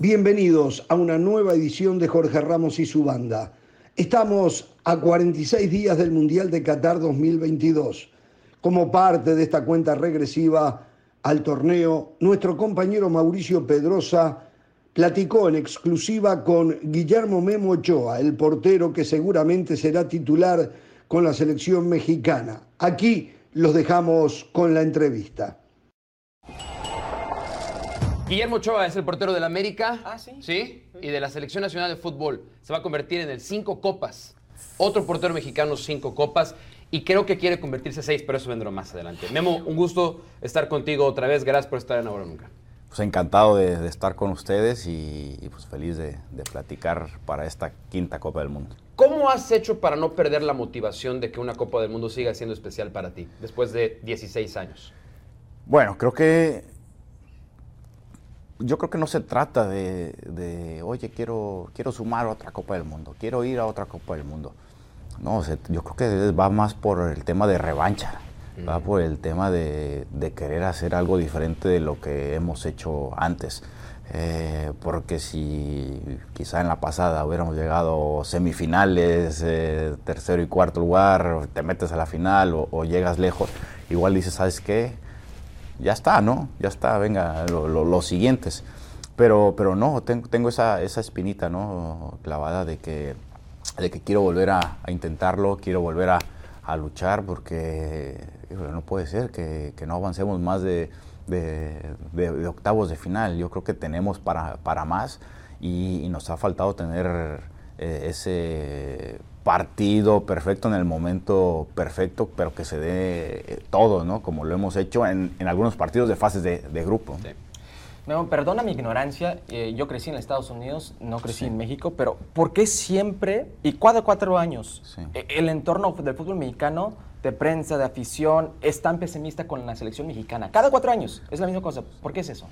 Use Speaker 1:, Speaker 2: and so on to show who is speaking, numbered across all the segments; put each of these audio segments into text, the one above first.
Speaker 1: Bienvenidos a una nueva edición de Jorge Ramos y su banda. Estamos a 46 días del Mundial de Qatar 2022. Como parte de esta cuenta regresiva al torneo, nuestro compañero Mauricio Pedrosa platicó en exclusiva con Guillermo Memo Ochoa, el portero que seguramente será titular con la selección mexicana. Aquí los dejamos con la entrevista.
Speaker 2: Guillermo Ochoa es el portero del América.
Speaker 3: Ah, sí.
Speaker 2: ¿Sí? Y de la Selección Nacional de Fútbol. Se va a convertir en el cinco copas. Otro portero mexicano, cinco copas. Y creo que quiere convertirse en seis, pero eso vendrá más adelante. Memo, un gusto estar contigo otra vez. Gracias por estar en Ahora Nunca.
Speaker 4: Pues encantado de, de estar con ustedes y, y pues feliz de, de platicar para esta quinta Copa del Mundo.
Speaker 2: ¿Cómo has hecho para no perder la motivación de que una Copa del Mundo siga siendo especial para ti después de 16 años?
Speaker 4: Bueno, creo que yo creo que no se trata de, de, oye, quiero, quiero sumar a otra Copa del Mundo, quiero ir a otra Copa del Mundo. No, se- yo creo que va más por el tema de revancha, va por el tema de, de querer hacer algo diferente de lo que hemos hecho antes. Eh, porque si quizá en la pasada hubiéramos llegado semifinales, eh, tercero y cuarto lugar, te metes a la final o, o llegas lejos, igual dices, ¿sabes qué? Ya está, ¿no? Ya está, venga, lo- lo- los siguientes. Pero, pero no, tengo, tengo esa, esa espinita, ¿no? Clavada de que, de que quiero volver a, intentarlo, quiero volver a, a luchar, porque no puede ser que, que no avancemos más de, de- octavos de final. Yo creo que tenemos para, para más y, y nos ha faltado tener eh, ese partido perfecto en el momento perfecto, pero que se dé eh, todo, ¿no? Como lo hemos hecho en, en algunos partidos de fases de, de grupo.
Speaker 3: Perdona mi ignorancia, eh, yo crecí en Estados Unidos, no crecí en México, pero ¿por qué siempre y cada cuatro años
Speaker 4: Sí.
Speaker 3: eh, el entorno del fútbol mexicano, de prensa, de afición, es tan pesimista con la selección mexicana? Cada cuatro años es la misma cosa. ¿Por qué es eso?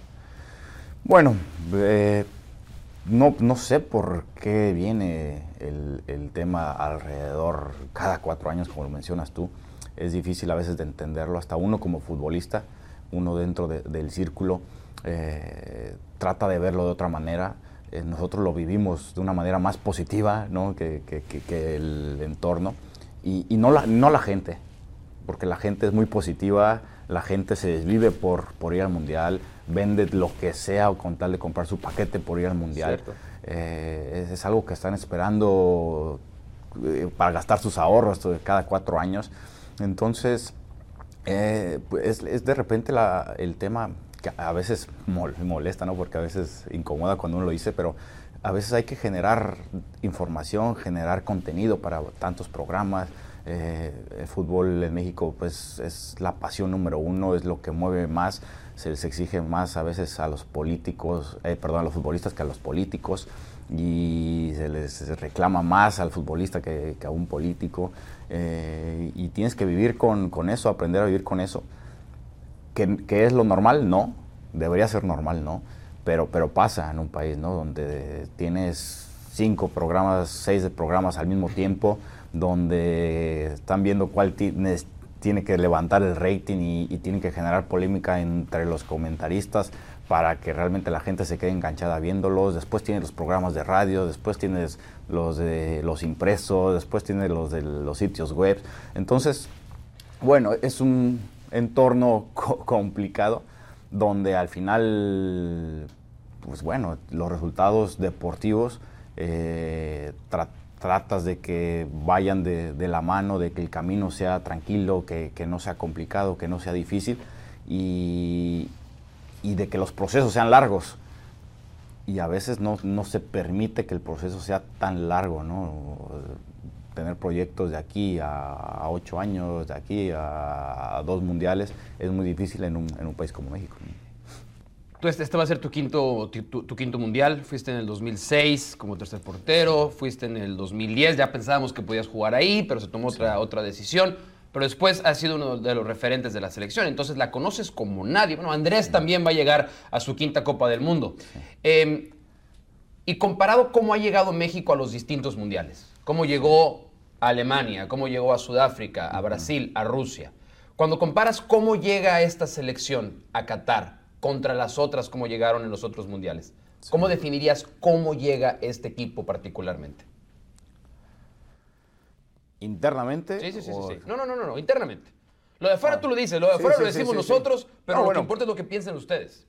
Speaker 4: Bueno, eh, no, no sé por qué viene el, tema alrededor cada cuatro años, como lo mencionas tú. Es difícil a veces de entenderlo, hasta uno como futbolista, uno dentro de- del círculo, eh, trata de verlo de otra manera. Eh, nosotros lo vivimos de una manera más positiva ¿no? que, el entorno y, no, la, gente porque la gente es muy positiva, la gente se desvive por, ir al mundial, vende lo que sea con tal de comprar su paquete por ir al mundial. Eh, es, es algo que están esperando eh, para gastar sus ahorros cada cuatro años. Entonces, eh, pues, es, es de repente la- el tema que a veces mol- molesta, ¿no? porque a veces incomoda cuando uno lo dice, pero a veces hay que generar información, generar contenido para tantos programas. Eh, el fútbol en México pues es la pasión número uno, es lo que mueve más, se les exige más a veces a los políticos, eh, perdón, a los futbolistas que a los políticos y se les reclama más al futbolista que, a un político eh, y tienes que vivir con, con eso, aprender a vivir con eso. ¿Que, que es lo normal? No, debería ser normal, ¿no? Pero, pero pasa en un país, ¿no? Donde tienes cinco programas, seis programas al mismo tiempo, donde están viendo cuál tiene que levantar el rating y, y tienen que generar polémica entre los comentaristas para que realmente la gente se quede enganchada viéndolos. Después tienes los programas de radio, después tienes los de los impresos, después tienes los de los sitios web. Entonces, bueno, es un entorno co- complicado donde al final, pues bueno, los resultados deportivos eh, tratas de que vayan de, de la mano, de que el camino sea tranquilo, que, no sea complicado, que no sea difícil y, y de que los procesos sean largos. Y a veces no, se permite que el proceso sea tan largo, ¿no? Tener proyectos de aquí a, ocho años, de aquí a, dos mundiales, es muy difícil en un, un país como México.
Speaker 2: Tú, este, este va a ser tu quinto, tu, quinto mundial. Fuiste en el 2006 como tercer portero, fuiste en el 2010, ya pensábamos que podías jugar ahí, pero se tomó otra, otra decisión. Pero después has sido uno de los referentes de la selección, entonces la conoces como nadie. Bueno, Andrés también va a llegar a su quinta Copa del Mundo. Eh, y comparado cómo ha llegado México a los distintos mundiales, cómo llegó a Alemania, cómo llegó a Sudáfrica, a Brasil, a Rusia. Cuando comparas cómo llega esta selección a Qatar contra las otras, cómo llegaron en los otros mundiales, ¿Cómo definirías cómo llega este equipo particularmente?
Speaker 4: ¿Internamente?
Speaker 2: Sí, sí, sí, sí,
Speaker 4: o-
Speaker 2: sí. No, no, no, no, no, internamente. Lo de afuera tú lo dices, lo de afuera
Speaker 4: sí,
Speaker 2: lo decimos nosotros, pero
Speaker 4: No,
Speaker 2: lo
Speaker 4: bueno.
Speaker 2: que importa es lo que piensen ustedes.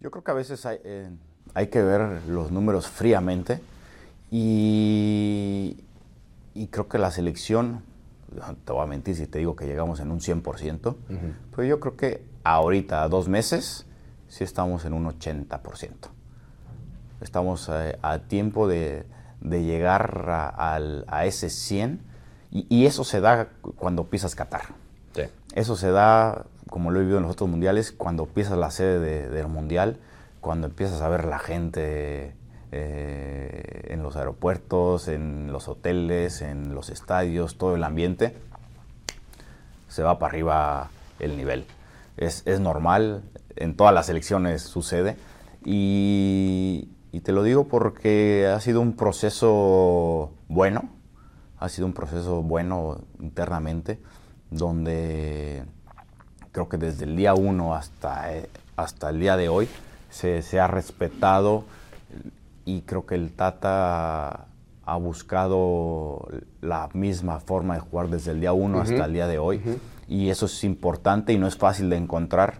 Speaker 4: Yo creo que a veces hay, eh, hay que ver los números fríamente y, y creo que la selección, te voy a mentir si te digo que llegamos en un 100%, pero yo creo que ahorita, a dos meses, sí estamos en un 80%. Estamos eh, a tiempo de, de llegar a, a ese 100 y, y eso se da cuando pisas Qatar.
Speaker 2: Sí.
Speaker 4: Eso se da, como lo he vivido en los otros mundiales, cuando pisas la sede de- del mundial, cuando empiezas a ver la gente eh, en los aeropuertos, en los hoteles, en los estadios, todo el ambiente, se va para arriba el nivel. Es, es normal, en todas las elecciones sucede. Y, y te lo digo porque ha sido un proceso bueno, ha sido un proceso bueno internamente, donde creo que desde el día uno hasta, hasta el día de hoy se, se ha respetado y creo que el Tata ha buscado la misma forma de jugar desde el día uno hasta el día de hoy y eso es importante y no es fácil de encontrar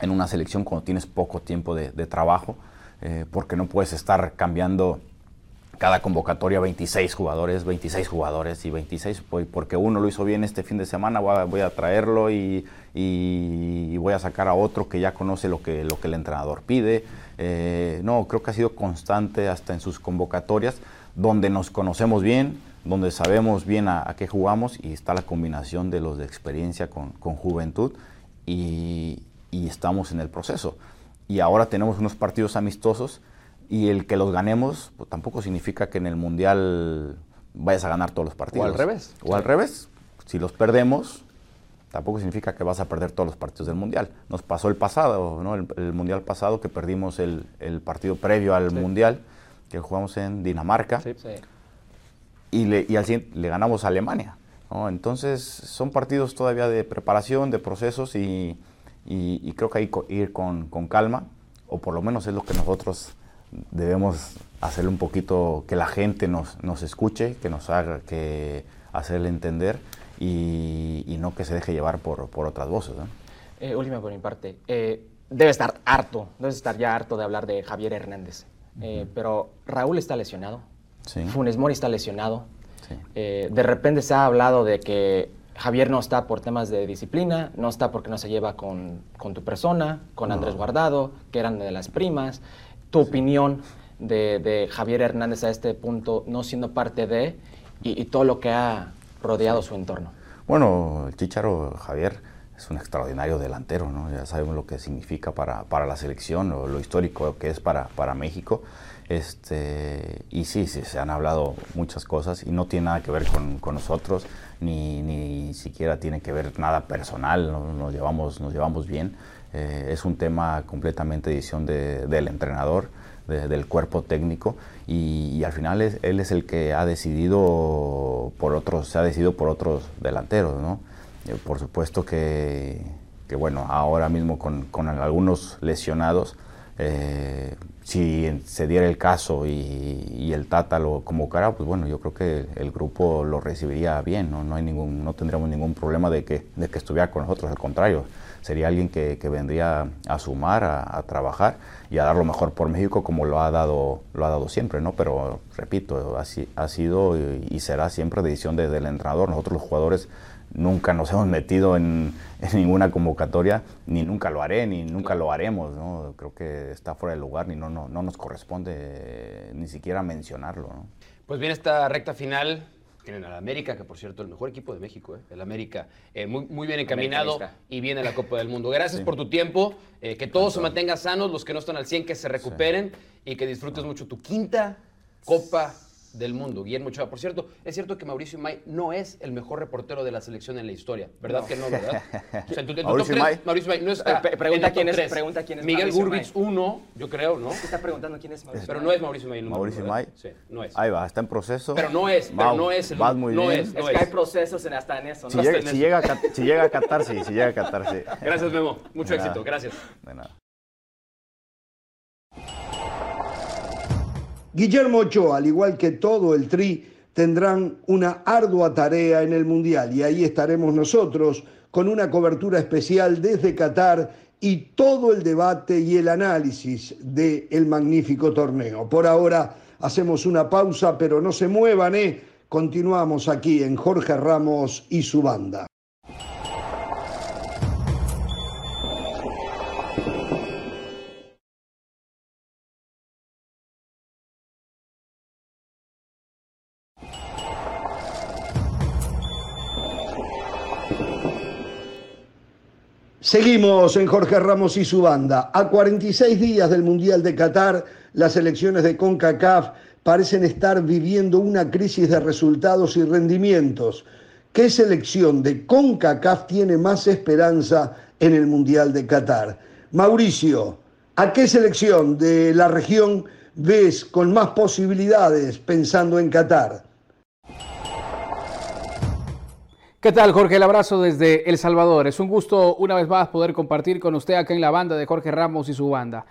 Speaker 4: en una selección cuando tienes poco tiempo de, trabajo eh, porque no puedes estar cambiando cada convocatoria 26 jugadores, 26 jugadores y 26, pues, porque uno lo hizo bien este fin de semana, voy a, traerlo y voy a sacar a otro que ya conoce lo que, lo que el entrenador pide. Eh, no, creo que ha sido constante hasta en sus convocatorias, donde nos conocemos bien, donde sabemos bien a, a qué jugamos y está la combinación de los de experiencia con, con juventud y, y estamos en el proceso. Y ahora tenemos unos partidos amistosos y el que los ganemos pues, tampoco significa que en el Mundial vayas a ganar todos los partidos.
Speaker 2: al revés.
Speaker 4: O al revés. Si los perdemos, tampoco significa que vas a perder todos los partidos del Mundial. Nos pasó el pasado, ¿no? el, el Mundial pasado, que perdimos el, el partido previo al Mundial, que jugamos en Dinamarca
Speaker 3: Sí.
Speaker 4: Y, le, y al siguiente le ganamos a Alemania. ¿no? Entonces son partidos todavía de preparación, de procesos y, y- y creo que hay que ir con, con calma, o por lo menos es lo que nosotros debemos hacerle un poquito, que la gente nos, nos escuche, que nos haga, que hacerle entender y, y no que se deje llevar por, por otras voces. ¿no?
Speaker 3: Eh, última por mi parte. Eh, debe estar harto, debe estar ya harto de hablar de Javier Hernández. Eh, Pero Raúl está lesionado.
Speaker 4: Sí.
Speaker 3: Funes Mori está lesionado.
Speaker 4: Sí.
Speaker 3: Eh, de repente se ha hablado de que Javier no está por temas de disciplina, no está porque no se lleva con, con tu persona, con Andrés Guardado, que eran de las primas. Tu opinión de, de Javier Hernández a este punto, no siendo parte de, y, y todo lo que ha rodeado su entorno.
Speaker 4: Bueno, el Chicharo Javier es un extraordinario delantero, ¿no? Ya sabemos lo que significa para, para la selección, o lo histórico que es para, para México. Este, y sí, sí, se han hablado muchas cosas y no tiene nada que ver con, con nosotros, ni, ni siquiera tiene que ver nada personal, ¿no? nos, llevamos, nos llevamos bien. Eh, es un tema completamente de decisión de- del entrenador, de- del cuerpo técnico, y, y al final es- él es el que ha decidido por otros, se ha decidido por otros delanteros, ¿no? Eh, por supuesto que, que, bueno, ahora mismo con, con algunos lesionados, eh, si se diera el caso y, y el Tata lo convocara, pues bueno, yo creo que el grupo lo recibiría bien, no, no, hay ningún, no tendríamos ningún problema de que, de que estuviera con nosotros, al contrario, sería alguien que, que vendría a sumar, a, trabajar y a dar lo mejor por México como lo ha dado, lo ha dado siempre, ¿no? Pero repito, así, ha sido y, será siempre decisión de- del entrenador. Nosotros los jugadores nunca nos hemos metido en, en ninguna convocatoria, ni nunca lo haré, ni nunca lo haremos, ¿no? Creo que está fuera de lugar, ni no, no, no nos corresponde eh, ni siquiera mencionarlo, ¿no?
Speaker 2: Pues viene esta recta final. Tienen al América, que por cierto, el mejor equipo de México, ¿eh? el América, eh, muy, muy bien encaminado y viene la Copa del Mundo. Gracias por tu tiempo, eh, que todos se mantengan sanos, los que no están al 100 que se recuperen y que disfrutes mucho tu quinta Copa del Mundo. Guillermo Ochoa, por cierto, es cierto que Mauricio May no es el mejor reportero de la selección en la historia, ¿verdad que no, verdad? O sea, en tu- en tu
Speaker 4: Mauricio
Speaker 2: top
Speaker 4: May.
Speaker 2: Mauricio May no está
Speaker 3: Eh, pregunta
Speaker 2: en
Speaker 3: quién es- pregunta quién es
Speaker 2: Miguel Gurbitz, uno, yo creo, ¿no?
Speaker 3: está preguntando quién es Mauricio
Speaker 2: Pero no es Mauricio May el número
Speaker 4: Mauricio
Speaker 2: uno.
Speaker 4: May.
Speaker 2: Sí, no es.
Speaker 4: Ahí va, está en proceso.
Speaker 2: Pero no es, pero no es el-
Speaker 4: vas muy
Speaker 2: no
Speaker 4: bien.
Speaker 2: es.
Speaker 3: Es
Speaker 2: No
Speaker 3: que hay procesos en, hasta en eso,
Speaker 4: Si
Speaker 3: ¿no?
Speaker 4: llega, si llega a si llega a Qatar, sí, si llega a Qatar, sí.
Speaker 2: Gracias, Memo. Mucho
Speaker 4: De nada.
Speaker 2: éxito. Gracias.
Speaker 4: De nada.
Speaker 1: Guillermo Ochoa, al igual que todo el Tri, tendrán una ardua tarea en el Mundial y ahí estaremos nosotros con una cobertura especial desde Qatar y todo el debate y el análisis del el magnífico torneo. Por ahora hacemos una pausa, pero no se muevan, ¿eh? Continuamos aquí en Jorge Ramos y su banda. Seguimos en Jorge Ramos y su banda. A 46 días del Mundial de Qatar, las elecciones de CONCACAF parecen estar viviendo una crisis de resultados y rendimientos. ¿Qué selección de CONCACAF tiene más esperanza en el Mundial de Qatar? Mauricio, ¿a qué selección de la región ves con más posibilidades pensando en Qatar?
Speaker 5: ¿Qué tal, Jorge? El abrazo desde El Salvador. Es un gusto una vez más poder compartir con usted acá en la banda de Jorge Ramos y su banda.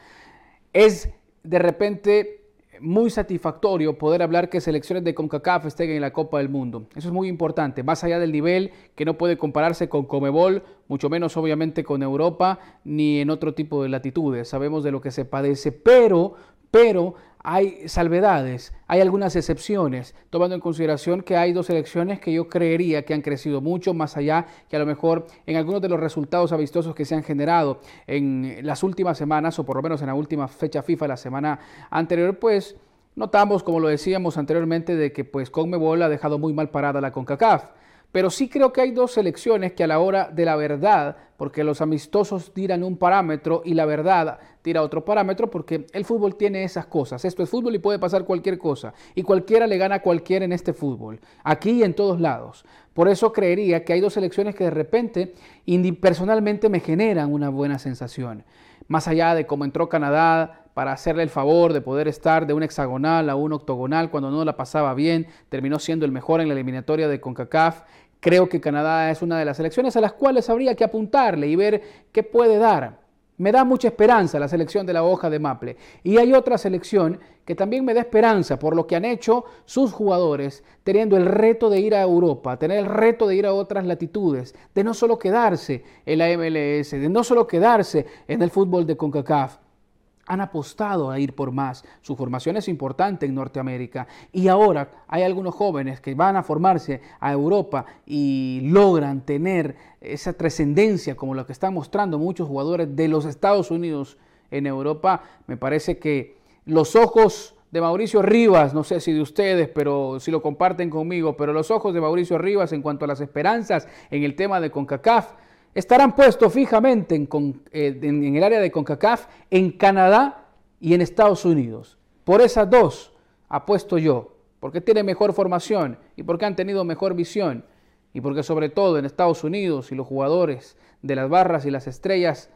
Speaker 5: Es de repente muy satisfactorio poder hablar que selecciones de CONCACAF estén en la Copa del Mundo. Eso es muy importante, más allá del nivel que no puede compararse con Comebol, mucho menos obviamente con Europa, ni en otro tipo de latitudes. Sabemos de lo que se padece, pero, pero hay salvedades, hay algunas excepciones, tomando en consideración que hay dos elecciones que yo creería que han crecido mucho más allá que a lo mejor en algunos de los resultados avistosos que se han generado en las últimas semanas o por lo menos en la última fecha FIFA, la semana anterior, pues notamos, como lo decíamos anteriormente, de que pues Conmebol ha dejado muy mal parada la CONCACAF. Pero sí creo que hay dos selecciones que a la hora de la verdad, porque los amistosos tiran un parámetro y la verdad tira otro parámetro, porque el fútbol tiene esas cosas. Esto es fútbol y puede pasar cualquier cosa. Y cualquiera le gana a cualquiera en este fútbol, aquí y en todos lados. Por eso creería que hay dos selecciones que de repente personalmente me generan una buena sensación. Más allá de cómo entró Canadá para hacerle el favor de poder estar de un hexagonal a un octogonal cuando no la pasaba bien, terminó siendo el mejor en la eliminatoria de CONCACAF Creo que Canadá es una de las selecciones a las cuales habría que apuntarle y ver qué puede dar. Me da mucha esperanza la selección de la hoja de Maple. Y hay otra selección que también me da esperanza por lo que han hecho sus jugadores, teniendo el reto de ir a Europa, tener el reto de ir a otras latitudes, de no solo quedarse en la MLS, de no solo quedarse en el fútbol de CONCACAF, han apostado a ir por más. Su formación es importante en Norteamérica y ahora hay algunos jóvenes que van a formarse a Europa y logran tener esa trascendencia como lo que están mostrando muchos jugadores de los Estados Unidos en Europa. Me parece que los ojos de Mauricio Rivas, no sé si de ustedes, pero si lo comparten conmigo, pero los ojos de Mauricio Rivas en cuanto a las esperanzas en el tema de CONCACAF estarán puestos fijamente eh, en, el área de CONCACAF, en Canadá y en Estados Unidos. Por esas dos apuesto yo, porque tienen mejor formación y porque han tenido mejor visión y porque sobre todo en Estados Unidos y los jugadores de las barras y las estrellas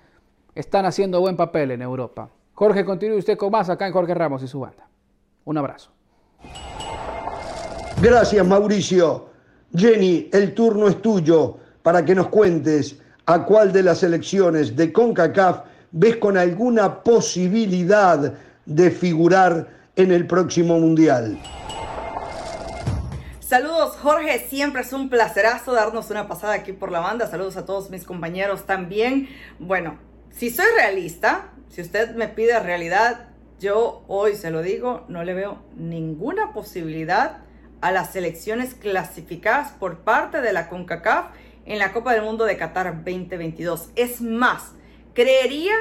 Speaker 5: están haciendo buen papel en Europa. Jorge, continúe usted con más acá en Jorge Ramos y su banda. Un abrazo.
Speaker 1: Gracias, Mauricio. Jenny, el turno es tuyo para que nos cuentes a cuál de las elecciones de CONCACAF ves con alguna posibilidad de figurar en el próximo Mundial.
Speaker 6: Saludos Jorge, siempre es un placerazo darnos una pasada aquí por la banda. Saludos a todos mis compañeros también. Bueno, si soy realista, si usted me pide realidad, yo hoy se lo digo, no le veo ninguna posibilidad a las elecciones clasificadas por parte de la CONCACAF en la Copa del Mundo de Qatar 2022. Es más, creería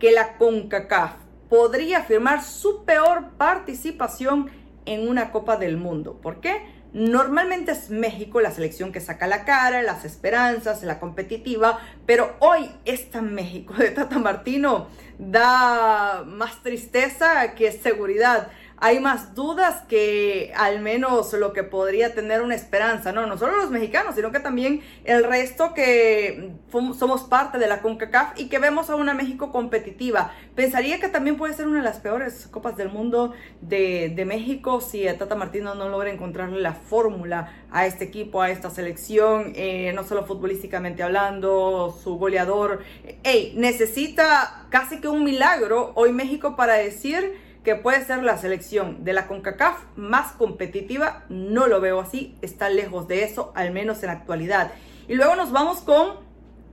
Speaker 6: que la CONCACAF podría firmar su peor participación en una Copa del Mundo. ¿Por qué? Normalmente es México la selección que saca la cara, las esperanzas, la competitiva, pero hoy esta México de Tata Martino da más tristeza que seguridad hay más dudas que al menos lo que podría tener una esperanza, ¿no? No solo los mexicanos, sino que también el resto que somos parte de la CONCACAF y que vemos a una México competitiva. Pensaría que también puede ser una de las peores copas del mundo de, México si Tata Martino no logra encontrarle la fórmula a este equipo, a esta selección, eh, no solo futbolísticamente hablando, su goleador. Ey, necesita casi que un milagro hoy México para decir que puede ser la selección de la CONCACAF más competitiva, no lo veo así, está lejos de eso, al menos en la actualidad. Y luego nos vamos con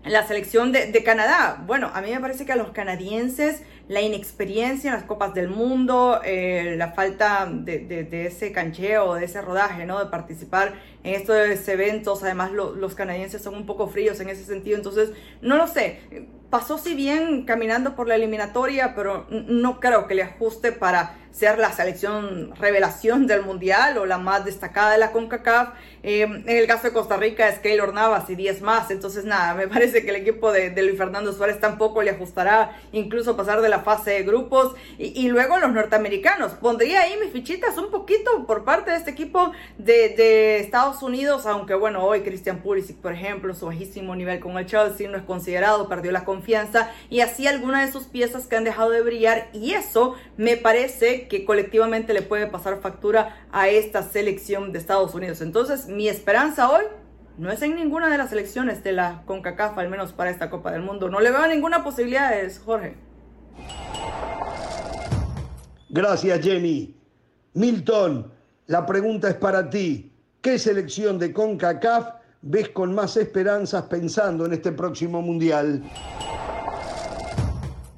Speaker 6: la selección de, Canadá. Bueno, a mí me parece que a los canadienses la inexperiencia en las Copas del Mundo, eh, la falta de, ese cancheo, de ese rodaje, ¿no? De participar en estos eventos. Además, los canadienses son un poco fríos en ese sentido. Entonces, no lo sé. Pasó si bien caminando por la eliminatoria, pero no creo que le ajuste para ser la selección revelación del Mundial o la más destacada de la CONCACAF. Eh, en el caso de Costa Rica es Keylor Navas y 10 más. Entonces, nada, me parece que el equipo de, Luis Fernando Suárez tampoco le ajustará incluso pasar de la fase de grupos. Y, luego los norteamericanos. Pondría ahí mis fichitas un poquito por parte de este equipo de, Estados Unidos, aunque bueno, hoy Christian Pulisic, por ejemplo, su bajísimo nivel con el Chelsea no es considerado, perdió la confianza y así algunas de sus piezas que han dejado de brillar. Y eso me parece que colectivamente le puede pasar factura a esta selección de Estados Unidos. Entonces, mi esperanza hoy no es en ninguna de las selecciones de la CONCACAF, al menos para esta Copa del Mundo. No le veo ninguna posibilidad, Jorge.
Speaker 1: Gracias, Jenny. Milton, la pregunta es para ti. ¿Qué selección de CONCACAF ves con más esperanzas pensando en este próximo Mundial?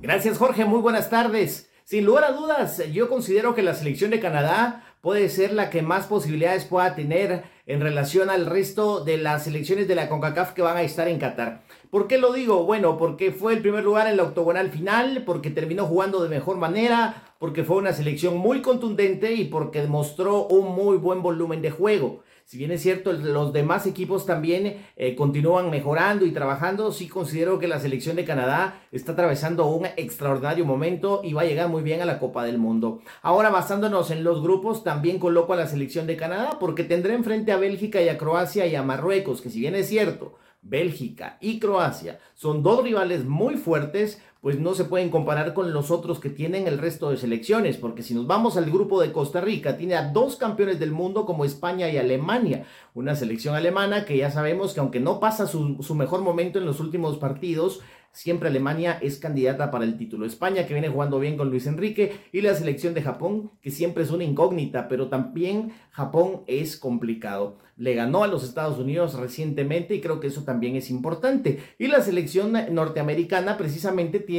Speaker 7: Gracias, Jorge. Muy buenas tardes. Sin lugar a dudas, yo considero que la selección de Canadá puede ser la que más posibilidades pueda tener en relación al resto de las selecciones de la CONCACAF que van a estar en Qatar. ¿Por qué lo digo? Bueno, porque fue el primer lugar en la octogonal final, porque terminó jugando de mejor manera, porque fue una selección muy contundente y porque demostró un muy buen volumen de juego. Si bien es cierto, los demás equipos también eh, continúan mejorando y trabajando, sí considero que la selección de Canadá está atravesando un extraordinario momento y va a llegar muy bien a la Copa del Mundo. Ahora, basándonos en los grupos, también coloco a la selección de Canadá porque tendré enfrente a Bélgica y a Croacia y a Marruecos, que si bien es cierto, Bélgica y Croacia son dos rivales muy fuertes, pues no se pueden comparar con los otros que tienen el resto de selecciones, porque si nos vamos al grupo de Costa Rica, tiene a dos campeones del mundo como España y Alemania, una selección alemana que ya sabemos que aunque no pasa su, su mejor momento en los últimos partidos, Siempre Alemania es candidata para el título. España que viene jugando bien con Luis Enrique y la selección de Japón que siempre es una incógnita, pero también Japón es complicado. Le ganó a los Estados Unidos recientemente y creo que eso también es importante. Y la selección norteamericana precisamente tiene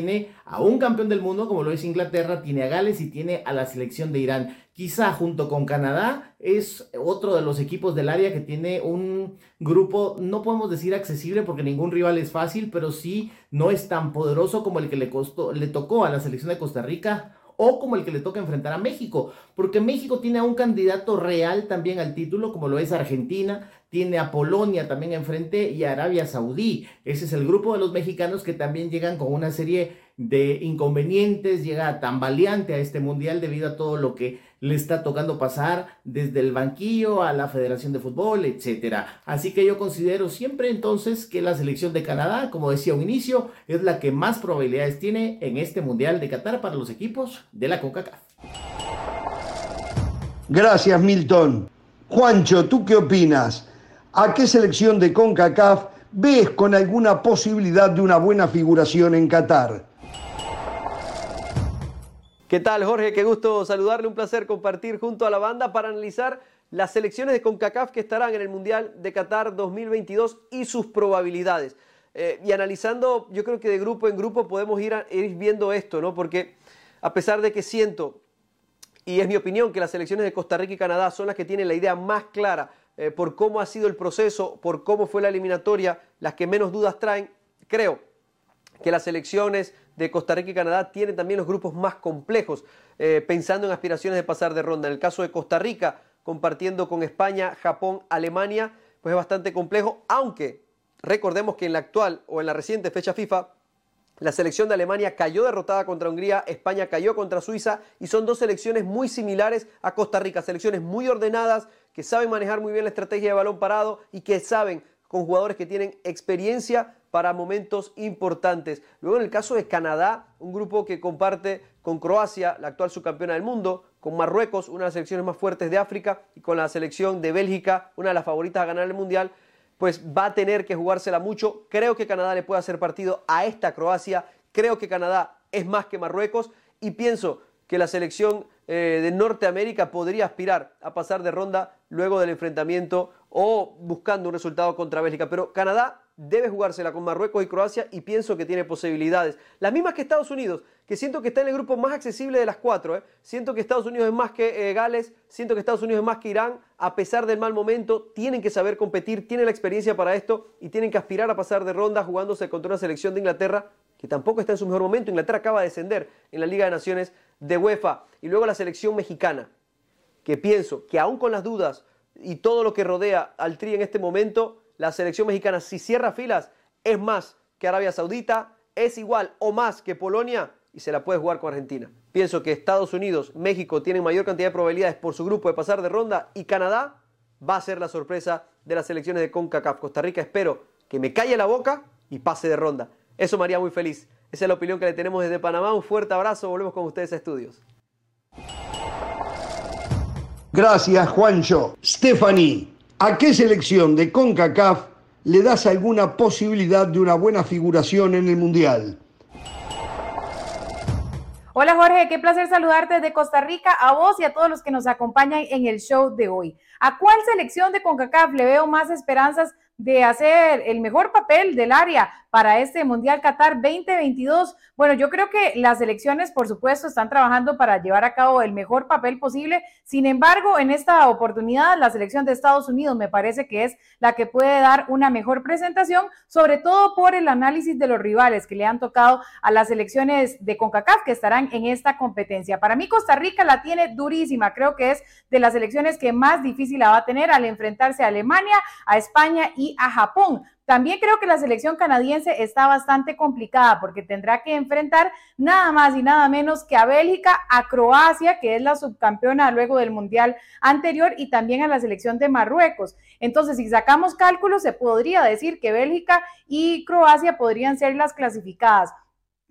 Speaker 7: a un campeón del mundo como lo es Inglaterra, tiene a Gales y tiene a la selección de Irán. Quizá junto con Canadá es otro de los equipos del área que tiene un grupo, no podemos decir accesible porque ningún rival es fácil, pero sí no es tan poderoso como el que le, costó, le tocó a la selección de Costa Rica o como el que le toca enfrentar a México, porque México tiene a un candidato real también al título, como lo es Argentina, tiene a Polonia también enfrente y a Arabia Saudí. Ese es el grupo de los mexicanos que también llegan con una serie de inconvenientes, llega tambaleante a este mundial debido a todo lo que le está tocando pasar desde el banquillo a la Federación de Fútbol, etcétera. Así que yo considero siempre entonces que la selección de Canadá, como decía un inicio, es la que más probabilidades tiene en este mundial de Qatar para los equipos de la CONCACAF.
Speaker 1: Gracias, Milton. Juancho, ¿tú qué opinas? ¿A qué selección de CONCACAF ves con alguna posibilidad de una buena figuración en Qatar?
Speaker 8: ¿Qué tal, Jorge? Qué gusto saludarle. Un placer compartir junto a la banda para analizar las selecciones de CONCACAF que estarán en el Mundial de Qatar 2022 y sus probabilidades. Eh, y analizando, yo creo que de grupo en grupo podemos ir, ir viendo esto, ¿no? Porque a pesar de que siento, y es mi opinión, que las selecciones de Costa Rica y Canadá son las que tienen la idea más clara eh, por cómo ha sido el proceso, por cómo fue la eliminatoria, las que menos dudas traen, creo que las selecciones de Costa Rica y Canadá tienen también los grupos más complejos, eh, pensando en aspiraciones de pasar de ronda. En el caso de Costa Rica, compartiendo con España, Japón, Alemania, pues es bastante complejo, aunque recordemos que en la actual o en la reciente fecha FIFA, la selección de Alemania cayó derrotada contra Hungría, España cayó contra Suiza y son dos selecciones muy similares a Costa Rica, selecciones muy ordenadas, que saben manejar muy bien la estrategia de balón parado y que saben con jugadores que tienen experiencia para momentos importantes. Luego en el caso de Canadá, un grupo que comparte con Croacia, la actual subcampeona del mundo, con Marruecos, una de las selecciones más fuertes de África, y con la selección de Bélgica, una de las favoritas a ganar el Mundial, pues va a tener que jugársela mucho. Creo que Canadá le puede hacer partido a esta Croacia, creo que Canadá es más que Marruecos y pienso que la selección eh, de Norteamérica podría aspirar a pasar de ronda luego del enfrentamiento o buscando un resultado contra Bélgica. Pero Canadá debe jugársela con Marruecos y Croacia y pienso que tiene posibilidades. Las mismas que Estados Unidos, que siento que está en el grupo más accesible de las cuatro. ¿eh? Siento que Estados Unidos es más que eh, Gales, siento que Estados Unidos es más que Irán. A pesar del mal momento, tienen que saber competir, tienen la experiencia para esto y tienen que aspirar a pasar de ronda jugándose contra una selección de Inglaterra que tampoco está en su mejor momento. Inglaterra acaba de descender en la Liga de Naciones de UEFA. Y luego la selección mexicana, que pienso que aún con las dudas y todo lo que rodea al Tri en este momento, la selección mexicana, si cierra filas, es más que Arabia Saudita, es igual o más que Polonia y se la puede jugar con Argentina. Pienso que Estados Unidos, México tienen mayor cantidad de probabilidades por su grupo de pasar de ronda y Canadá va a ser la sorpresa de las selecciones de CONCACAF. Costa Rica espero que me calle la boca y pase de ronda. Eso me muy feliz. Esa es la opinión que le tenemos desde Panamá. Un fuerte abrazo. Volvemos con ustedes a estudios.
Speaker 1: Gracias, Juancho. Stephanie, ¿a qué selección de CONCACAF le das alguna posibilidad de una buena figuración en el Mundial?
Speaker 9: Hola Jorge, qué placer saludarte desde Costa Rica, a vos y a todos los que nos acompañan en el show de hoy. ¿A cuál selección de CONCACAF le veo más esperanzas de hacer el mejor papel del área para este Mundial Qatar 2022? Bueno, yo creo que las elecciones, por supuesto, están trabajando para llevar a cabo el mejor papel posible. Sin embargo, en esta oportunidad, la selección de Estados Unidos me parece que es la que puede dar una mejor presentación, sobre todo por el análisis de los rivales que le han tocado a las selecciones de CONCACAF que estarán en esta competencia. Para mí, Costa Rica la tiene durísima. Creo que es de las selecciones que más difícil la va a tener al enfrentarse a Alemania, a España y a Japón. También creo que la selección canadiense está bastante complicada porque tendrá que enfrentar nada más y nada menos que a Bélgica, a Croacia, que es la subcampeona luego del Mundial anterior, y también a la selección de Marruecos. Entonces, si sacamos cálculos, se podría decir que Bélgica y Croacia podrían ser las clasificadas.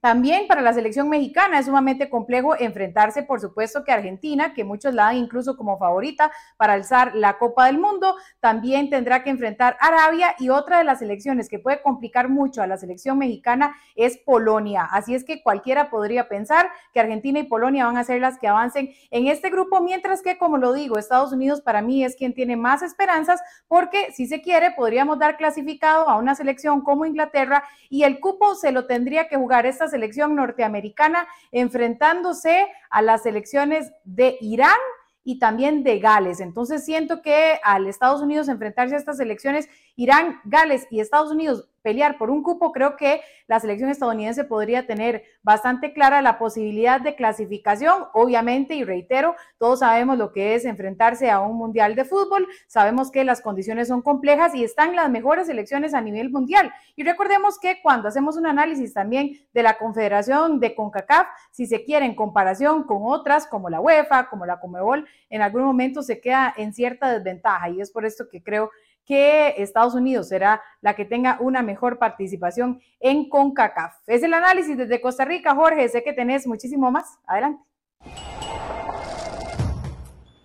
Speaker 9: También para la selección mexicana es sumamente complejo enfrentarse, por supuesto, que Argentina, que muchos la dan incluso como favorita para alzar la Copa del Mundo, también tendrá que enfrentar Arabia y otra de las selecciones que puede complicar mucho a la selección mexicana es Polonia. Así es que cualquiera podría pensar que Argentina y Polonia van a ser las que avancen en este grupo, mientras que, como lo digo, Estados Unidos para mí es quien tiene más esperanzas porque si se quiere podríamos dar clasificado a una selección como Inglaterra y el cupo se lo tendría que jugar estas selección norteamericana enfrentándose a las selecciones de Irán y también de Gales. Entonces siento que al Estados Unidos enfrentarse a estas selecciones, Irán, Gales y Estados Unidos pelear por un cupo, creo que la selección estadounidense podría tener bastante clara la posibilidad de clasificación. Obviamente, y reitero, todos sabemos lo que es enfrentarse a un mundial de fútbol, sabemos que las condiciones son complejas y están las mejores selecciones a nivel mundial. Y recordemos que cuando hacemos un análisis también de la Confederación de CONCACAF, si se quiere en comparación con otras como la UEFA, como la Comebol, en algún momento se queda en cierta desventaja y es por esto que creo Estados Unidos será la que tenga una mejor participación en CONCACAF. Es el análisis desde Costa Rica, Jorge. Sé que tenés muchísimo más. Adelante.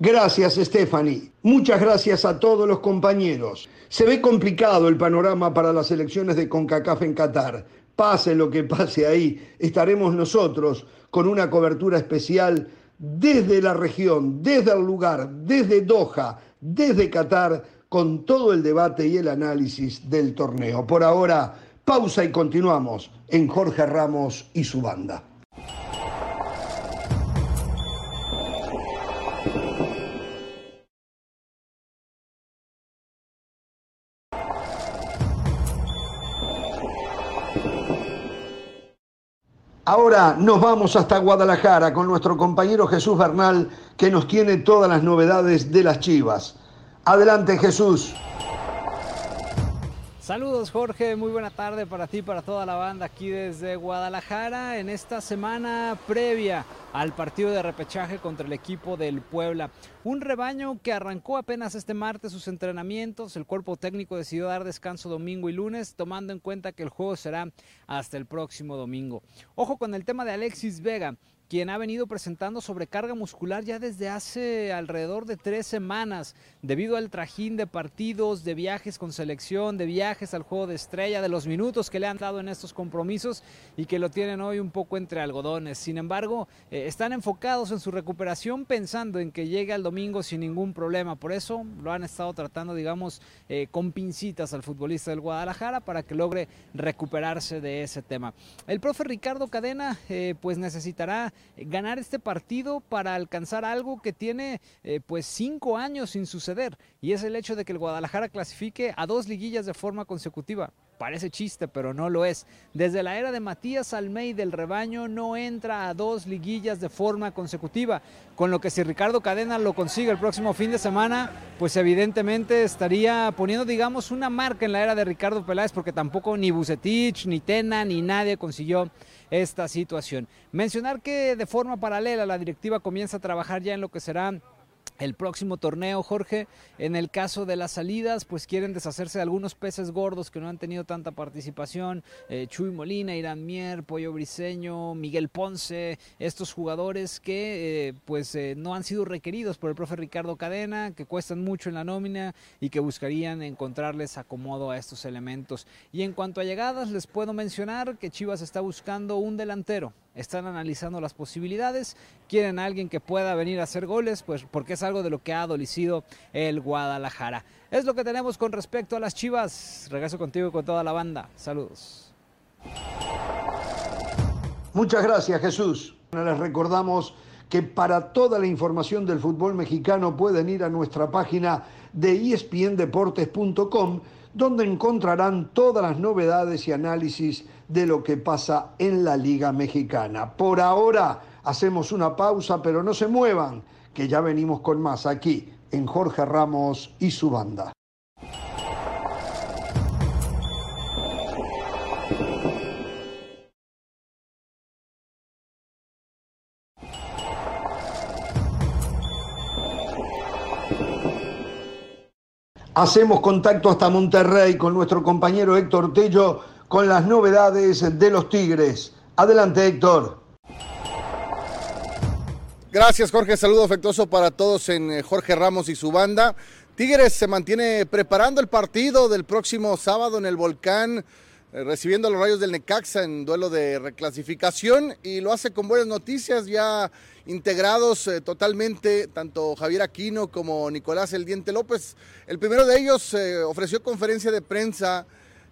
Speaker 1: Gracias, Stephanie. Muchas gracias a todos los compañeros. Se ve complicado el panorama para las elecciones de CONCACAF en Qatar. Pase lo que pase ahí, estaremos nosotros con una cobertura especial desde la región, desde el lugar, desde Doha, desde Qatar con todo el debate y el análisis del torneo. Por ahora, pausa y continuamos en Jorge Ramos y su banda. Ahora nos vamos hasta Guadalajara con nuestro compañero Jesús Bernal que nos tiene todas las novedades de las Chivas. Adelante Jesús.
Speaker 10: Saludos Jorge, muy buena tarde para ti, para toda la banda aquí desde Guadalajara en esta semana previa al partido de repechaje contra el equipo del Puebla. Un rebaño que arrancó apenas este martes sus entrenamientos, el cuerpo técnico decidió dar descanso domingo y lunes, tomando en cuenta que el juego será hasta el próximo domingo. Ojo con el tema de Alexis Vega, quien ha venido presentando sobrecarga muscular ya desde hace alrededor de tres semanas, debido al trajín de partidos, de viajes con selección, de viajes al juego de estrella, de los minutos que le han dado en estos compromisos y que lo tienen hoy un poco entre algodones. Sin embargo, eh, están enfocados en su recuperación pensando en que llegue al domingo sin ningún problema. Por eso lo han estado tratando, digamos, eh, con pincitas al futbolista del Guadalajara para que logre recuperarse de ese tema. El profe Ricardo Cadena, eh, pues necesitará ganar este partido para alcanzar algo que tiene pues cinco años sin y es el hecho de que el Guadalajara clasifique a dos liguillas de forma consecutiva. Parece chiste, pero no lo es. Desde la era de Matías Almeida del rebaño no entra a dos liguillas de forma consecutiva, con lo que si Ricardo Cadena lo consigue el próximo fin de semana, pues evidentemente estaría poniendo, digamos, una marca en la era de Ricardo Peláez, porque tampoco ni Bucetich, ni Tena, ni nadie consiguió esta situación. Mencionar que de forma paralela la directiva comienza a trabajar ya en lo que será el próximo torneo, Jorge. En el caso de las salidas, pues quieren deshacerse de algunos peces gordos que no han tenido tanta participación. Eh, Chuy Molina, Irán Mier, Pollo Briseño, Miguel Ponce, estos jugadores que eh, pues eh, no han sido requeridos por el profe Ricardo Cadena, que cuestan mucho en la nómina y que buscarían encontrarles acomodo a estos elementos. Y en cuanto a llegadas, les puedo mencionar que Chivas está buscando un delantero están analizando las posibilidades, quieren a alguien que pueda venir a hacer goles, pues porque es algo de lo que ha adolecido el Guadalajara. Es lo que tenemos con respecto a las Chivas. Regreso contigo y con toda la banda. Saludos.
Speaker 1: Muchas gracias, Jesús. Les recordamos que para toda la información del fútbol mexicano pueden ir a nuestra página de espndeportes.com donde encontrarán todas las novedades y análisis de lo que pasa en la Liga Mexicana. Por ahora hacemos una pausa, pero no se muevan, que ya venimos con más aquí en Jorge Ramos y su banda. Hacemos contacto hasta Monterrey con nuestro compañero Héctor Tello con las novedades de los Tigres. Adelante, Héctor.
Speaker 11: Gracias, Jorge. Saludo afectuoso para todos en eh, Jorge Ramos y su banda. Tigres se mantiene preparando el partido del próximo sábado en el Volcán, eh, recibiendo a los rayos del Necaxa en duelo de reclasificación y lo hace con buenas noticias, ya integrados eh, totalmente tanto Javier Aquino como Nicolás El Diente López. El primero de ellos ofreció conferencia de prensa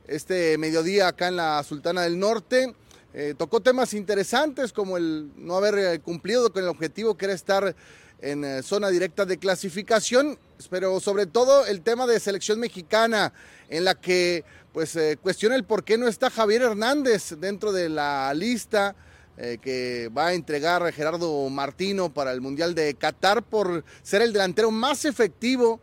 Speaker 11: este mediodía acá en la Sultana del Norte. Eh, tocó temas interesantes como el no haber eh, cumplido con el objetivo que era estar en eh, zona directa de clasificación, pero sobre todo el tema de selección mexicana en la que pues cuestiona el por qué no está Javier Hernández dentro de la lista que va a entregar Gerardo Martino para el Mundial de Qatar por ser el delantero más efectivo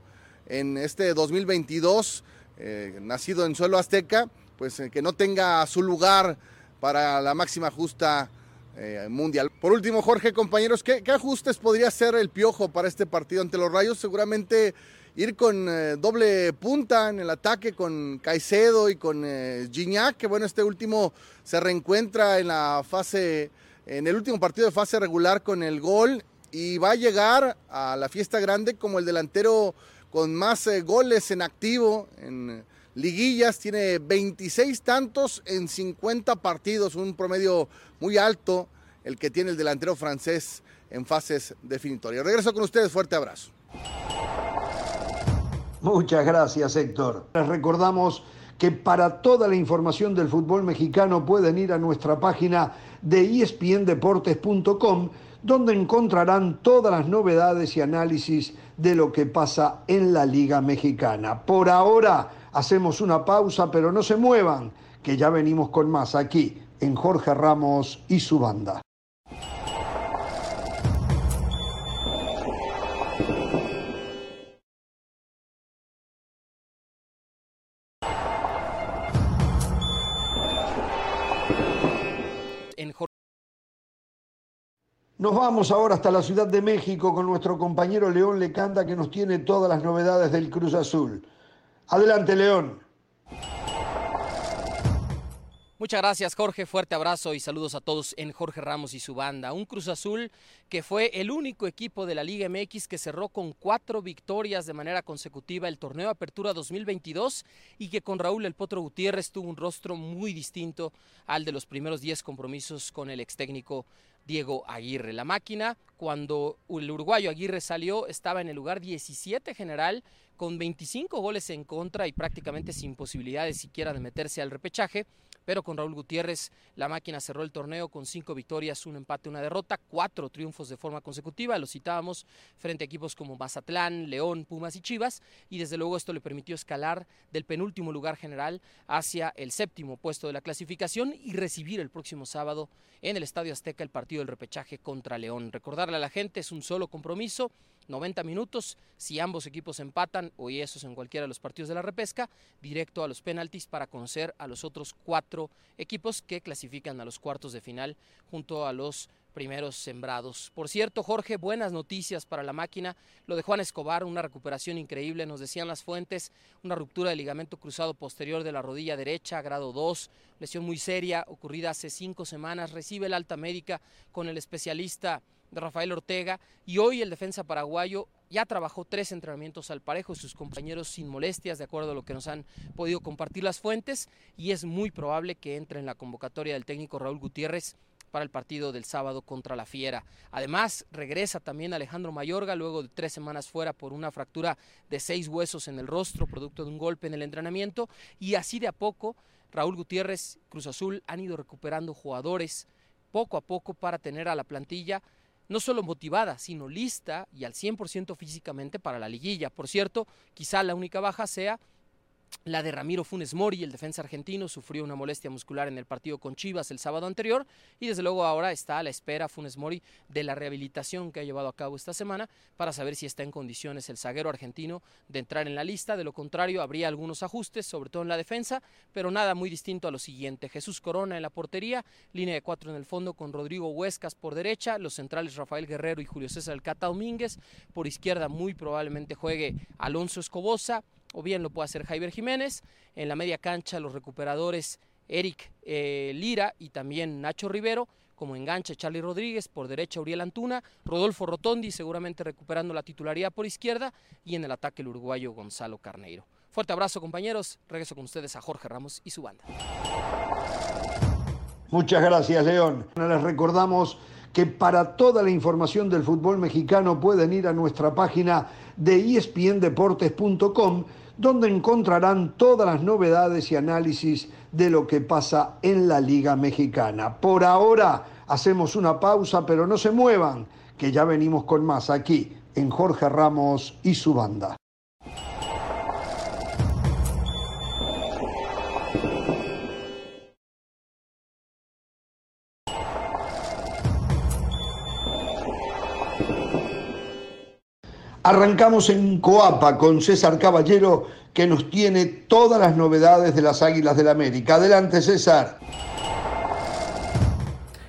Speaker 11: en este 2022 eh, nacido en suelo azteca, pues eh, que no tenga su lugar para la máxima justa eh, mundial. Por último, Jorge, compañeros, ¿qué, ajustes podría hacer el Piojo para este partido ante los Rayos? Seguramente ir con doble punta en el ataque con Caicedo y con Gignac, que bueno, este último se reencuentra en la fase, en el último partido de fase regular con el gol y va a llegar a la fiesta grande como el delantero con más eh, goles en activo en liguillas, tiene 26 tantos en 50 partidos, un promedio muy alto el que tiene el delantero francés en fases definitorias. Regreso con ustedes, fuerte abrazo.
Speaker 1: Muchas gracias, Héctor. Les recordamos que para toda la información del fútbol mexicano pueden ir a nuestra página de espndeportes.com donde encontrarán todas las novedades y análisis de lo que pasa en la Liga Mexicana. Por ahora hacemos una pausa, pero no se muevan, que ya venimos con más aquí en Jorge Ramos y su banda. Nos vamos ahora hasta la Ciudad de México con nuestro compañero León Lecanda que nos tiene todas las novedades del Cruz Azul. Adelante, León.
Speaker 12: Muchas gracias, Jorge. Fuerte abrazo y saludos a todos en Jorge Ramos y su banda. Un Cruz Azul que fue el único equipo de la Liga MX que cerró con cuatro victorias de manera consecutiva el torneo Apertura 2022 y que con Raúl El Potro Gutiérrez tuvo un rostro muy distinto al de los primeros 10 compromisos con el ex técnico Diego Aguirre. La máquina, cuando el uruguayo Aguirre salió, estaba en el lugar 17 general con 25 goles en contra y prácticamente sin posibilidades siquiera de meterse al repechaje pero con Raúl Gutiérrez la máquina cerró el torneo con cinco victorias, un empate, una derrota, cuatro triunfos de forma consecutiva, lo citábamos frente a equipos como Mazatlán, León, Pumas y Chivas, y desde luego esto le permitió escalar del penúltimo lugar general hacia el séptimo puesto de la clasificación y recibir el próximo sábado en el Estadio Azteca el partido del repechaje contra León. Recordarle a la gente, es un solo compromiso, 90 minutos, si ambos equipos empatan, o y esos en cualquiera de los partidos de la repesca, directo a los penaltis para conocer a los otros cuatro equipos que clasifican a los cuartos de final junto a los primeros sembrados. Por cierto, Jorge, buenas noticias para la máquina. Lo de Juan Escobar, una recuperación increíble, nos decían las fuentes, una ruptura del ligamento cruzado posterior de la rodilla derecha, grado 2, lesión muy seria, ocurrida hace cinco semanas, recibe el alta médica con el especialista de Rafael Ortega y hoy el defensa paraguayo ya trabajó tres entrenamientos al parejo, sus compañeros sin molestias, de acuerdo a lo que nos han podido compartir las fuentes, y es muy probable que entre en la convocatoria del técnico Raúl Gutiérrez para el partido del sábado contra la Fiera. Además, regresa también Alejandro Mayorga luego de tres semanas fuera por una fractura de seis huesos en el rostro, producto de un golpe en el entrenamiento, y así de a poco Raúl Gutiérrez, Cruz Azul han ido recuperando jugadores poco a poco para tener a la plantilla no solo motivada, sino lista y al 100% físicamente para la liguilla. Por cierto, quizá la única baja sea la de Ramiro Funes Mori, el defensa argentino, sufrió una molestia muscular en el partido con Chivas el sábado anterior y desde luego ahora está a la espera Funes Mori de la rehabilitación que ha llevado a cabo esta semana para saber si está en condiciones el zaguero argentino de entrar en la lista. De lo contrario, habría algunos ajustes, sobre todo en la defensa, pero nada muy distinto a lo siguiente. Jesús Corona en la portería, línea de cuatro en el fondo con Rodrigo Huescas por derecha, los centrales Rafael Guerrero y Julio César Cata Domínguez. Por izquierda muy probablemente juegue Alonso Escobosa o bien lo puede hacer Javier Jiménez. En la media cancha los recuperadores Eric eh, Lira y también Nacho Rivero. Como enganche Charlie Rodríguez, por derecha Uriel Antuna, Rodolfo Rotondi seguramente recuperando la titularidad por izquierda y en el ataque el uruguayo Gonzalo Carneiro. Fuerte abrazo compañeros, regreso con ustedes a Jorge Ramos y su banda.
Speaker 1: Muchas gracias León. Les recordamos que para toda la información del fútbol mexicano pueden ir a nuestra página de espndeportes.com donde encontrarán todas las novedades y análisis de lo que pasa en la Liga Mexicana. Por ahora hacemos una pausa, pero no se muevan, que ya venimos con más aquí en Jorge Ramos y su banda. Arrancamos en Coapa con César Caballero que nos tiene todas las novedades de las Águilas del América. Adelante César.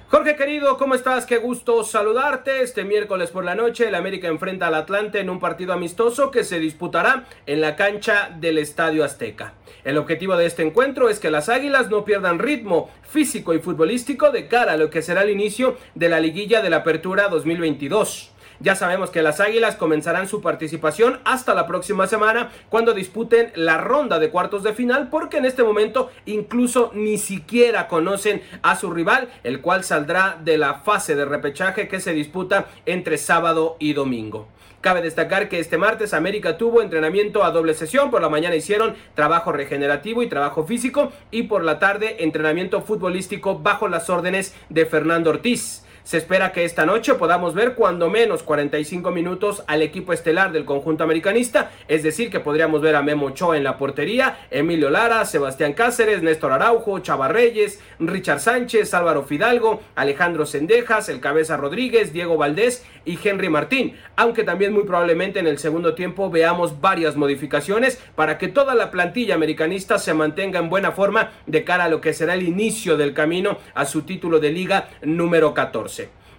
Speaker 13: Jorge querido, ¿cómo estás? Qué gusto saludarte. Este miércoles por la noche el América enfrenta al Atlante en un partido amistoso que se disputará en la cancha del Estadio Azteca. El objetivo de este encuentro es que las Águilas no pierdan ritmo físico y futbolístico de cara a lo que será el inicio de la liguilla de la Apertura 2022. Ya sabemos que las Águilas comenzarán su participación hasta la próxima semana cuando disputen la ronda de cuartos de final porque en este momento incluso ni siquiera conocen a su rival, el cual saldrá de la fase de repechaje que se disputa entre sábado y domingo. Cabe destacar que este martes América tuvo entrenamiento a doble sesión. Por la mañana hicieron trabajo regenerativo y trabajo físico y por la tarde entrenamiento futbolístico bajo las órdenes de Fernando Ortiz. Se espera que esta noche podamos ver cuando menos 45 minutos al equipo estelar del conjunto americanista, es decir, que podríamos ver a Memo Ochoa en la portería, Emilio Lara, Sebastián Cáceres, Néstor Araujo, Chava Reyes, Richard Sánchez, Álvaro Fidalgo, Alejandro Sendejas, El Cabeza Rodríguez, Diego Valdés y Henry Martín, aunque también muy probablemente en el segundo tiempo veamos varias modificaciones para que toda la plantilla americanista se mantenga en buena forma de cara a lo que será el inicio del camino a su título de liga número 14.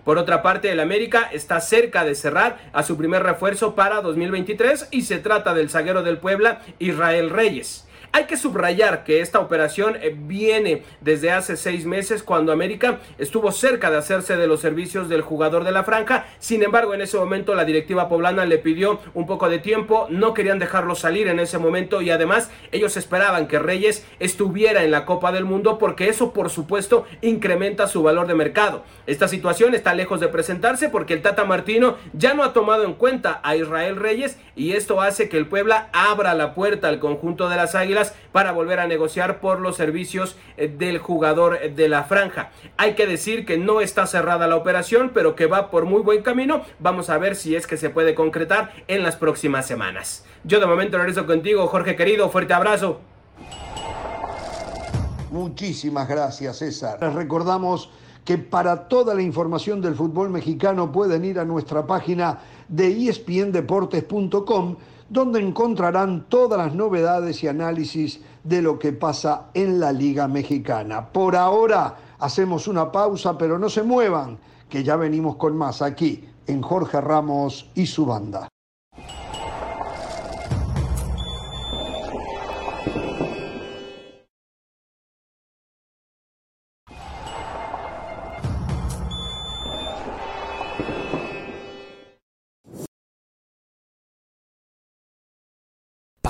Speaker 13: Por otra parte, el América está cerca de cerrar a su primer refuerzo para 2023 y se trata del zaguero del Puebla, Israel Reyes. Hay que subrayar que esta operación eh, viene desde hace seis meses cuando América estuvo cerca de hacerse de los servicios del jugador de la franja. Sin embargo, en ese momento la directiva poblana le pidió un poco de tiempo, no querían dejarlo salir en ese momento y además ellos esperaban que Reyes estuviera en la Copa del Mundo porque eso por supuesto incrementa su valor de mercado. Esta situación está lejos de presentarse porque el Tata Martino ya no ha tomado en cuenta a Israel Reyes y esto hace que el Puebla abra la puerta al conjunto de las Águilas para volver a negociar por los servicios eh, del jugador de la franja. Hay que decir que no está cerrada la operación, pero que va por muy buen camino. Vamos a ver si es que se puede concretar en las próximas semanas. Yo de momento regreso contigo, Jorge querido, fuerte abrazo.
Speaker 1: Muchísimas gracias, César. Les recordamos que para toda la información del fútbol mexicano pueden ir a nuestra página de espndeportes.com, donde encontrarán todas las novedades y análisis de lo que pasa en la Liga Mexicana. Por ahora hacemos una pausa, pero no se muevan, que ya venimos con más aquí en Jorge Ramos y su banda.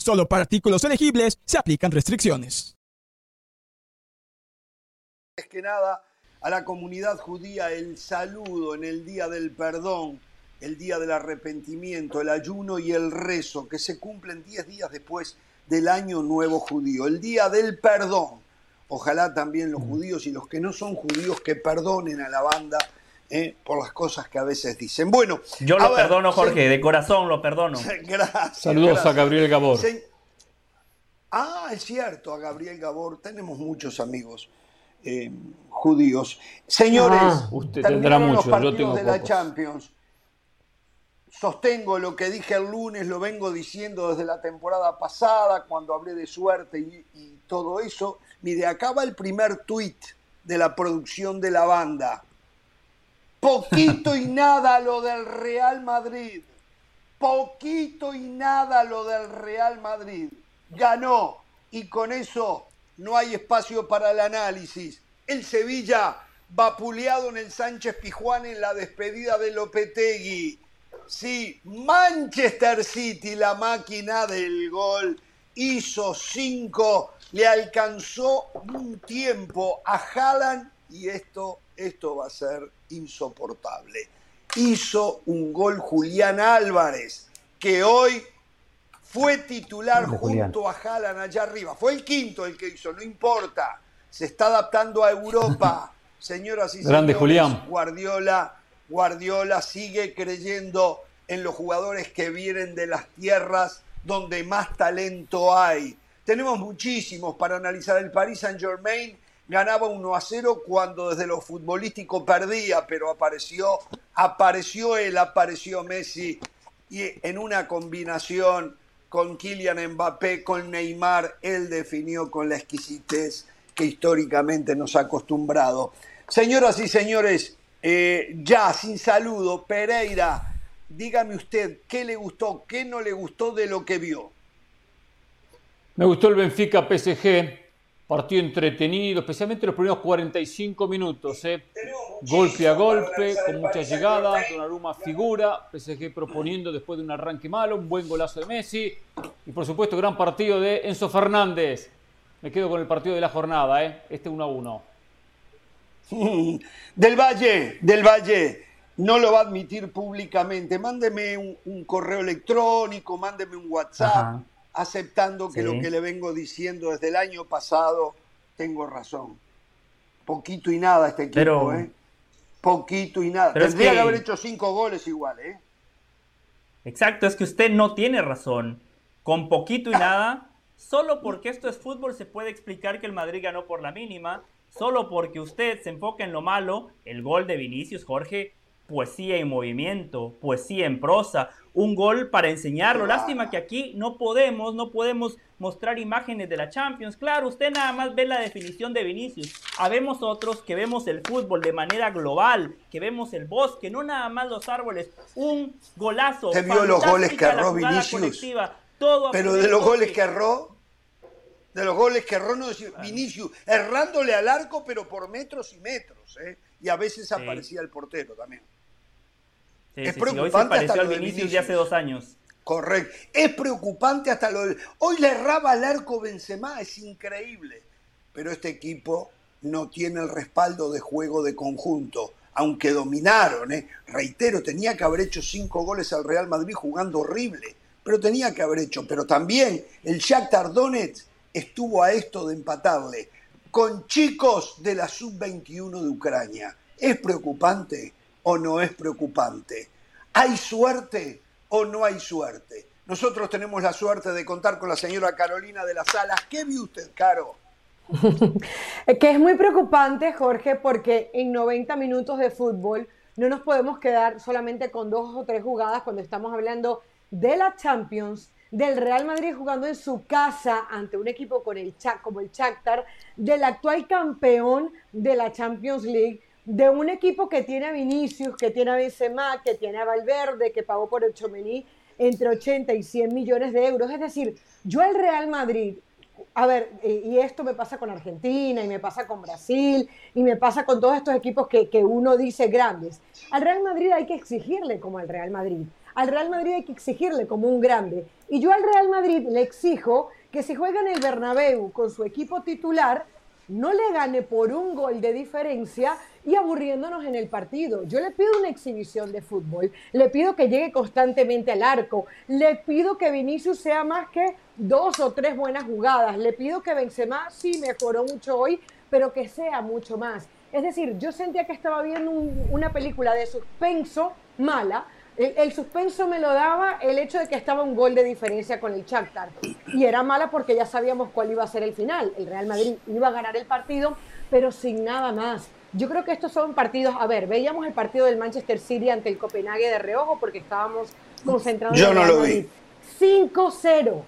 Speaker 14: Solo para artículos elegibles se aplican restricciones.
Speaker 1: Es que nada, a la comunidad judía el saludo en el día del perdón, el día del arrepentimiento, el ayuno y el rezo, que se cumplen 10 días después del año nuevo judío, el día del perdón. Ojalá también los judíos y los que no son judíos que perdonen a la banda ¿eh? por las cosas que a veces dicen. Bueno,
Speaker 15: yo lo perdono, Jorge, de corazón lo perdono.
Speaker 1: Gracias.
Speaker 16: Saludos a Gabriel Gabor.
Speaker 1: Ah, es cierto, a Gabriel Gabor. Tenemos muchos amigos eh, judíos. Señores,
Speaker 16: ah, usted tendrá muchos,
Speaker 1: los partidos yo tengo de la Champions. Sostengo lo que dije el lunes, lo vengo diciendo desde la temporada pasada, cuando hablé de suerte y, y todo eso. Mire, acaba el primer tuit de la producción de la banda Poquito y nada lo del Real Madrid. Poquito y nada lo del Real Madrid. Ganó y con eso no hay espacio para el análisis. El Sevilla vapuleado en el Sánchez Pijuán en la despedida de Lopetegui. Sí, Manchester City, la máquina del gol, hizo cinco, le alcanzó un tiempo a Haaland y esto, esto va a ser insoportable. Hizo un gol Julián Álvarez, que hoy fue titular junto a Haaland allá arriba. Fue el quinto el que hizo, no importa. Se está adaptando a Europa. Señoras y
Speaker 16: Grande
Speaker 1: Julián. Guardiola, Guardiola sigue creyendo en los jugadores que vienen de las tierras donde más talento hay. Tenemos muchísimos para analizar el Paris Saint Germain ganaba 1 a 0 cuando desde lo futbolístico perdía, pero apareció, apareció él, apareció Messi y en una combinación con Kylian Mbappé, con Neymar, él definió con la exquisitez que históricamente nos ha acostumbrado. Señoras y señores, eh, ya sin saludo, Pereira, dígame usted qué le gustó, qué no le gustó de lo que vio.
Speaker 16: Me gustó el Benfica PSG, Partido entretenido, especialmente los primeros 45 minutos. ¿eh? Golpe a golpe, con muchas llegadas. Donnarumma figura, PSG proponiendo después de un arranque malo, un buen golazo de Messi. Y por supuesto, gran partido de Enzo Fernández. Me quedo con el partido de la jornada, ¿eh? este 1 a 1.
Speaker 1: Del Valle, del Valle, no lo va a admitir públicamente. Mándeme un, un correo electrónico, mándeme un WhatsApp,
Speaker 15: Ajá.
Speaker 1: Aceptando que
Speaker 15: Sí.
Speaker 1: lo que le vengo diciendo desde el año pasado, tengo razón. Poquito y nada este equipo,
Speaker 15: Pero-
Speaker 1: ¿eh? Poquito y nada.
Speaker 15: Pero es
Speaker 1: Tendría que...
Speaker 15: que-
Speaker 1: haber hecho cinco goles igual, ¿eh?
Speaker 15: Exacto, es que usted no tiene razón. Con poquito y nada, solo porque esto es fútbol se puede explicar que el Madrid ganó por la mínima, solo porque usted se enfoca en lo malo, el gol de Vinicius, Jorge, poesía en movimiento, poesía en prosa, un gol para enseñarlo. Lástima que aquí no podemos, no podemos mostrar imágenes de la Champions. Claro, usted nada más ve la definición de Vinicius. Habemos otros que vemos el fútbol de manera global, que vemos el bosque, no nada más los árboles. Un golazo.
Speaker 1: ¿Usted vio los goles que
Speaker 15: jugada
Speaker 1: Vinicius?
Speaker 15: todo
Speaker 1: Pero de los goles que erró, de los goles que erró, no decir, Vinicius, errándole al arco, pero por metros y metros, ¿eh? Y a veces aparecía el portero también.
Speaker 15: Sí,
Speaker 1: es
Speaker 15: sí, sí,
Speaker 1: preocupante hasta lo de
Speaker 15: Vinicius de hace dos años.
Speaker 1: Correcto. Es preocupante hasta lo del... Hoy le erraba al arco Benzema, es increíble. Pero este equipo no tiene el respaldo de juego de conjunto, aunque dominaron, ¿eh? Reitero, tenía que haber hecho cinco goles al Real Madrid jugando horrible, pero tenía que haber hecho. Pero también el Shakhtar Donetsk estuvo a esto de empatarle con chicos de la sub-21 de Ucrania. ¿Es preocupante o no es preocupante? ¿Hay suerte o no hay suerte? Nosotros tenemos la suerte de contar con la señora Carolina de las Salas. ¿Qué vio usted, Caro?
Speaker 17: Que es muy preocupante, Jorge, porque en 90 minutos de fútbol no nos podemos quedar solamente con dos o tres jugadas cuando estamos hablando de la Champions, del Real Madrid jugando en su casa ante un equipo con el, como el Shakhtar, del actual campeón de la Champions League, de un equipo que tiene a Vinicius, que tiene a Benzema, que tiene a Valverde, que pagó por el Chomení entre 80 y 100 millones de euros. Es decir, yo al Real Madrid a ver, y esto me pasa con Argentina, y me pasa con Brasil, y me pasa con todos estos equipos que, que uno dice grandes. Al Real Madrid hay que exigirle como al Real Madrid. Al Real Madrid hay que exigirle como un grande. Y yo al Real Madrid le exijo que si juega en el Bernabéu con su equipo titular, no le gane por un gol de diferencia y aburriéndonos en el partido. Yo le pido una exhibición de fútbol, le pido que llegue constantemente al arco, le pido que Vinicius sea más que dos o tres buenas jugadas, le pido que Benzema sí mejoró mucho hoy, pero que sea mucho más. Es decir, yo sentía que estaba viendo un- una película de suspenso mala, el, el suspenso me lo daba el hecho de que estaba un gol de diferencia con el Shakhtar. Y era mala porque ya sabíamos cuál iba a ser el final. El Real Madrid iba a ganar el partido, pero sin nada más. Yo creo que estos son partidos, a ver, veíamos el partido del Manchester City ante el Copenhague de reojo porque estábamos concentrados
Speaker 1: Yo
Speaker 17: en el
Speaker 1: no lo vi.
Speaker 17: Madrid. 5-0.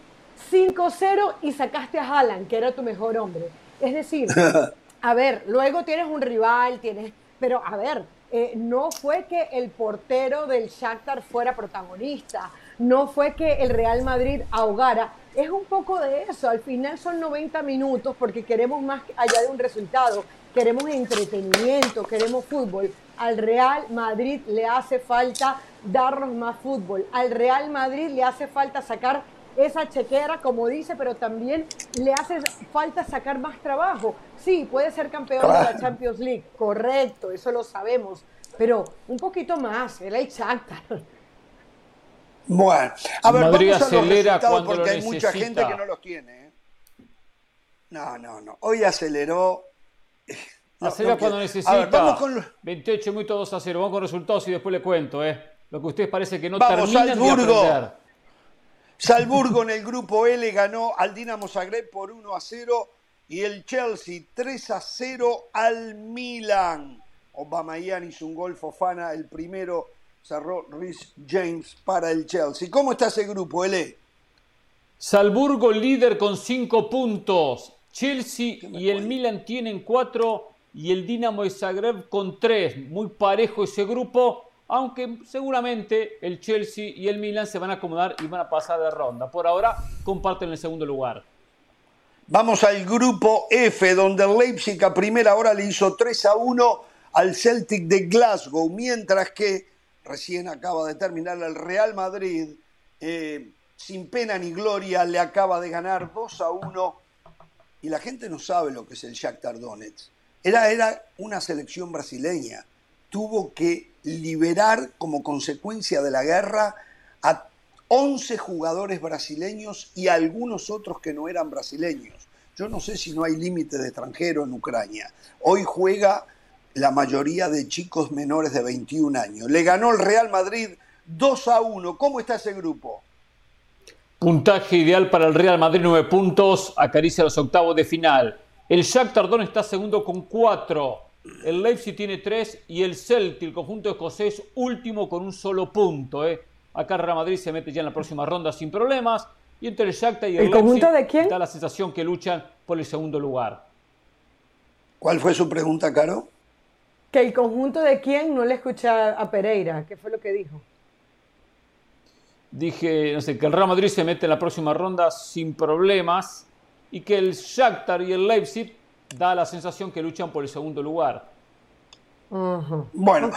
Speaker 17: 5-0 y sacaste a Haaland, que era tu mejor hombre. Es decir, a ver, luego tienes un rival, tienes, pero a ver, eh, no fue que el portero del Shakhtar fuera protagonista, no fue que el Real Madrid ahogara, es un poco de eso, al final son 90 minutos porque queremos más allá de un resultado, queremos entretenimiento, queremos fútbol. Al Real Madrid le hace falta darnos más fútbol, al Real Madrid le hace falta sacar esa chequera, como dice, pero también le hace falta sacar más trabajo. Sí, puede ser campeón de la
Speaker 1: Claro.
Speaker 17: Champions League, correcto, eso lo sabemos, pero un poquito más, era el Shakhtar.
Speaker 1: Bueno, a ver,
Speaker 16: Madrid
Speaker 1: vamos a los
Speaker 16: acelera
Speaker 1: resultados
Speaker 16: cuando
Speaker 1: porque
Speaker 16: lo
Speaker 1: hay mucha gente
Speaker 16: necesita.
Speaker 1: que no los tiene. ¿eh? No, no, no. Hoy aceleró. No,
Speaker 16: Acelera
Speaker 1: no
Speaker 16: cuando
Speaker 1: quiero.
Speaker 16: necesita.
Speaker 1: A ver, vamos con los-
Speaker 16: 28 minutos 2 a 0. Vamos con resultados y después le cuento, ¿eh? Lo que ustedes parece que no
Speaker 1: Vamos,
Speaker 16: terminan de aprender.
Speaker 1: Salzburgo en el grupo L ganó al Dinamo Zagreb por 1 a 0 y el Chelsea 3 a 0 al Milan. Obamayan hizo un gol Fofana, el primero cerró Rhys James para el Chelsea. ¿Cómo está ese grupo, L?
Speaker 16: Salzburgo líder con 5 puntos. Chelsea y el Milan tienen 4 y el Dinamo de Zagreb con 3. Muy parejo ese grupo, aunque seguramente el Chelsea y el Milan se van a acomodar y van a pasar de ronda. Por ahora comparten el segundo lugar.
Speaker 1: Vamos al grupo F, donde el Leipzig a primera hora le hizo 3 a 1 al Celtic de Glasgow, mientras que recién acaba de terminar el Real Madrid, eh, sin pena ni gloria, le acaba de ganar 2 a 1 y la gente no sabe lo que es el Shakhtar Donetsk. Era, era una selección brasileña. Tuvo que liberar como consecuencia de la guerra a 11 jugadores brasileños y algunos otros que no eran brasileños. Yo no sé si no hay límite de extranjero en Ucrania. Hoy juega la mayoría de chicos menores de 21 años. Le ganó el Real Madrid 2 a 1. ¿Cómo está ese grupo?
Speaker 16: Puntaje ideal para el Real Madrid, 9 puntos, acaricia los octavos de final. El Shakhtar Donetsk está segundo con 4. El Leipzig tiene 3 y el Celtic, el conjunto escocés, último con un solo punto. ¿eh? Acá Real Madrid se mete ya en la próxima ronda sin problemas. Y entre el Shakhtar y el,
Speaker 17: ¿El conjunto
Speaker 16: Leipzig
Speaker 17: de quién?
Speaker 16: da la sensación que luchan por el segundo lugar.
Speaker 1: ¿Cuál fue su pregunta, Caro?
Speaker 17: Que el conjunto de quién no le escucha a Pereira. ¿Qué fue lo que dijo?
Speaker 16: Dije, no sé, que el Real Madrid se mete en la próxima ronda sin problemas y que el Shakhtar y el Leipzig da la sensación que luchan por el segundo lugar.
Speaker 1: Bueno,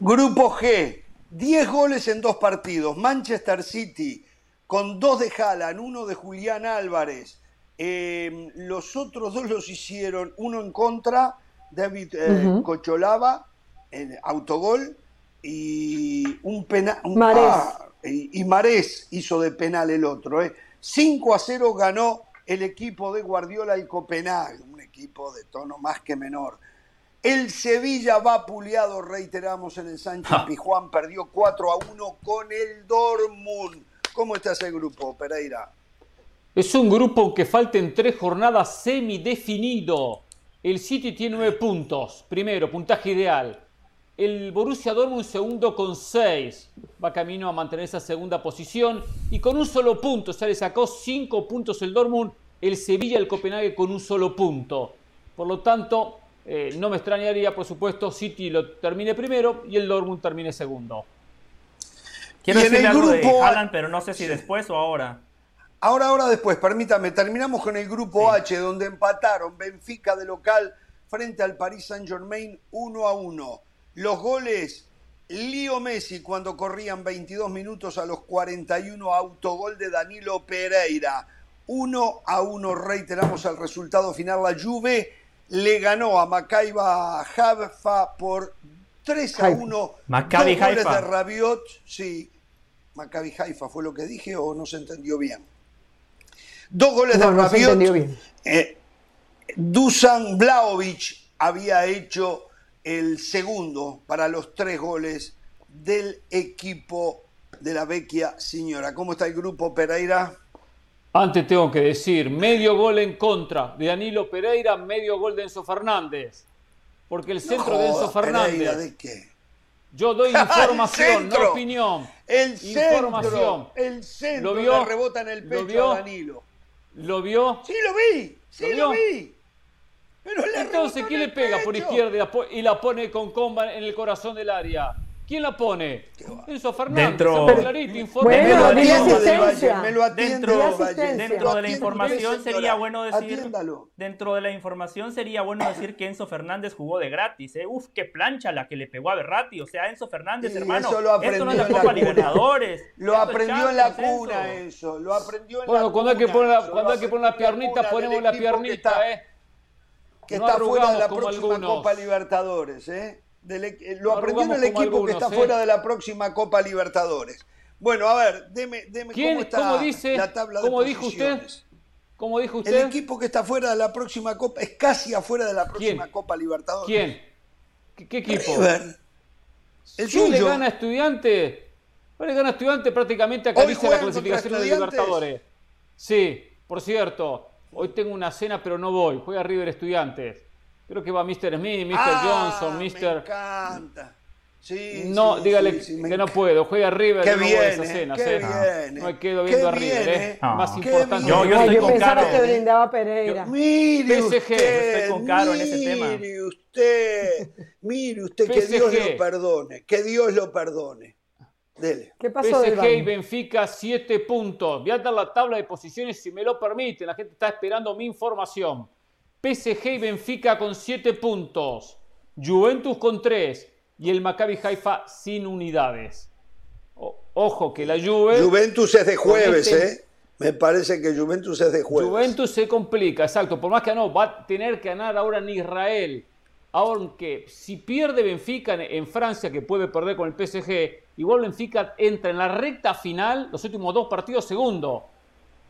Speaker 1: grupo G, 10 goles en dos partidos. Manchester City con dos de Haaland, uno de Julián Álvarez. Eh, los otros dos los hicieron, uno en contra, David eh, en autogol, y un penal.
Speaker 17: Marés.
Speaker 1: y, y Marés hizo de penal el otro. eh. 5 a 0 ganó el equipo de Guardiola y Copenhague, un equipo de tono más que menor. El Sevilla va puliado, reiteramos, en el Sánchez Pijuán, perdió 4 a 1 con el Dortmund. ¿Cómo está ese grupo, Pereira?
Speaker 16: Es un grupo que falten tres jornadas semidefinido. El City tiene nueve puntos. Primero, puntaje ideal. El Borussia Dortmund segundo con seis. Va camino a mantener esa segunda posición. Y con un solo punto, o sea, le sacó cinco puntos el Dortmund. El Sevilla y el Copenhague con un solo punto. Por lo tanto, eh, no me extrañaría, por supuesto, City lo termine primero y el Dortmund termine segundo.
Speaker 15: Quiero
Speaker 1: Y en
Speaker 15: decirle
Speaker 1: el
Speaker 15: algo de Haaland, pero no sé si después o ahora.
Speaker 1: Ahora, ahora después, permítame, terminamos con el grupo H, donde empataron Benfica de local frente al Paris Saint Germain 1 a 1. Los goles, Lío Messi cuando corrían 22 minutos a los 41, autogol de Danilo Pereira. 1 a 1, reiteramos el resultado final. La Juve le ganó a Maccabi Haifa por 3 a 1.
Speaker 15: Maccabi
Speaker 1: Dos goles
Speaker 15: Haifa.
Speaker 1: de Rabiot, sí. Maccabi Haifa fue lo que dije o no se entendió bien. Dos goles
Speaker 17: No,
Speaker 1: de
Speaker 17: no se
Speaker 1: Rabiot.
Speaker 17: entendió bien.
Speaker 1: Eh, Dusan Blaovic había hecho el segundo para los tres goles del equipo de la Vecchia Señora. ¿Cómo está el grupo Pereira?
Speaker 16: Antes tengo que decir, medio gol en contra de Danilo Pereira, medio gol de Enzo Fernández. Porque el centro de Enzo Fernández.
Speaker 1: Pereira, ¿de qué?
Speaker 16: Yo doy información, no opinión.
Speaker 1: El
Speaker 16: Información.
Speaker 1: centro, el centro
Speaker 16: ¿Lo vio?
Speaker 1: rebota en el
Speaker 16: ¿Lo
Speaker 1: pecho
Speaker 16: vio?
Speaker 1: a Danilo.
Speaker 16: ¿Lo vio?
Speaker 1: Sí, lo vi, sí,
Speaker 16: ¿Lo
Speaker 1: vi. Pero le
Speaker 16: Entonces, ¿quién
Speaker 1: en
Speaker 16: le pega por izquierda y la, la pone con comba en el corazón del área? ¿Quién la pone? Enzo Fernández.
Speaker 15: Dentro-
Speaker 16: clarito.
Speaker 17: Bueno,
Speaker 15: Dentro de la
Speaker 17: asistencia.
Speaker 1: Me lo
Speaker 15: Dentro,
Speaker 17: asistencia.
Speaker 15: Dentro de la información sería bueno decir.
Speaker 1: Atiéndalo.
Speaker 15: Dentro de la información sería bueno decir que Enzo Fernández jugó de gratis. ¿eh? Uf, qué plancha la que le pegó a Berratti. O sea, Enzo Fernández,
Speaker 1: Sí,
Speaker 15: hermano.
Speaker 1: eso lo
Speaker 15: esto no es
Speaker 1: aprendió
Speaker 15: la
Speaker 1: en la
Speaker 15: Copa
Speaker 1: cuna.
Speaker 15: Libertadores.
Speaker 1: Lo aprendió en la cuna
Speaker 15: Enzo.
Speaker 1: eso, lo aprendió en
Speaker 16: Bueno,
Speaker 1: la
Speaker 16: cuando hay que
Speaker 1: cuna,
Speaker 16: poner la- cuando hay que poner la
Speaker 1: aprendió
Speaker 16: piernita, ponemos la piernita,
Speaker 1: está-
Speaker 16: ¿eh?
Speaker 1: Que
Speaker 16: No
Speaker 1: está fuera de la próxima
Speaker 16: algunos.
Speaker 1: Copa Libertadores, ¿eh? Del eh, lo
Speaker 16: No
Speaker 1: aprendió en el equipo que está
Speaker 16: ¿eh?
Speaker 1: fuera de la próxima Copa Libertadores. Bueno, a ver, deme, deme cómo está
Speaker 16: ¿Cómo dice?
Speaker 1: la tabla de
Speaker 16: ¿Cómo dijo usted? ¿Cómo dijo
Speaker 1: El
Speaker 16: usted?
Speaker 1: equipo que está fuera de la próxima Copa, es casi afuera de la próxima
Speaker 16: ¿Quién?
Speaker 1: Copa Libertadores.
Speaker 16: ¿Quién? ¿Qué, qué equipo?
Speaker 1: River. El
Speaker 16: ¿Quién le
Speaker 1: suyo.
Speaker 16: gana a estudiante? ¿Quién le gana estudiante? Prácticamente acaricia la clasificación de. Libertadores. Sí, por cierto. Hoy tengo una cena, pero no voy. Juega River Estudiantes. Creo que va Mr. Smith, Mr.
Speaker 1: Ah,
Speaker 16: Johnson,
Speaker 1: Me
Speaker 16: Mr.
Speaker 1: encanta. Sí,
Speaker 16: No,
Speaker 1: sí,
Speaker 16: dígale
Speaker 1: sí, sí, me
Speaker 16: que no puedo. Juega River,
Speaker 1: Qué
Speaker 16: yo no voy a
Speaker 1: bien,
Speaker 16: esas
Speaker 1: eh,
Speaker 16: cenas.
Speaker 1: qué
Speaker 16: eh.
Speaker 1: bien,
Speaker 16: No me quedo
Speaker 1: Qué
Speaker 16: viendo a
Speaker 1: bien,
Speaker 16: River,
Speaker 1: eh.
Speaker 16: eh. Más
Speaker 1: Qué
Speaker 16: importante.
Speaker 1: bien.
Speaker 15: Yo- yo estoy
Speaker 17: yo
Speaker 15: con
Speaker 17: pensaba
Speaker 15: Caro.
Speaker 17: que brindaba Pereira.
Speaker 1: Mire
Speaker 16: PSG,
Speaker 1: usted,
Speaker 15: yo estoy con Caro en ese tema.
Speaker 1: mire usted, mire usted, que
Speaker 16: PSG.
Speaker 1: Dios lo perdone, que Dios lo perdone. Dele.
Speaker 17: ¿Qué pasó
Speaker 16: PSG y? Benfica, 7 puntos. Voy a dar la tabla de posiciones si me lo permiten. La gente está esperando mi información. PSG y Benfica con 7 puntos. Juventus con 3. Y el Maccabi Haifa sin unidades. O- ojo que la Juve...
Speaker 1: Juventus es de jueves,
Speaker 16: este-
Speaker 1: ¿eh? Me parece que Juventus es de jueves.
Speaker 16: Juventus se complica, exacto. Por más que no, va a tener que ganar ahora en Israel. Aunque si pierde Benfica en, en Francia, que puede perder con el PSG, igual Benfica entra en la recta final, los últimos dos partidos segundo,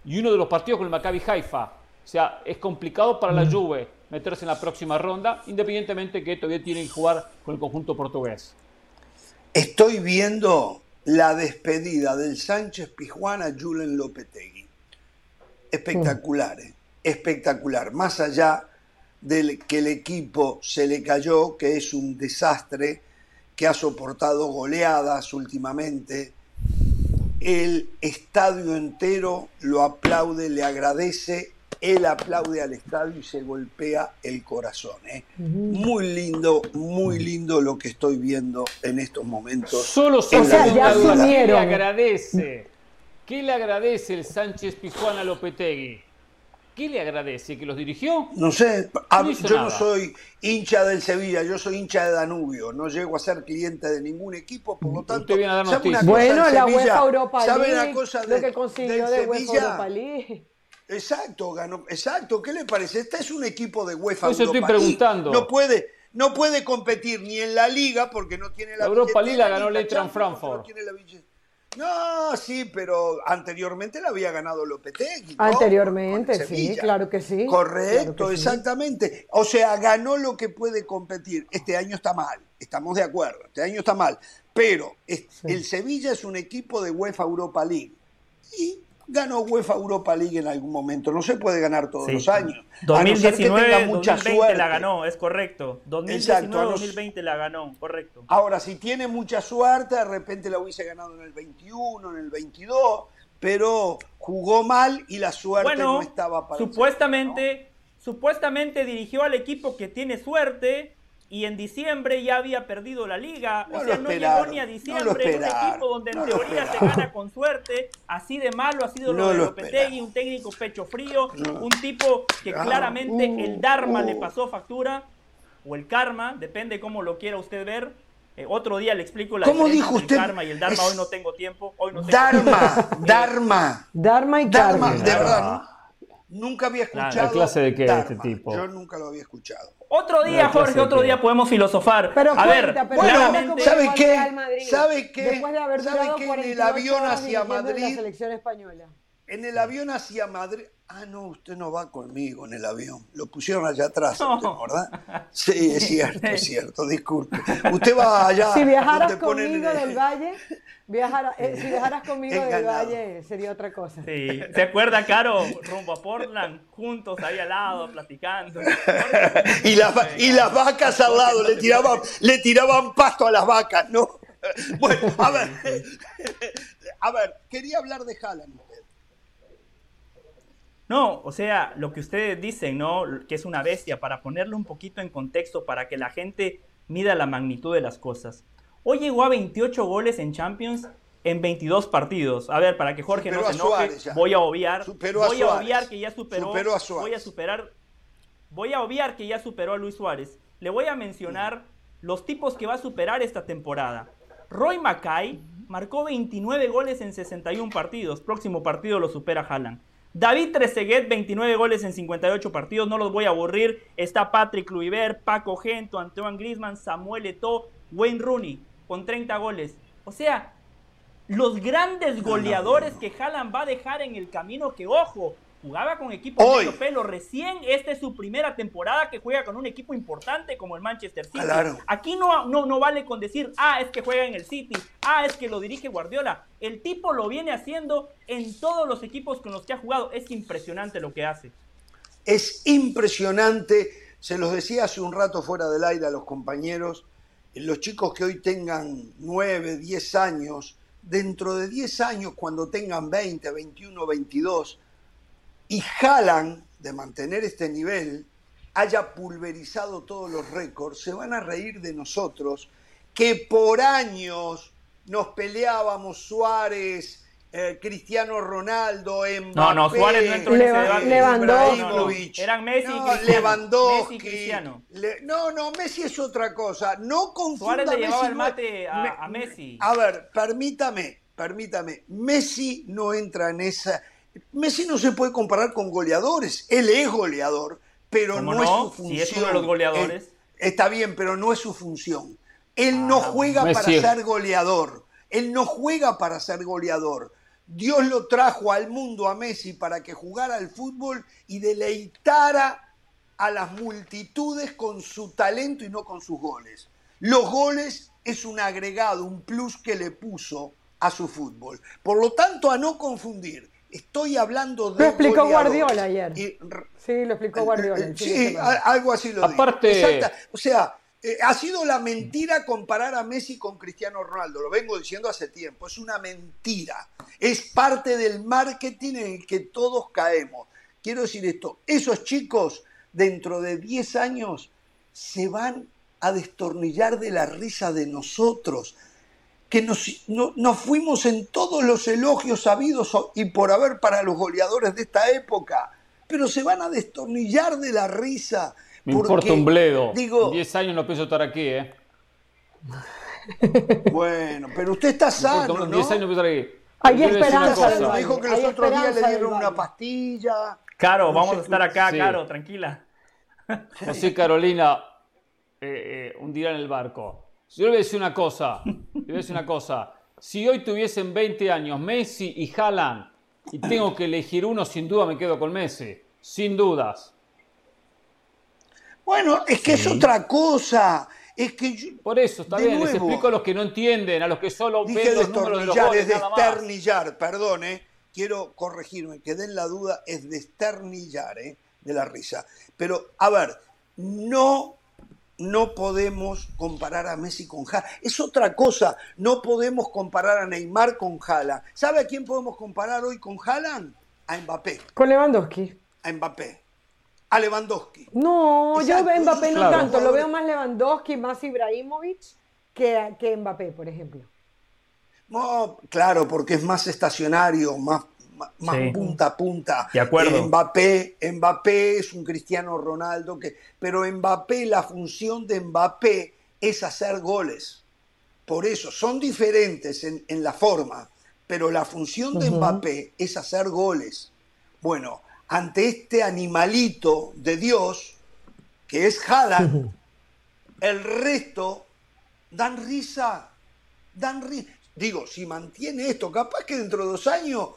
Speaker 16: y uno de los partidos con el Maccabi Haifa. O sea, es complicado para la Juve meterse en la próxima ronda, independientemente que todavía tienen que jugar con el conjunto portugués.
Speaker 1: Estoy viendo la despedida del Sánchez Pijuán a Julen Lopetegui. Espectacular, ¿eh? espectacular. Más allá del que el equipo se le cayó, que es un desastre, que ha soportado goleadas últimamente, el estadio entero lo aplaude, le agradece, él aplaude al estadio y se golpea el corazón. ¿eh? Muy lindo, muy lindo lo que estoy viendo en estos momentos.
Speaker 16: Solo se
Speaker 1: en la
Speaker 16: pregunta,
Speaker 1: dictadura.
Speaker 16: ¿Qué le agradece? ¿Qué le agradece el Sánchez Pizjuán a Lopetegui? ¿Qué le agradece? ¿Que los dirigió?
Speaker 1: No sé, a-
Speaker 16: No
Speaker 1: yo no
Speaker 16: nada.
Speaker 1: soy hincha del Sevilla, yo soy hincha de Danubio, no llego a ser cliente de ningún equipo, por lo tanto,
Speaker 16: viene a dar
Speaker 1: ¿sabe una
Speaker 16: noticias.
Speaker 1: cosa
Speaker 17: Bueno, la
Speaker 1: Sevilla?
Speaker 17: UEFA Europa
Speaker 1: ¿Sabe
Speaker 17: League,
Speaker 1: una cosa
Speaker 17: lo
Speaker 1: de-
Speaker 17: que consiguió
Speaker 1: del
Speaker 17: de UEFA
Speaker 1: Sevilla?
Speaker 17: Europa League.
Speaker 1: Exacto, ganó, exacto, ¿qué le parece? Este es un equipo de UEFA
Speaker 16: Eso estoy
Speaker 1: Europa League.
Speaker 16: preguntando.
Speaker 1: No puede, no puede competir ni en la Liga porque no tiene la
Speaker 16: La Europa League la ganó
Speaker 1: en Champions porque
Speaker 16: Frankfurt.
Speaker 1: no tiene la billetera. No, sí, pero anteriormente la había ganado Lopetegui. ¿no?
Speaker 17: Anteriormente, sí, claro que sí.
Speaker 1: Correcto,
Speaker 17: claro que sí.
Speaker 1: exactamente. O sea, ganó lo que puede competir. Este año está mal, estamos de acuerdo, este año está mal. Pero el Sevilla es un equipo de UEFA Europa League. Y ganó UEFA Europa League en algún momento. No se puede ganar todos
Speaker 15: Sí.
Speaker 1: los años. A no ser que
Speaker 15: 2019,
Speaker 1: tenga mucha
Speaker 15: 2020
Speaker 1: suerte.
Speaker 15: la ganó, es correcto.
Speaker 1: Exacto,
Speaker 15: 2019,
Speaker 1: a no-
Speaker 15: 2020 la ganó, correcto.
Speaker 1: Ahora, si tiene mucha suerte, de repente la hubiese ganado en el 21, en el 22, pero jugó mal y la suerte
Speaker 15: Bueno,
Speaker 1: no estaba para
Speaker 15: supuestamente, supuestamente dirigió al equipo que tiene suerte y en diciembre ya había perdido la liga.
Speaker 1: No
Speaker 15: o
Speaker 1: lo
Speaker 15: sea, no llegó ni a
Speaker 1: no lo
Speaker 15: diciembre. un equipo donde en
Speaker 1: no lo
Speaker 15: teoría se gana con suerte. Así de malo ha sido
Speaker 1: No
Speaker 15: lo de
Speaker 1: lo
Speaker 15: Lopetegui, un técnico pecho frío,
Speaker 1: No.
Speaker 15: un tipo que
Speaker 1: Ah,
Speaker 15: claramente
Speaker 1: uh,
Speaker 15: el Dharma
Speaker 1: uh.
Speaker 15: le pasó factura o el karma, depende cómo lo quiera usted ver. Eh, otro día le explico la
Speaker 1: ¿Cómo dijo
Speaker 15: entre el
Speaker 1: usted?
Speaker 15: karma y el Dharma.
Speaker 1: Es-
Speaker 15: Hoy no tengo tiempo. Hoy no tengo
Speaker 1: Dharma,
Speaker 15: tiempo.
Speaker 1: Dharma.
Speaker 17: Dharma y
Speaker 1: Dharma,
Speaker 17: karma.
Speaker 1: de verdad. Nunca había escuchado.
Speaker 16: ¿La clase de qué
Speaker 1: Dharma.
Speaker 16: este tipo?
Speaker 1: Yo nunca lo había escuchado.
Speaker 15: Otro día, Jorge, otro día podemos filosofar.
Speaker 17: Pero
Speaker 15: a ver,
Speaker 17: cuenta, pero
Speaker 1: Bueno, ¿sabe qué? ¿Sabe qué?
Speaker 17: Después de haber
Speaker 1: ¿Sabe qué? En el
Speaker 17: 48
Speaker 1: avión hacia Madrid-
Speaker 17: la selección española.
Speaker 1: En el avión hacia Madrid. Ah, no, usted no va conmigo en el avión. Lo pusieron allá atrás,
Speaker 15: No.
Speaker 1: usted, ¿verdad? Sí, es cierto, es cierto, disculpe. Usted va allá.
Speaker 17: Si viajaras
Speaker 1: ponen
Speaker 17: conmigo
Speaker 1: el-
Speaker 17: del Valle, viajara- eh, si viajaras conmigo del. Valle sería otra cosa.
Speaker 15: Sí, ¿se acuerda, Caro? Rumbo a Portland, juntos ahí al lado, platicando.
Speaker 1: y, las y las vacas al lado, le tiraban, le tiraban pasto a las vacas, ¿no? Bueno, a ver, a ver, quería hablar de Haaland.
Speaker 15: No, o sea, lo que ustedes dicen, ¿no? Que es una bestia, para ponerlo un poquito en contexto, para que la gente mida la magnitud de las cosas. Hoy llegó a 28 goles en Champions en 22 partidos. A ver, para que Jorge no se enoje, voy a obviar.
Speaker 1: Superó
Speaker 15: voy a obviar que ya superó.
Speaker 1: Superó a Suárez.
Speaker 15: Voy a superar. Voy a obviar que ya superó a Luis Suárez. Le voy a mencionar los tipos que va a superar esta temporada. Roy Mackay marcó 29 goles en 61 partidos. Próximo partido lo supera Haaland. David Trezeguet, 29 goles en 58 partidos. No los voy a aburrir. Está Patrick Kluivert, Paco Gento, Antoine Griezmann, Samuel Eto'o, Wayne Rooney con 30 goles. O sea, los grandes goleadores que Haaland va a dejar en el camino que, ojo, jugaba con equipo
Speaker 1: Hoy.
Speaker 15: medio pelo. Recién esta es su primera temporada que juega con un equipo importante como el Manchester City.
Speaker 1: Claro.
Speaker 15: Aquí no, no, no vale con decir, ah, es que juega en el City, ah, es que lo dirige Guardiola. El tipo lo viene haciendo en todos los equipos con los que ha jugado. Es impresionante lo que hace.
Speaker 1: Es impresionante, se los decía hace un rato fuera del aire a los compañeros, los chicos que hoy tengan 9, 10 años, dentro de 10 años, cuando tengan 20, 21, 22, y jalan de mantener este nivel, haya pulverizado todos los récords, se van a reír de nosotros, que por años nos peleábamos Suárez, eh, Cristiano Ronaldo, Mbappé,
Speaker 15: No, no, Suárez no entró en ese debate.
Speaker 17: Lewandowski.
Speaker 15: No, no. Eran Messi y
Speaker 1: No,
Speaker 15: Cristiano.
Speaker 1: Lewandowski.
Speaker 15: Messi y Cristiano.
Speaker 1: Le- no, no, Messi es otra cosa. No confunda
Speaker 15: Suárez le llevaba
Speaker 1: Messi,
Speaker 15: el mate a-
Speaker 1: Me-
Speaker 15: a Messi.
Speaker 1: A ver, permítame, permítame. Messi no entra en esa. Messi no se puede comparar con goleadores. Él es goleador, pero
Speaker 15: ¿Cómo
Speaker 1: no, es su función.
Speaker 15: Si es uno de los goleadores.
Speaker 1: Eh, está bien, pero no es su función. Él no juega
Speaker 16: Messi
Speaker 1: para ser goleador. Él no juega para ser goleador. Dios lo trajo al mundo a Messi para que jugara al fútbol y deleitara a las multitudes con su talento y no con sus goles. Los goles es un agregado, un plus que le puso a su fútbol. Por lo tanto, a no confundir, estoy hablando de
Speaker 17: Lo explicó. Guardiola ayer.
Speaker 1: Y
Speaker 17: Sí, lo explicó Guardiola. el de
Speaker 1: Sí, algo así lo
Speaker 16: Aparte-
Speaker 1: dijo. Exacta. O sea, eh, ha sido la mentira comparar a Messi con Cristiano Ronaldo. Lo vengo diciendo hace tiempo. Es una mentira. Es parte del marketing en el que todos caemos. Quiero decir esto. Esos chicos, dentro de 10 años, se van a destornillar de la risa de nosotros que nos, no- nos fuimos en todos los elogios sabidos y por haber para los goleadores de esta época, pero se van a destornillar de la risa.
Speaker 16: Me
Speaker 1: porque,
Speaker 16: importa un bledo.
Speaker 1: Digo,
Speaker 16: En 10 años no pienso estar aquí, ¿eh?
Speaker 1: bueno, pero usted está sano, ¿no?
Speaker 16: 10 años no pienso estar aquí.
Speaker 17: Hay esperanza,
Speaker 1: dijo que los otros días le dieron una pastilla.
Speaker 15: Caro,
Speaker 1: No
Speaker 15: vamos a estar acá,
Speaker 16: Sí.
Speaker 15: Caro, tranquila.
Speaker 16: José Carolina, eh, eh, un día en el barco. Yo le voy a decir una cosa. Le voy a decir una cosa. Si hoy tuviesen 20 años Messi y Haaland y tengo que elegir uno, sin duda me quedo con Messi. Sin dudas.
Speaker 1: Bueno, es que es otra cosa. Es que yo,
Speaker 16: Por eso, está bien. Les explico a los que no entienden, a los que solo
Speaker 1: Dije
Speaker 16: ven los números de los goles,
Speaker 1: es desternillar, perdón, eh. quiero corregirme, quedé en la duda, es desternillar, eh, de la risa. Pero, a ver, no, no podemos comparar a Messi con Haaland. Es otra cosa, no podemos comparar a Neymar con Haaland. ¿Sabe a quién podemos comparar hoy con Haaland? A Mbappé,
Speaker 17: Con Lewandowski.
Speaker 1: a Mbappé, a Lewandowski.
Speaker 17: No, yo
Speaker 1: Exacto,
Speaker 17: veo Mbappé no
Speaker 16: claro.
Speaker 17: tanto, lo veo más Lewandowski, más Ibrahimovic que, que Mbappé, por ejemplo.
Speaker 1: No, claro, porque es más estacionario, más, más,
Speaker 15: Sí.
Speaker 1: punta a punta.
Speaker 15: De acuerdo.
Speaker 1: Mbappé, Mbappé es un Cristiano Ronaldo, que, pero Mbappé, la función de Mbappé es hacer goles. Por eso, son diferentes en, en la forma, pero la función de Mbappé es hacer goles. Bueno, ante este animalito de Dios, que es Haaland, el resto dan risa, dan risa. Digo, si mantiene esto, capaz que dentro de dos años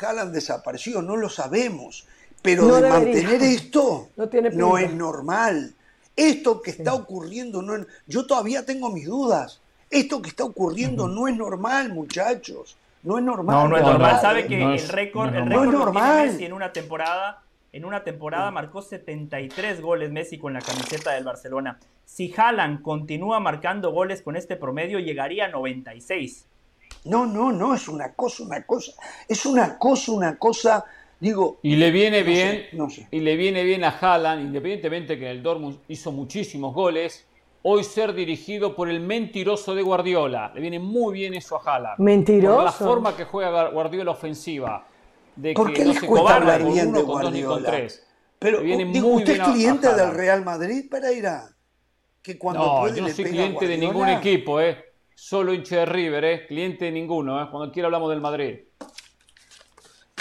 Speaker 1: Haaland desapareció, no lo sabemos. Pero
Speaker 17: No
Speaker 1: de
Speaker 17: debería.
Speaker 1: mantener esto
Speaker 17: No tiene
Speaker 1: no
Speaker 17: pinta.
Speaker 1: es normal. Esto que está ocurriendo, no es- yo todavía tengo mis dudas. Esto que está ocurriendo no es normal, muchachos. No es normal.
Speaker 15: No, no es
Speaker 16: No,
Speaker 15: normal.
Speaker 16: no,
Speaker 15: Sabe
Speaker 16: no
Speaker 15: que
Speaker 16: es-
Speaker 15: el récord, el
Speaker 16: normal.
Speaker 15: récord tiene
Speaker 1: normal.
Speaker 15: Messi en una temporada. En una temporada marcó 73 goles Messi con la camiseta del Barcelona. Si Haaland continúa marcando goles con este promedio, llegaría a 96.
Speaker 1: No, no, no, es una cosa, una cosa. Es una cosa, una cosa. Digo,
Speaker 16: Y le viene
Speaker 1: No sé,
Speaker 16: bien,
Speaker 1: no sé.
Speaker 16: y le viene bien a Haaland, independientemente que en el Dortmund hizo muchísimos goles, hoy ser dirigido por el mentiroso de Guardiola. Le viene muy bien eso a Haaland.
Speaker 17: Mentiroso.
Speaker 16: Por la forma que juega Guardiola ofensiva. De
Speaker 1: ¿Por
Speaker 16: que
Speaker 1: qué
Speaker 16: no
Speaker 1: les
Speaker 16: se
Speaker 1: cuesta
Speaker 16: cobarda
Speaker 1: hablar
Speaker 16: con
Speaker 1: bien
Speaker 16: uno,
Speaker 1: de Guardiola?
Speaker 16: tres.
Speaker 1: Pero digo,
Speaker 16: muy
Speaker 1: ¿usted
Speaker 16: bien
Speaker 1: es cliente del. Real Madrid, Pereira? Que cuando
Speaker 16: No,
Speaker 1: puede
Speaker 16: yo no soy cliente de ningún equipo, ¿eh? Solo hincha de River, ¿eh? Cliente de ninguno, ¿eh? Cuando quiera hablamos del Madrid.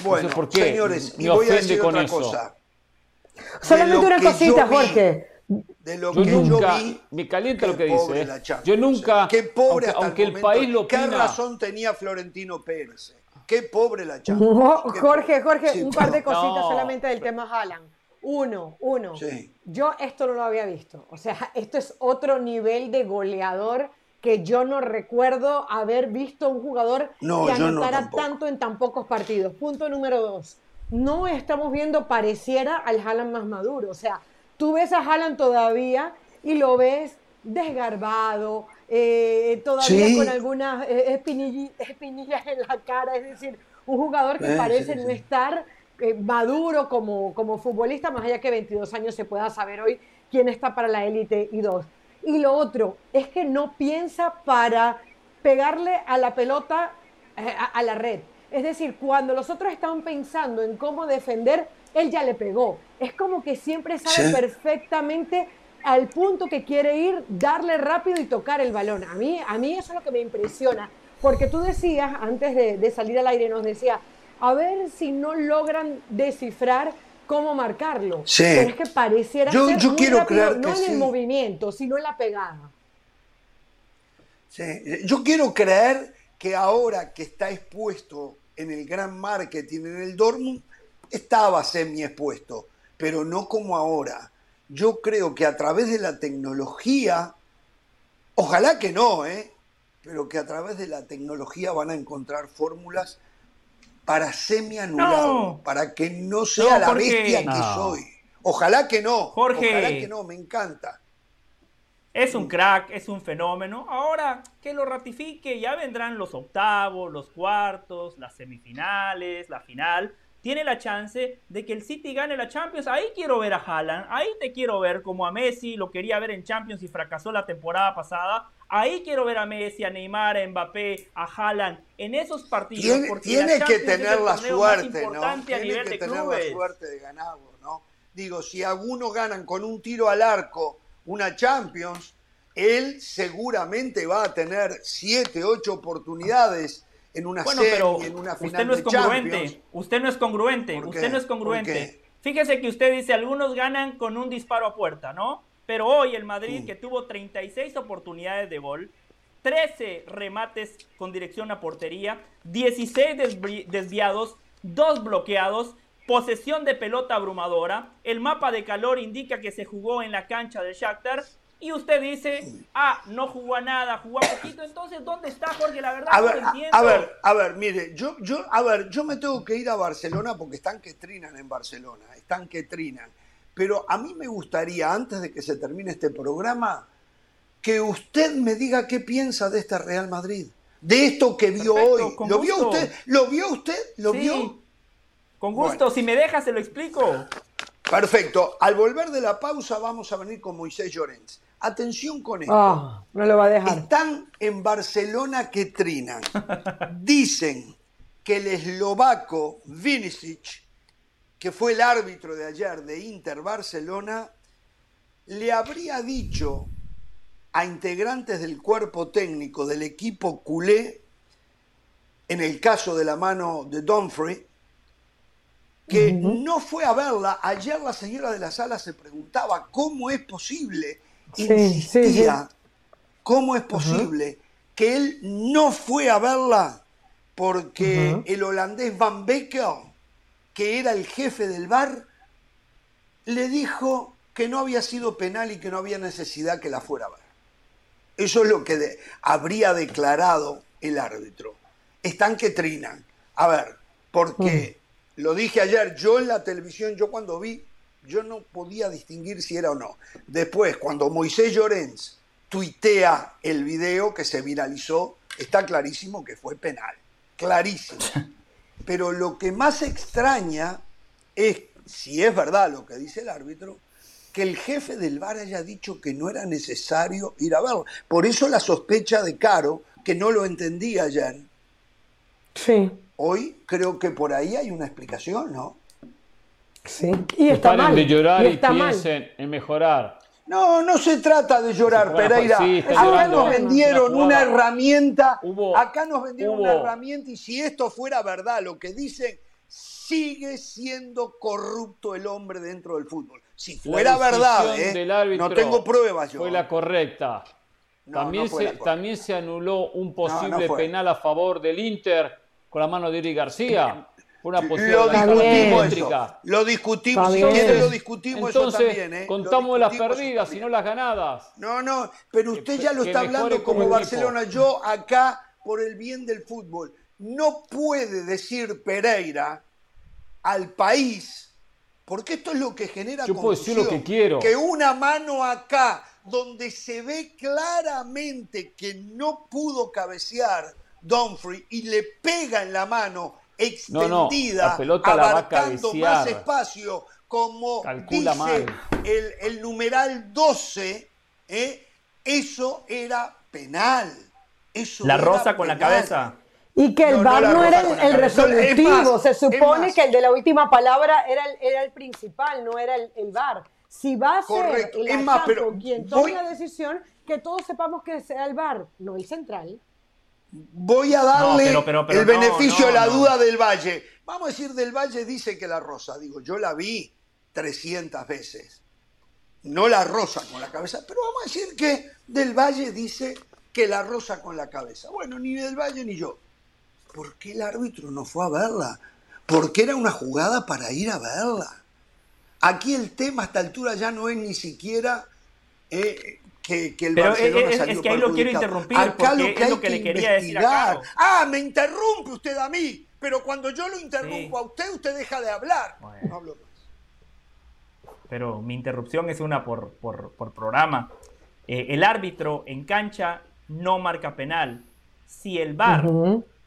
Speaker 1: Bueno,
Speaker 16: No sé por qué
Speaker 1: señores, y
Speaker 16: me
Speaker 1: voy a
Speaker 16: ofende
Speaker 1: decir
Speaker 16: con
Speaker 1: otra
Speaker 16: eso.
Speaker 1: cosa.
Speaker 17: Solamente una cosita,
Speaker 1: vi,
Speaker 17: Jorge.
Speaker 1: De lo
Speaker 16: Yo
Speaker 1: que
Speaker 16: nunca,
Speaker 1: yo vi,
Speaker 16: me calienta
Speaker 1: qué
Speaker 16: lo que dice.
Speaker 1: la
Speaker 16: ¿eh? Yo nunca,
Speaker 1: eh. Qué pobre
Speaker 16: aunque,
Speaker 1: el, momento.
Speaker 16: país lo
Speaker 1: ¿Qué
Speaker 16: opina,
Speaker 1: razón tenía Florentino Pérez? Qué pobre la Champions.
Speaker 17: No,
Speaker 1: Qué
Speaker 17: Jorge, Jorge,
Speaker 1: Sí,
Speaker 17: un par de cositas
Speaker 16: No.
Speaker 17: solamente del tema Haaland. Uno, uno.
Speaker 1: Sí.
Speaker 17: Yo esto no lo había visto. O sea, esto es otro nivel de goleador que yo no recuerdo haber visto un jugador
Speaker 1: No,
Speaker 17: que
Speaker 1: no
Speaker 17: anotara tanto en tan pocos partidos. Punto número dos. No estamos viendo pareciera al Haaland más maduro. O sea, tú ves a Haaland todavía y lo ves desgarbado, eh, todavía
Speaker 1: Sí.
Speaker 17: con algunas eh, espinillas en la cara. Es decir, un jugador que
Speaker 1: Eh,
Speaker 17: parece
Speaker 1: sí,
Speaker 17: no estar eh, maduro como, como futbolista, más allá que 22 años se pueda saber hoy quién está para la élite y dos. Y lo otro es que no piensa para pegarle a la pelota eh, a, a la red. Es decir, cuando los otros están pensando en cómo defender, él ya le pegó. Es como que siempre sabe
Speaker 1: Sí.
Speaker 17: perfectamente al punto que quiere ir, darle rápido y tocar el balón. A mí, a mí eso es lo que me impresiona. Porque tú decías, antes de, de salir al aire, nos decía, a ver si no logran descifrar cómo marcarlo.
Speaker 1: Sí.
Speaker 17: Pero es que pareciera
Speaker 1: Yo-
Speaker 17: ser
Speaker 1: yo
Speaker 17: muy
Speaker 1: quiero
Speaker 17: rápido,
Speaker 1: creer
Speaker 17: no
Speaker 1: que
Speaker 17: en el movimiento, sino en la pegada.
Speaker 1: Sí, Yo quiero creer que ahora que está expuesto en el gran marketing en el Dortmund, estaba semi expuesto, pero no como ahora. Yo creo que a través de la tecnología, ojalá que no, ¿eh? pero que a través de la tecnología van a encontrar fórmulas para semi anularlo,
Speaker 15: No.
Speaker 1: para que no sea
Speaker 15: No,
Speaker 1: la
Speaker 15: Jorge.
Speaker 1: bestia que
Speaker 15: No.
Speaker 1: soy. Ojalá que no,
Speaker 15: Jorge.
Speaker 1: ojalá que no, me encanta.
Speaker 15: Es un crack, es un fenómeno. Ahora que lo ratifique, ya vendrán los octavos, los cuartos, las semifinales, la final. Tiene la chance de que el City gane la Champions. Ahí quiero ver a Haaland, ahí te quiero ver como a Messi, lo quería ver en Champions y fracasó la temporada pasada. Ahí quiero ver a Messi, a Neymar, a Mbappé, a Haaland en esos partidos.
Speaker 1: Tiene,
Speaker 15: porque
Speaker 1: tiene
Speaker 15: la
Speaker 1: que tener la suerte, ¿no? Tiene que tener
Speaker 15: clubes.
Speaker 1: la suerte de ganarlo, ¿no? Digo, si algunos ganan con un tiro al arco una Champions, él seguramente va a tener siete, ocho oportunidades en una
Speaker 15: Bueno,
Speaker 1: serie,
Speaker 15: pero
Speaker 1: en una final
Speaker 15: usted no es congruente. Usted no es congruente.
Speaker 1: ¿Por
Speaker 15: Usted no es
Speaker 1: ¿Por
Speaker 15: congruente. Fíjese que usted dice, algunos ganan con un disparo a puerta, ¿no? Pero hoy el
Speaker 1: Mm.
Speaker 15: Madrid, que tuvo 36 oportunidades de gol, 13 remates con dirección a portería, 16 desvi- desviados, 2 bloqueados, posesión de pelota abrumadora, el mapa de calor indica que se jugó en la cancha del Shakhtar, y usted dice, ah, no jugó a nada, jugó a poquito, entonces, ¿dónde está Jorge? La verdad
Speaker 1: A
Speaker 15: no
Speaker 1: ver,
Speaker 15: lo
Speaker 1: a,
Speaker 15: entiendo.
Speaker 1: a ver, a ver, mire, yo, yo, a ver, yo me tengo que ir a Barcelona porque están que trinan en Barcelona, están que trinan. Pero a mí me gustaría, antes de que se termine este programa, que usted me diga qué piensa de este Real Madrid, de esto que vio
Speaker 15: Perfecto,
Speaker 1: hoy. ¿Lo vio usted? ¿Lo vio usted? ¿Lo
Speaker 15: Sí,
Speaker 1: vio?
Speaker 15: Con gusto, si me deja se lo explico.
Speaker 1: Perfecto. Al volver de la pausa vamos a venir con Moisés Llorens. Atención con esto.
Speaker 17: Ah, no lo va a dejar.
Speaker 1: Están en Barcelona que trinan. Dicen que el eslovaco Vinicic, que fue el árbitro de ayer de Inter Barcelona, le habría dicho a integrantes del cuerpo técnico del equipo culé, en el caso de la mano de Dumfries, que no fue a verla. Ayer la señora de la sala se preguntaba cómo es posible,
Speaker 17: Sí,
Speaker 1: insistía,
Speaker 17: sí.
Speaker 1: cómo es posible que él no fue a verla porque el holandés Van Becker, que era el jefe del bar, le dijo que no había sido penal y que no había necesidad que la fuera a ver. Eso es lo que de- habría declarado el árbitro. Están que trinan. A ver, porque lo dije ayer, yo en la televisión, yo cuando vi, yo no podía distinguir si era o no. Después, cuando Moisés Llorens tuitea el video que se viralizó, está clarísimo que fue penal. Clarísimo. Pero lo que más extraña es, si es verdad lo que dice el árbitro, que el jefe del bar haya dicho que no era necesario ir a verlo. Por eso la sospecha de Caro, que no lo entendía ayer.
Speaker 17: Sí.
Speaker 1: Hoy creo que por ahí hay una explicación, ¿no?
Speaker 17: Sí. Y está
Speaker 16: Paren
Speaker 17: mal.
Speaker 16: de llorar
Speaker 17: y
Speaker 16: y,
Speaker 17: está mal.
Speaker 16: piensen en mejorar.
Speaker 1: No, no se trata de llorar, Pereira.
Speaker 16: sí,
Speaker 1: acá
Speaker 16: llorando.
Speaker 1: nos vendieron
Speaker 16: Una
Speaker 1: herramienta.
Speaker 16: Hubo-
Speaker 1: acá nos vendieron
Speaker 16: hubo-
Speaker 1: una herramienta y si esto fuera verdad, lo que dicen, sigue siendo corrupto el hombre dentro del fútbol. Si fuera verdad, ¿eh? no tengo pruebas yo.
Speaker 16: Fue la correcta.
Speaker 1: No,
Speaker 16: también,
Speaker 1: no fue
Speaker 16: se,
Speaker 1: la correcta.
Speaker 16: también se anuló un posible
Speaker 1: no
Speaker 16: penal a favor del Inter con la mano de Iri García. Una posible
Speaker 1: Lo discutimos
Speaker 16: simétrica.
Speaker 1: eso. Lo discutimos.
Speaker 17: Está
Speaker 1: Si quiere lo discutimos
Speaker 16: Entonces,
Speaker 1: eso también, ¿eh?
Speaker 16: Contamos las perdidas y no las ganadas.
Speaker 1: No, no, pero usted ya lo está hablando
Speaker 16: como equipo.
Speaker 1: Barcelona. Yo acá, por el bien del fútbol, no puede decir Pereira al país, porque esto es lo que genera
Speaker 16: Yo puedo decir lo que quiero.
Speaker 1: Que una mano acá, donde se ve claramente que no pudo cabecear Dumfries y le pega en la mano
Speaker 16: No, no,
Speaker 1: extendida,
Speaker 16: la pelota la va a
Speaker 1: abarcando más espacio, como
Speaker 16: Calcula
Speaker 1: dice el, el numeral 12, ¿eh? eso era penal. Eso
Speaker 15: La
Speaker 1: era
Speaker 15: rosa con la cabeza.
Speaker 17: Y que el
Speaker 1: No, no
Speaker 17: era el, resolutivo.
Speaker 1: más,
Speaker 17: Se supone que el de la última palabra era el, era el principal, no era el, el VAR. Si va a ser el
Speaker 1: más, pero
Speaker 17: quien
Speaker 1: voy-
Speaker 17: tome la decisión, que todos sepamos que sea el VAR, no el central.
Speaker 1: Voy a darle
Speaker 15: No, pero- pero- pero
Speaker 1: el beneficio
Speaker 15: no,
Speaker 1: a la duda del Valle. Vamos a decir, del Valle dice que la rosa. Digo, yo la vi. 300 veces. No la rosa con la cabeza, pero vamos a decir que Del Valle dice que la rosa con la cabeza. Bueno, ni Del Valle ni yo. ¿Por qué el árbitro no fue a verla? Porque era una jugada para ir a verla. Aquí el tema a esta altura ya no es ni siquiera eh, que, que el
Speaker 15: Pero
Speaker 1: Barcelona
Speaker 15: es- es
Speaker 1: salió
Speaker 15: que ahí lo quiero interrumpir,
Speaker 1: Acá
Speaker 15: porque
Speaker 1: lo que
Speaker 15: es
Speaker 1: hay
Speaker 15: lo que le quería decir a.
Speaker 1: Ah, me interrumpe usted a mí, pero cuando yo lo interrumpo a usted, usted deja de hablar. No hablo más.
Speaker 15: pero mi interrupción es una por, por- por programa. Eh, el árbitro en cancha no marca penal. Si el VAR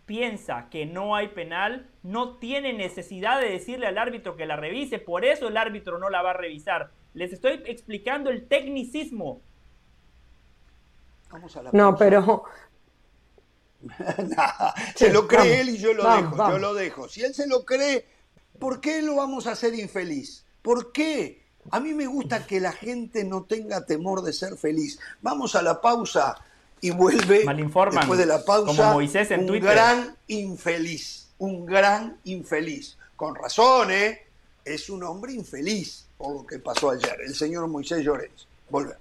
Speaker 15: piensa que no hay penal, no tiene necesidad de decirle al árbitro que la revise. Por eso el árbitro no la va a revisar. Les estoy explicando el tecnicismo.
Speaker 1: Vamos a la
Speaker 17: No, pero
Speaker 1: Nah, se lo cree
Speaker 17: vamos,
Speaker 1: él y yo lo
Speaker 17: vamos,
Speaker 1: dejo,
Speaker 17: vamos.
Speaker 1: yo lo dejo. Si él se lo cree, ¿por qué lo vamos a hacer infeliz? ¿Por qué? A mí me gusta que la gente no tenga temor de ser feliz. Vamos a la pausa y vuelve
Speaker 15: Malinforman,
Speaker 1: después de la pausa
Speaker 15: como Moisés en
Speaker 1: un
Speaker 15: Twitter.
Speaker 1: gran infeliz, un gran infeliz. Con razón, ¿eh? Es un hombre infeliz por lo que pasó ayer, el señor Moisés Llorens. Volvemos.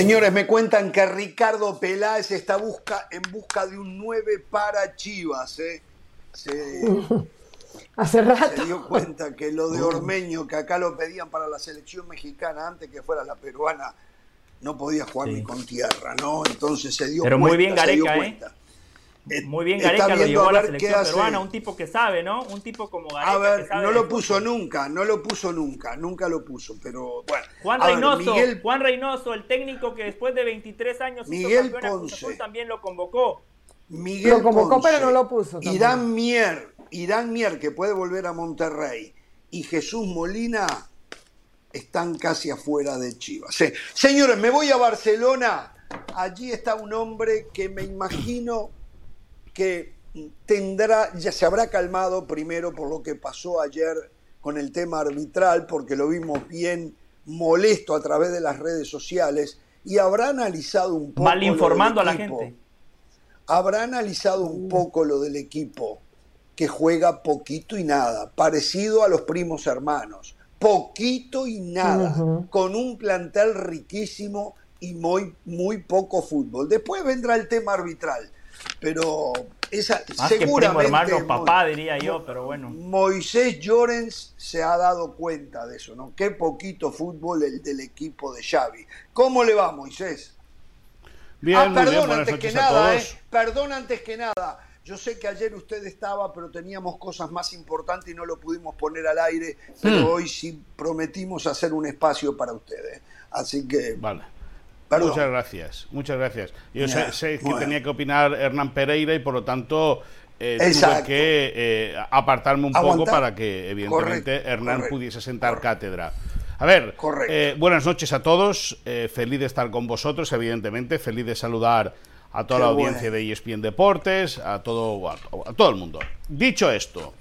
Speaker 1: Señores, me cuentan que Ricardo Peláez está busca, en busca de un 9 para Chivas. ¿eh? Se,
Speaker 17: hace rato.
Speaker 1: se dio cuenta que lo de Ormeño, que acá lo pedían para la selección mexicana antes que fuera la peruana, no podía jugar ni con tierra, ¿no? Entonces se dio
Speaker 15: Pero
Speaker 1: cuenta.
Speaker 15: muy bien
Speaker 1: se dio
Speaker 15: Gareca, ¿eh?
Speaker 1: Cuenta.
Speaker 15: Muy bien
Speaker 1: está
Speaker 15: Gareca lo
Speaker 1: viendo
Speaker 15: llevó
Speaker 1: a
Speaker 15: a la selección peruana, un tipo que sabe, ¿no? Un tipo como Gareca
Speaker 1: A ver,
Speaker 15: que sabe
Speaker 1: no lo
Speaker 15: fútbol.
Speaker 1: puso nunca, no lo puso nunca, nunca lo puso, pero bueno.
Speaker 15: Juan
Speaker 1: ver,
Speaker 15: Reynoso,
Speaker 1: Miguel
Speaker 15: Juan Reynoso, el técnico que después de 23 años hizo
Speaker 1: Miguel
Speaker 15: campeón a Cruz
Speaker 1: Ponce.
Speaker 15: Azul, también lo convocó.
Speaker 1: Miguel
Speaker 17: Lo convocó,
Speaker 1: Ponce,
Speaker 17: pero no lo puso tampoco.
Speaker 1: Irán Mier, Irán Mier, que puede volver a Monterrey, y Jesús Molina están casi afuera de Chivas. Sí. Señores, me voy a Barcelona. Allí está un hombre que me imagino que tendrá, ya se habrá calmado primero por lo que pasó ayer con el tema arbitral, porque lo vimos bien molesto a través de las redes sociales, y habrá analizado un poco. lo del
Speaker 15: Malinformando a la
Speaker 1: equipo
Speaker 15: gente.
Speaker 1: habrá analizado un poco lo del equipo que juega poquito y nada, parecido a los primos hermanos, poquito y nada, con un plantel riquísimo y muy, muy poco fútbol. Después vendrá el tema arbitral, pero esa,
Speaker 15: Más que primo
Speaker 1: seguramente
Speaker 15: hermano, papá, diría yo, pero bueno.
Speaker 1: Moisés Llorens se ha dado cuenta de eso, ¿no? Qué poquito fútbol el del equipo de Xavi. ¿Cómo le va, Moisés?
Speaker 18: Bien,
Speaker 1: ah,
Speaker 18: bien,
Speaker 1: perdón, antes que nada. ¿eh? Perdón antes que nada. Yo sé que ayer usted estaba, pero teníamos cosas más importantes y no lo pudimos poner al aire, pero
Speaker 18: Hmm.
Speaker 1: hoy sí prometimos hacer un espacio para ustedes. Así que...
Speaker 18: Vale.
Speaker 1: Perdón.
Speaker 18: Muchas gracias, muchas gracias. Yo sé, sé que
Speaker 1: bueno.
Speaker 18: tenía que opinar Hernán Pereira y por lo tanto eh, tuve que eh, apartarme un poco para que evidentemente
Speaker 1: Correcto,
Speaker 18: Hernán
Speaker 1: correcto,
Speaker 18: pudiese sentar cátedra. A ver, eh, buenas noches a todos, eh, feliz de estar con vosotros, evidentemente, feliz de saludar a toda
Speaker 1: Qué
Speaker 18: la audiencia
Speaker 1: bueno.
Speaker 18: de ESPN Deportes, a todo, a, a todo el mundo. Dicho esto,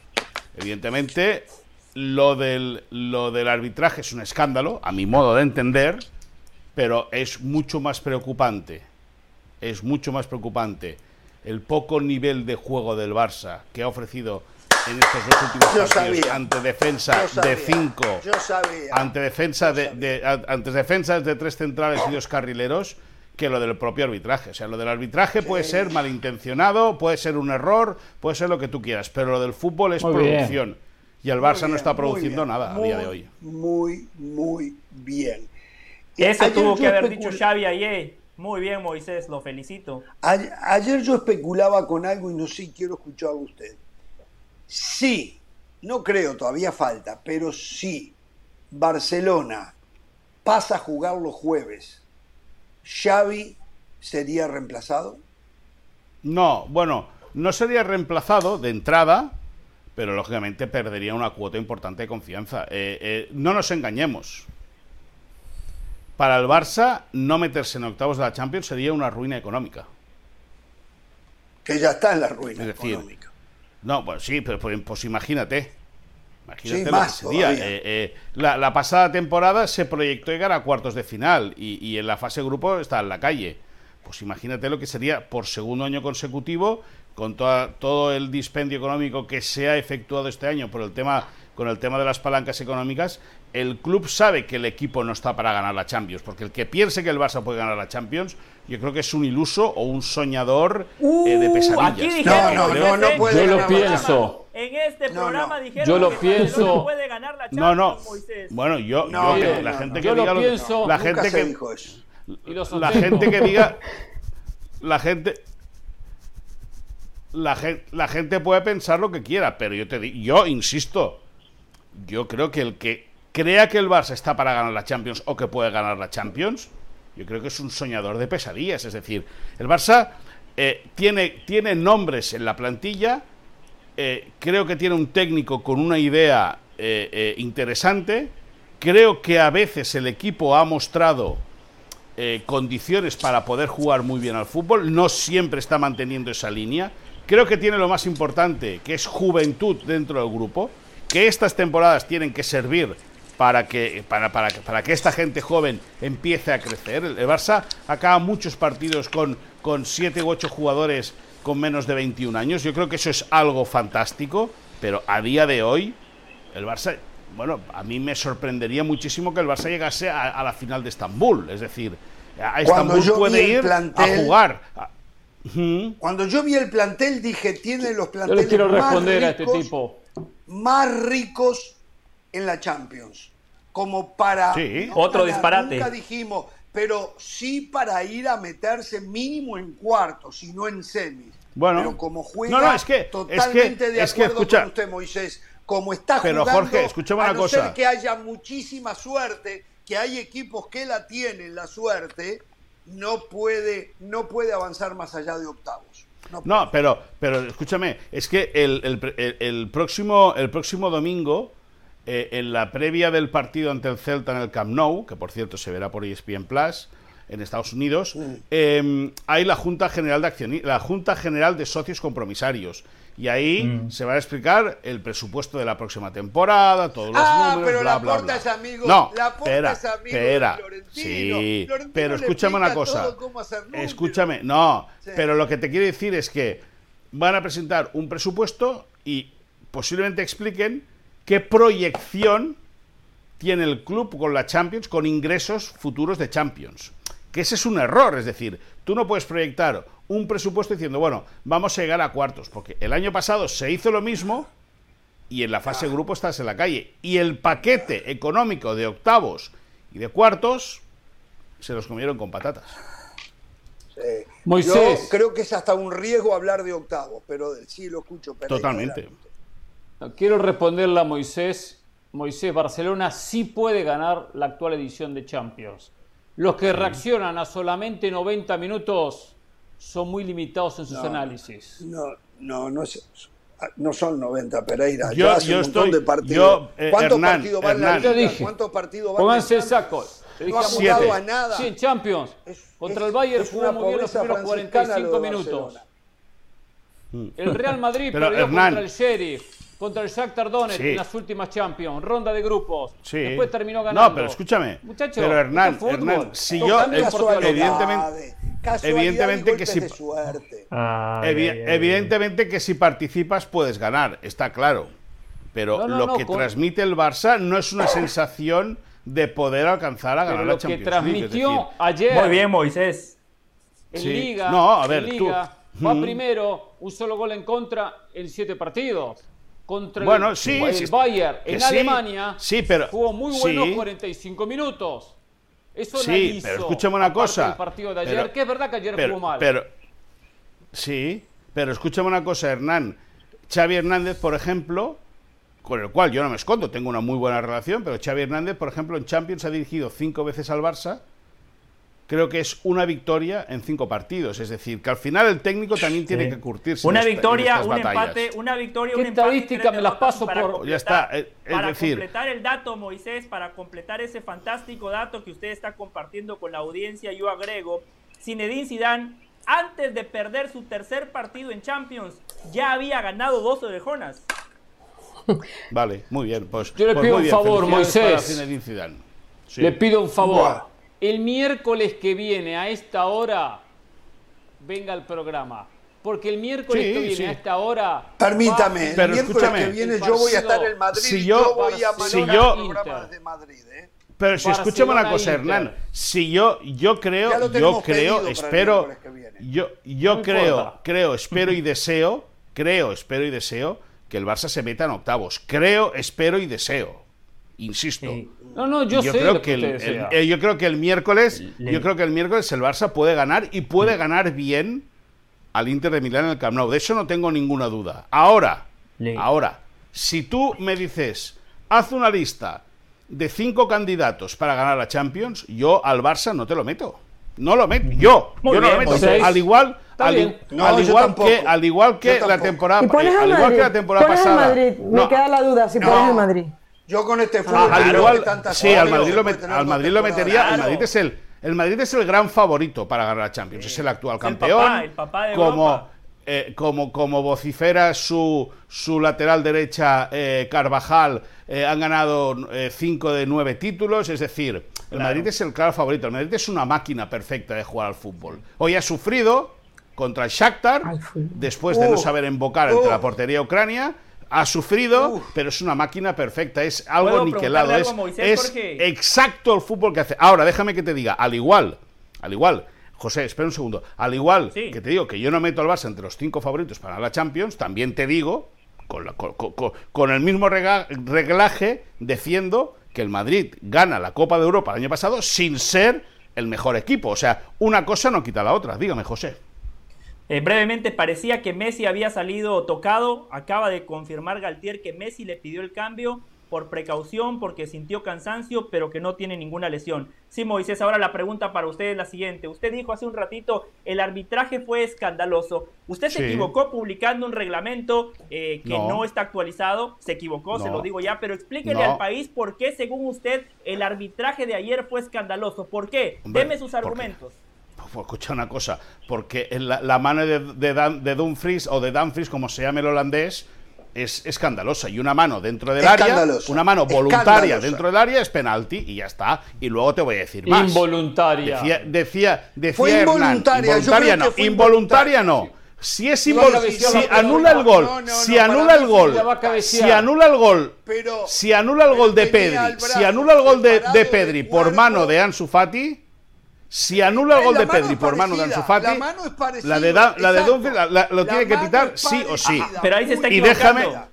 Speaker 18: evidentemente, lo del, lo del arbitraje es un escándalo, a mi modo de entender, pero es mucho más preocupante, es mucho más preocupante el poco nivel de juego del Barça que ha ofrecido en estos dos últimos
Speaker 1: Yo
Speaker 18: partidos
Speaker 1: sabía.
Speaker 18: ante defensa
Speaker 1: Yo sabía.
Speaker 18: de 5
Speaker 1: Yo sabía.
Speaker 18: ante defensa de, de- ante defensas de tres centrales y dos carrileros que lo del propio arbitraje. O sea, lo del arbitraje puede ser malintencionado, puede ser un error, puede ser lo que tú quieras, pero lo del fútbol es
Speaker 16: Muy bien.
Speaker 18: producción. Y el Barça no está produciendo
Speaker 1: muy
Speaker 18: nada a
Speaker 1: muy,
Speaker 18: día de hoy.
Speaker 1: Muy, muy bien.
Speaker 15: Eso
Speaker 1: Ayer
Speaker 15: tuvo
Speaker 1: yo
Speaker 15: que haber dicho Xavi ayer. Muy bien, Moisés, lo felicito.
Speaker 1: Ayer, ayer yo especulaba con algo y no sé, quiero escuchar a usted. Sí, no creo, todavía falta, pero sí, Barcelona pasa a jugar los jueves. Xavi sería reemplazado?
Speaker 18: No, bueno, no sería reemplazado de entrada, pero lógicamente perdería una cuota importante de confianza. Eh, eh, no nos engañemos. Para el Barça, no meterse en octavos de la Champions sería una ruina económica.
Speaker 1: Que ya está en la ruina
Speaker 18: Es decir,
Speaker 1: económica.
Speaker 18: No, bueno, sí, pero pues, pues imagínate. Imagínate
Speaker 1: Sí,
Speaker 18: lo
Speaker 1: más
Speaker 18: que sería.
Speaker 1: todavía.
Speaker 18: Eh, eh, la, la pasada temporada se proyectó llegar a cuartos de final y, y en la fase grupo está en la calle. Pues imagínate lo que sería por segundo año consecutivo, con toda- todo el dispendio económico que se ha efectuado este año por el tema, con el tema de las palancas económicas, el club sabe que el equipo no está para ganar la Champions, porque el que piense que el Barça puede ganar la Champions, yo creo que es un iluso o un soñador eh, de pesadillas.
Speaker 15: Aquí dijeron
Speaker 18: No, no, no, no puede
Speaker 16: Yo lo pienso.
Speaker 15: En este programa dijeron
Speaker 16: Yo lo
Speaker 15: que
Speaker 16: pienso.
Speaker 15: puede ganar la
Speaker 18: No, no.
Speaker 15: Champions, Moisés.
Speaker 18: Bueno, yo,
Speaker 16: No,
Speaker 18: yo-
Speaker 16: no,
Speaker 18: la
Speaker 16: no,
Speaker 18: gente
Speaker 16: no.
Speaker 18: que diga lo-
Speaker 16: pienso.
Speaker 18: la
Speaker 16: Nunca
Speaker 18: gente
Speaker 1: se
Speaker 18: que la gente que diga la gente la gente la gente puede pensar lo que quiera, pero yo te di- yo insisto, yo creo que el que crea que el Barça está para ganar la Champions o que puede ganar la Champions, yo creo que es un soñador de pesadillas, es decir, el Barça eh, tiene tiene nombres en la plantilla eh, creo que tiene un técnico con una idea eh, eh, interesante. Creo que a veces el equipo ha mostrado condiciones para poder jugar muy bien al fútbol. No siempre está manteniendo esa línea. Creo que tiene lo más importante, que es juventud dentro del grupo. Que estas temporadas tienen que servir para que, para, para, que- para que esta gente joven empiece a crecer. El, el Barça acaba muchos partidos con, con siete u ocho jugadores con menos de 21 años. Yo creo que eso es algo fantástico, pero a día de hoy el Barça, bueno, a mí me sorprendería muchísimo que el Barça llegase a, a la final de Estambul. Es decir, a Estambul puede
Speaker 1: el
Speaker 18: ir
Speaker 1: plantel-
Speaker 18: a jugar.
Speaker 1: Cuando yo vi el plantel dije, tiene los
Speaker 16: Yo
Speaker 1: planteles más
Speaker 16: a este tipo.
Speaker 1: más ricos en la Champions. Como para.
Speaker 15: Sí. Otro
Speaker 1: para-
Speaker 15: disparate.
Speaker 1: Nunca dijimos, pero sí para ir a meterse mínimo en cuartos y no en semis.
Speaker 18: Bueno.
Speaker 1: pero como juega
Speaker 18: No, no, es que- es que-
Speaker 1: totalmente de
Speaker 18: es que,
Speaker 1: acuerdo
Speaker 18: escucha.
Speaker 1: con usted, Moisés. Como está
Speaker 18: Pero,
Speaker 1: jugando,
Speaker 18: Jorge, escúchame
Speaker 1: a
Speaker 18: una
Speaker 1: no
Speaker 18: cosa.
Speaker 1: ser que haya muchísima suerte, que hay equipos que la tienen la suerte, no puede, no puede avanzar más allá de octavos. No
Speaker 18: No, pero, pero escúchame, es que el, el pre- el- el próximo, el próximo domingo, eh, en la previa del partido ante el Celta en el Camp Nou, que por cierto se verá por ESPN Plus en Estados Unidos, eh, hay la Junta General de Accioni- la Junta General de Socios Compromisarios. Y ahí se va a explicar el presupuesto de la próxima temporada, todos los
Speaker 1: Ah,
Speaker 18: números,
Speaker 1: pero
Speaker 18: bla, bla,
Speaker 1: es amigo-
Speaker 18: No,
Speaker 1: Laporta
Speaker 18: espera,
Speaker 1: es amigo de
Speaker 18: espera.
Speaker 1: Florentino.
Speaker 18: Sí,
Speaker 1: Florentino
Speaker 18: pero escúchame una cosa. Escúchame, no,
Speaker 1: Sí.
Speaker 18: pero lo que te quiero decir es que van a presentar un presupuesto y posiblemente expliquen qué proyección tiene el club con la Champions, con ingresos futuros de Champions. Que ese es un error, es decir, tú no puedes proyectar un presupuesto diciendo, bueno, vamos a llegar a cuartos, porque el año pasado se hizo lo mismo y en la fase grupo estás en la calle. Y el paquete económico de octavos y de cuartos se los comieron con patatas.
Speaker 1: Sí.
Speaker 16: Moisés.
Speaker 1: Yo creo que es hasta un riesgo hablar de octavos, pero sí lo escucho.
Speaker 18: Totalmente.
Speaker 16: No, Quiero responderle a Moisés. Moisés, Barcelona sí puede ganar la actual edición de Champions. Los que reaccionan a solamente 90 minutos son muy limitados en sus
Speaker 1: No,
Speaker 16: análisis.
Speaker 1: No, no, no, es- no son 90 Pereira.
Speaker 18: Yo-
Speaker 1: ya hace
Speaker 18: yo
Speaker 1: un montón
Speaker 18: estoy-
Speaker 1: de partidos.
Speaker 18: yo, eh,
Speaker 1: ¿Cuántos
Speaker 18: Hernán,
Speaker 1: partidos van la
Speaker 18: Hernán.
Speaker 1: liga?
Speaker 16: Dije.
Speaker 1: ¿Cuántos partidos van
Speaker 16: Pónganse
Speaker 1: en
Speaker 16: el saco.
Speaker 1: No ha jugado a nada.
Speaker 16: Sí, en Champions. Contra
Speaker 1: es-
Speaker 16: el Bayern jugó
Speaker 1: una
Speaker 16: muy bien los primeros
Speaker 1: franciscana
Speaker 16: 45
Speaker 1: lo
Speaker 16: minutos.
Speaker 1: Barcelona.
Speaker 16: El Real Madrid
Speaker 18: Pero,
Speaker 16: perdió
Speaker 18: Hernán.
Speaker 16: contra el Sheriff, contra el Shakhtar Donetsk
Speaker 18: Sí.
Speaker 16: en las últimas Champions, ronda de grupos.
Speaker 18: Sí.
Speaker 16: Después terminó ganando.
Speaker 18: No, pero escúchame.
Speaker 16: Muchacho,
Speaker 18: pero Hernán,
Speaker 16: es
Speaker 18: si yo, evidentemente, evidentemente que si, evidentemente que si participas puedes ganar, está claro. Pero
Speaker 16: No, no,
Speaker 18: lo
Speaker 16: no,
Speaker 18: que
Speaker 16: con-
Speaker 18: transmite el Barça no es una sensación de poder alcanzar a ganar
Speaker 16: Pero
Speaker 18: la
Speaker 16: lo que
Speaker 18: Champions League. es
Speaker 16: transmitió ayer
Speaker 15: Muy bien, Moisés.
Speaker 16: en
Speaker 18: Sí.
Speaker 16: Liga,
Speaker 18: No, a ver,
Speaker 16: en
Speaker 18: tú-
Speaker 16: Liga va
Speaker 18: Mm.
Speaker 16: primero, un solo gol en contra en siete partidos. Contra
Speaker 18: Bueno,
Speaker 16: el,
Speaker 18: sí,
Speaker 16: el
Speaker 18: sí,
Speaker 16: Bayern en Alemania
Speaker 18: sí, pero-
Speaker 16: jugó muy buenos
Speaker 18: sí.
Speaker 16: 45 minutos. Eso
Speaker 18: Sí, pero escúchame una cosa,
Speaker 16: del partido de ayer,
Speaker 18: pero-
Speaker 16: que es verdad que ayer
Speaker 18: pero,
Speaker 16: jugó mal.
Speaker 18: pero- sí, pero escúchame una cosa, Hernán. Xavi Hernández, por ejemplo, con el cual yo no me escondo, tengo una muy buena relación, pero Xavi Hernández, por ejemplo, en Champions ha dirigido cinco veces al Barça creo que es una victoria en cinco partidos. Es decir, que al final el técnico también tiene
Speaker 15: Sí.
Speaker 18: que curtirse.
Speaker 15: Una
Speaker 18: en esta- en
Speaker 15: victoria,
Speaker 18: estas
Speaker 15: un
Speaker 18: batallas.
Speaker 15: empate, una victoria,
Speaker 16: ¿Qué
Speaker 15: un empate.
Speaker 16: estadística me las paso por-
Speaker 18: Ya está, eh, es
Speaker 15: para
Speaker 18: decir-
Speaker 15: completar el dato, Moisés, para completar ese fantástico dato que usted está compartiendo con la audiencia, yo agrego, Zinedine Zidane, antes de perder su tercer partido en Champions, ya había ganado dos orejonas.
Speaker 18: Vale, muy bien. Pues,
Speaker 16: Yo le
Speaker 18: pues
Speaker 16: pido un favor, Moisés.
Speaker 18: Sí.
Speaker 16: Le pido un favor.
Speaker 18: Buah.
Speaker 16: El miércoles que viene a esta hora venga al programa. Porque el miércoles
Speaker 18: Sí,
Speaker 16: que viene
Speaker 18: sí.
Speaker 16: a esta hora.
Speaker 1: Permítame,
Speaker 16: va
Speaker 1: el
Speaker 18: Pero
Speaker 1: miércoles
Speaker 18: escúchame.
Speaker 1: que viene
Speaker 16: el
Speaker 1: yo voy a estar en Madrid
Speaker 18: Si
Speaker 1: y
Speaker 18: yo-
Speaker 1: yo voy a
Speaker 18: si yo-
Speaker 1: el programa desde Madrid. ¿eh?
Speaker 18: Pero si escúchame una cosa,
Speaker 16: Inter.
Speaker 18: Hernán. Si yo, yo creo, yo creo, espero, yo, yo
Speaker 16: No
Speaker 18: creo,
Speaker 16: importa.
Speaker 18: creo, espero y deseo, creo, espero y deseo que el Barça se meta en octavos. Creo, espero y deseo. Insisto.
Speaker 16: No, no, yo, sé
Speaker 18: creo
Speaker 16: lo
Speaker 18: que
Speaker 16: que
Speaker 18: el, eh, yo creo que el miércoles,
Speaker 15: Le-
Speaker 18: yo creo que el miércoles el Barça puede ganar y puede ganar bien al Inter de Milán en el Camp Nou. De eso no tengo ninguna duda. Ahora,
Speaker 15: Le-
Speaker 18: ahora, si tú me dices, haz una lista de cinco candidatos para ganar la Champions, yo al Barça no te lo meto. No lo meto. Yo,
Speaker 15: Muy
Speaker 18: yo no
Speaker 15: bien,
Speaker 18: lo meto.
Speaker 16: Moisés.
Speaker 18: Al igual, al,
Speaker 1: No,
Speaker 18: al igual que, al igual que la temporada, eh,
Speaker 17: al
Speaker 18: al igual que la temporada pasada.
Speaker 17: Madrid.
Speaker 18: No,
Speaker 17: Me queda la duda si
Speaker 1: No.
Speaker 17: pones Madrid.
Speaker 1: Yo con este
Speaker 18: Ah,
Speaker 1: fútbol
Speaker 18: al igual,
Speaker 1: que
Speaker 18: sí, al
Speaker 1: cosas
Speaker 18: Madrid, lo, met- al Madrid lo metería. El. Madrid es el, el Madrid es el gran favorito para ganar la Champions. Es el actual
Speaker 15: Es el
Speaker 18: campeón.
Speaker 15: papá, el papá de
Speaker 18: como, eh, como, como vocifera su, su lateral derecha eh, Carvajal, eh, han ganado 5 de 9 títulos. Es decir, el
Speaker 15: Claro.
Speaker 18: Madrid es el claro favorito. El Madrid es una máquina perfecta de jugar al fútbol. Hoy ha sufrido contra el Shakhtar, después de no
Speaker 1: Uh,
Speaker 18: saber embocar entre
Speaker 1: uh.
Speaker 18: la portería ucrania. Ha sufrido, pero es una máquina perfecta. Es algo
Speaker 15: ¿Puedo
Speaker 18: niquelado. Es,
Speaker 15: Moisés,
Speaker 18: exacto el fútbol que hace. Ahora, déjame que te diga, al igual, al igual, José, espera un segundo, al igual
Speaker 15: Sí.
Speaker 18: que te digo que yo no meto al Barça entre los cinco favoritos para la Champions, también te digo, con, la- con- con- con- con el mismo rega- reglaje, defiendo que el Madrid gana la Copa de Europa el año pasado sin ser el mejor equipo. O sea, una cosa no quita la otra. Dígame, José.
Speaker 15: Eh, brevemente, parecía que Messi había salido tocado. Acaba de confirmar Galtier que Messi le pidió el cambio por precaución, porque sintió cansancio, pero que no tiene ninguna lesión. Sí, Moisés, ahora la pregunta para usted es la siguiente. Usted dijo hace un ratito, el arbitraje fue escandaloso. Usted se equivocó publicando un reglamento eh, que no.
Speaker 18: No.
Speaker 15: está actualizado. Se equivocó, se lo digo ya, pero explíquele
Speaker 18: No.
Speaker 15: al país por qué, según usted, el arbitraje de ayer fue escandaloso. ¿Por qué?
Speaker 18: Hombre,
Speaker 15: Deme sus
Speaker 18: ¿por qué? Pues escucha una cosa, porque la, la mano de, de, Dan- de Dumfries o de Dumfries, como se llame el holandés, es escandalosa. Y una mano dentro del área, una mano voluntaria dentro del área es penalti y ya está. Y luego te voy a decir más.
Speaker 16: Involuntaria.
Speaker 18: Decía, decía, decía
Speaker 1: Fue
Speaker 18: Hernán,
Speaker 1: involuntaria,
Speaker 18: involuntaria no, involuntaria no. Si es
Speaker 1: No,
Speaker 18: invol-
Speaker 1: cabeceó
Speaker 18: si anula el gol,
Speaker 1: No, no,
Speaker 18: si anula el gol, si anula el gol,
Speaker 1: Pero
Speaker 18: si anula el gol de Pedri, si anula el gol de, Pedri por mano de Ansu Fati, si anula el
Speaker 1: Eh,
Speaker 18: gol de Pedri por mano de Ansu Fati,
Speaker 1: la mano es parecida,
Speaker 18: la de, Da- la de. Dumfries la- la- lo
Speaker 1: La
Speaker 18: tiene que pitar sí o sí.
Speaker 15: Pero ahí se está
Speaker 18: Y déjame-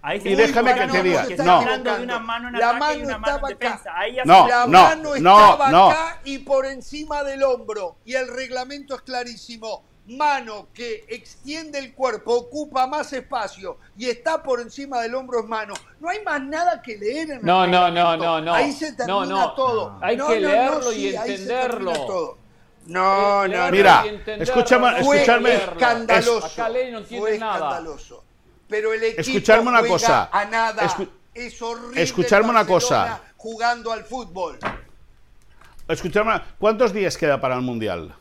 Speaker 15: Ahí se
Speaker 18: y
Speaker 15: está
Speaker 18: déjame que te diga, no.
Speaker 15: una mano en
Speaker 1: La
Speaker 15: y
Speaker 1: mano
Speaker 15: una mano en
Speaker 1: estaba acá.
Speaker 15: defensa. Ahí ya
Speaker 18: No,
Speaker 1: La
Speaker 18: no,
Speaker 1: mano
Speaker 18: no,
Speaker 1: estaba
Speaker 18: no.
Speaker 1: acá y por encima del hombro. Y el reglamento es clarísimo. Mano que extiende el cuerpo, ocupa más espacio y está por encima del hombro es mano. No hay más nada que leer en el
Speaker 16: No, no, no, no, no.
Speaker 1: Ahí se termina
Speaker 16: No, no.
Speaker 1: todo.
Speaker 16: Hay
Speaker 1: No,
Speaker 16: que
Speaker 1: no, no,
Speaker 16: leerlo y
Speaker 1: sí, ahí se termina
Speaker 16: entenderlo.
Speaker 1: todo. No,
Speaker 16: Eh,
Speaker 1: no, no.
Speaker 18: Mira,
Speaker 16: y
Speaker 18: escúchame-
Speaker 16: no
Speaker 1: Fue
Speaker 18: escucharme-
Speaker 1: escandaloso.
Speaker 16: Acá ley no entiende
Speaker 1: Fue
Speaker 16: nada.
Speaker 1: escandaloso. Pero el equipo
Speaker 18: Escucharme una
Speaker 1: juega
Speaker 18: cosa.
Speaker 1: a nada.
Speaker 18: Escu-
Speaker 1: es horrible
Speaker 18: escucharme una cosa.
Speaker 1: jugando al fútbol.
Speaker 18: Escuchadme, ¿cuántos días queda para el Mundial?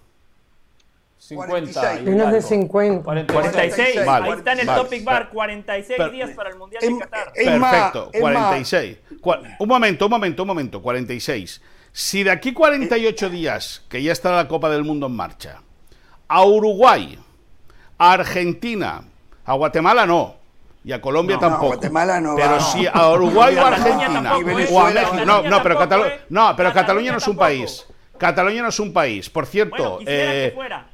Speaker 16: 50. y
Speaker 17: Menos de
Speaker 16: algo.
Speaker 17: 50.
Speaker 15: 46.
Speaker 18: Vale,
Speaker 15: Ahí está en el
Speaker 18: vale.
Speaker 15: topic bar. 46
Speaker 18: Per-
Speaker 15: días para el Mundial
Speaker 1: Em-
Speaker 15: de Qatar.
Speaker 18: Perfecto,
Speaker 1: es más.
Speaker 18: 46. Cua- Un momento, un momento, un momento, 46. Si de aquí 48 días, que ya está la Copa del Mundo en marcha, a Uruguay, a Argentina, a Guatemala no, y a Colombia
Speaker 15: No,
Speaker 18: tampoco.
Speaker 1: no, Guatemala no
Speaker 18: pero
Speaker 1: va.
Speaker 18: si a Uruguay o a
Speaker 15: Cataluña
Speaker 18: Argentina
Speaker 15: tampoco,
Speaker 18: o a
Speaker 1: ¿eh?
Speaker 18: México, no, no, pero
Speaker 15: ¿eh?
Speaker 18: no, pero Cataluña no es un país. Cataluña no es un país. Por cierto,
Speaker 15: Bueno, quisiera
Speaker 18: eh,
Speaker 15: que fuera.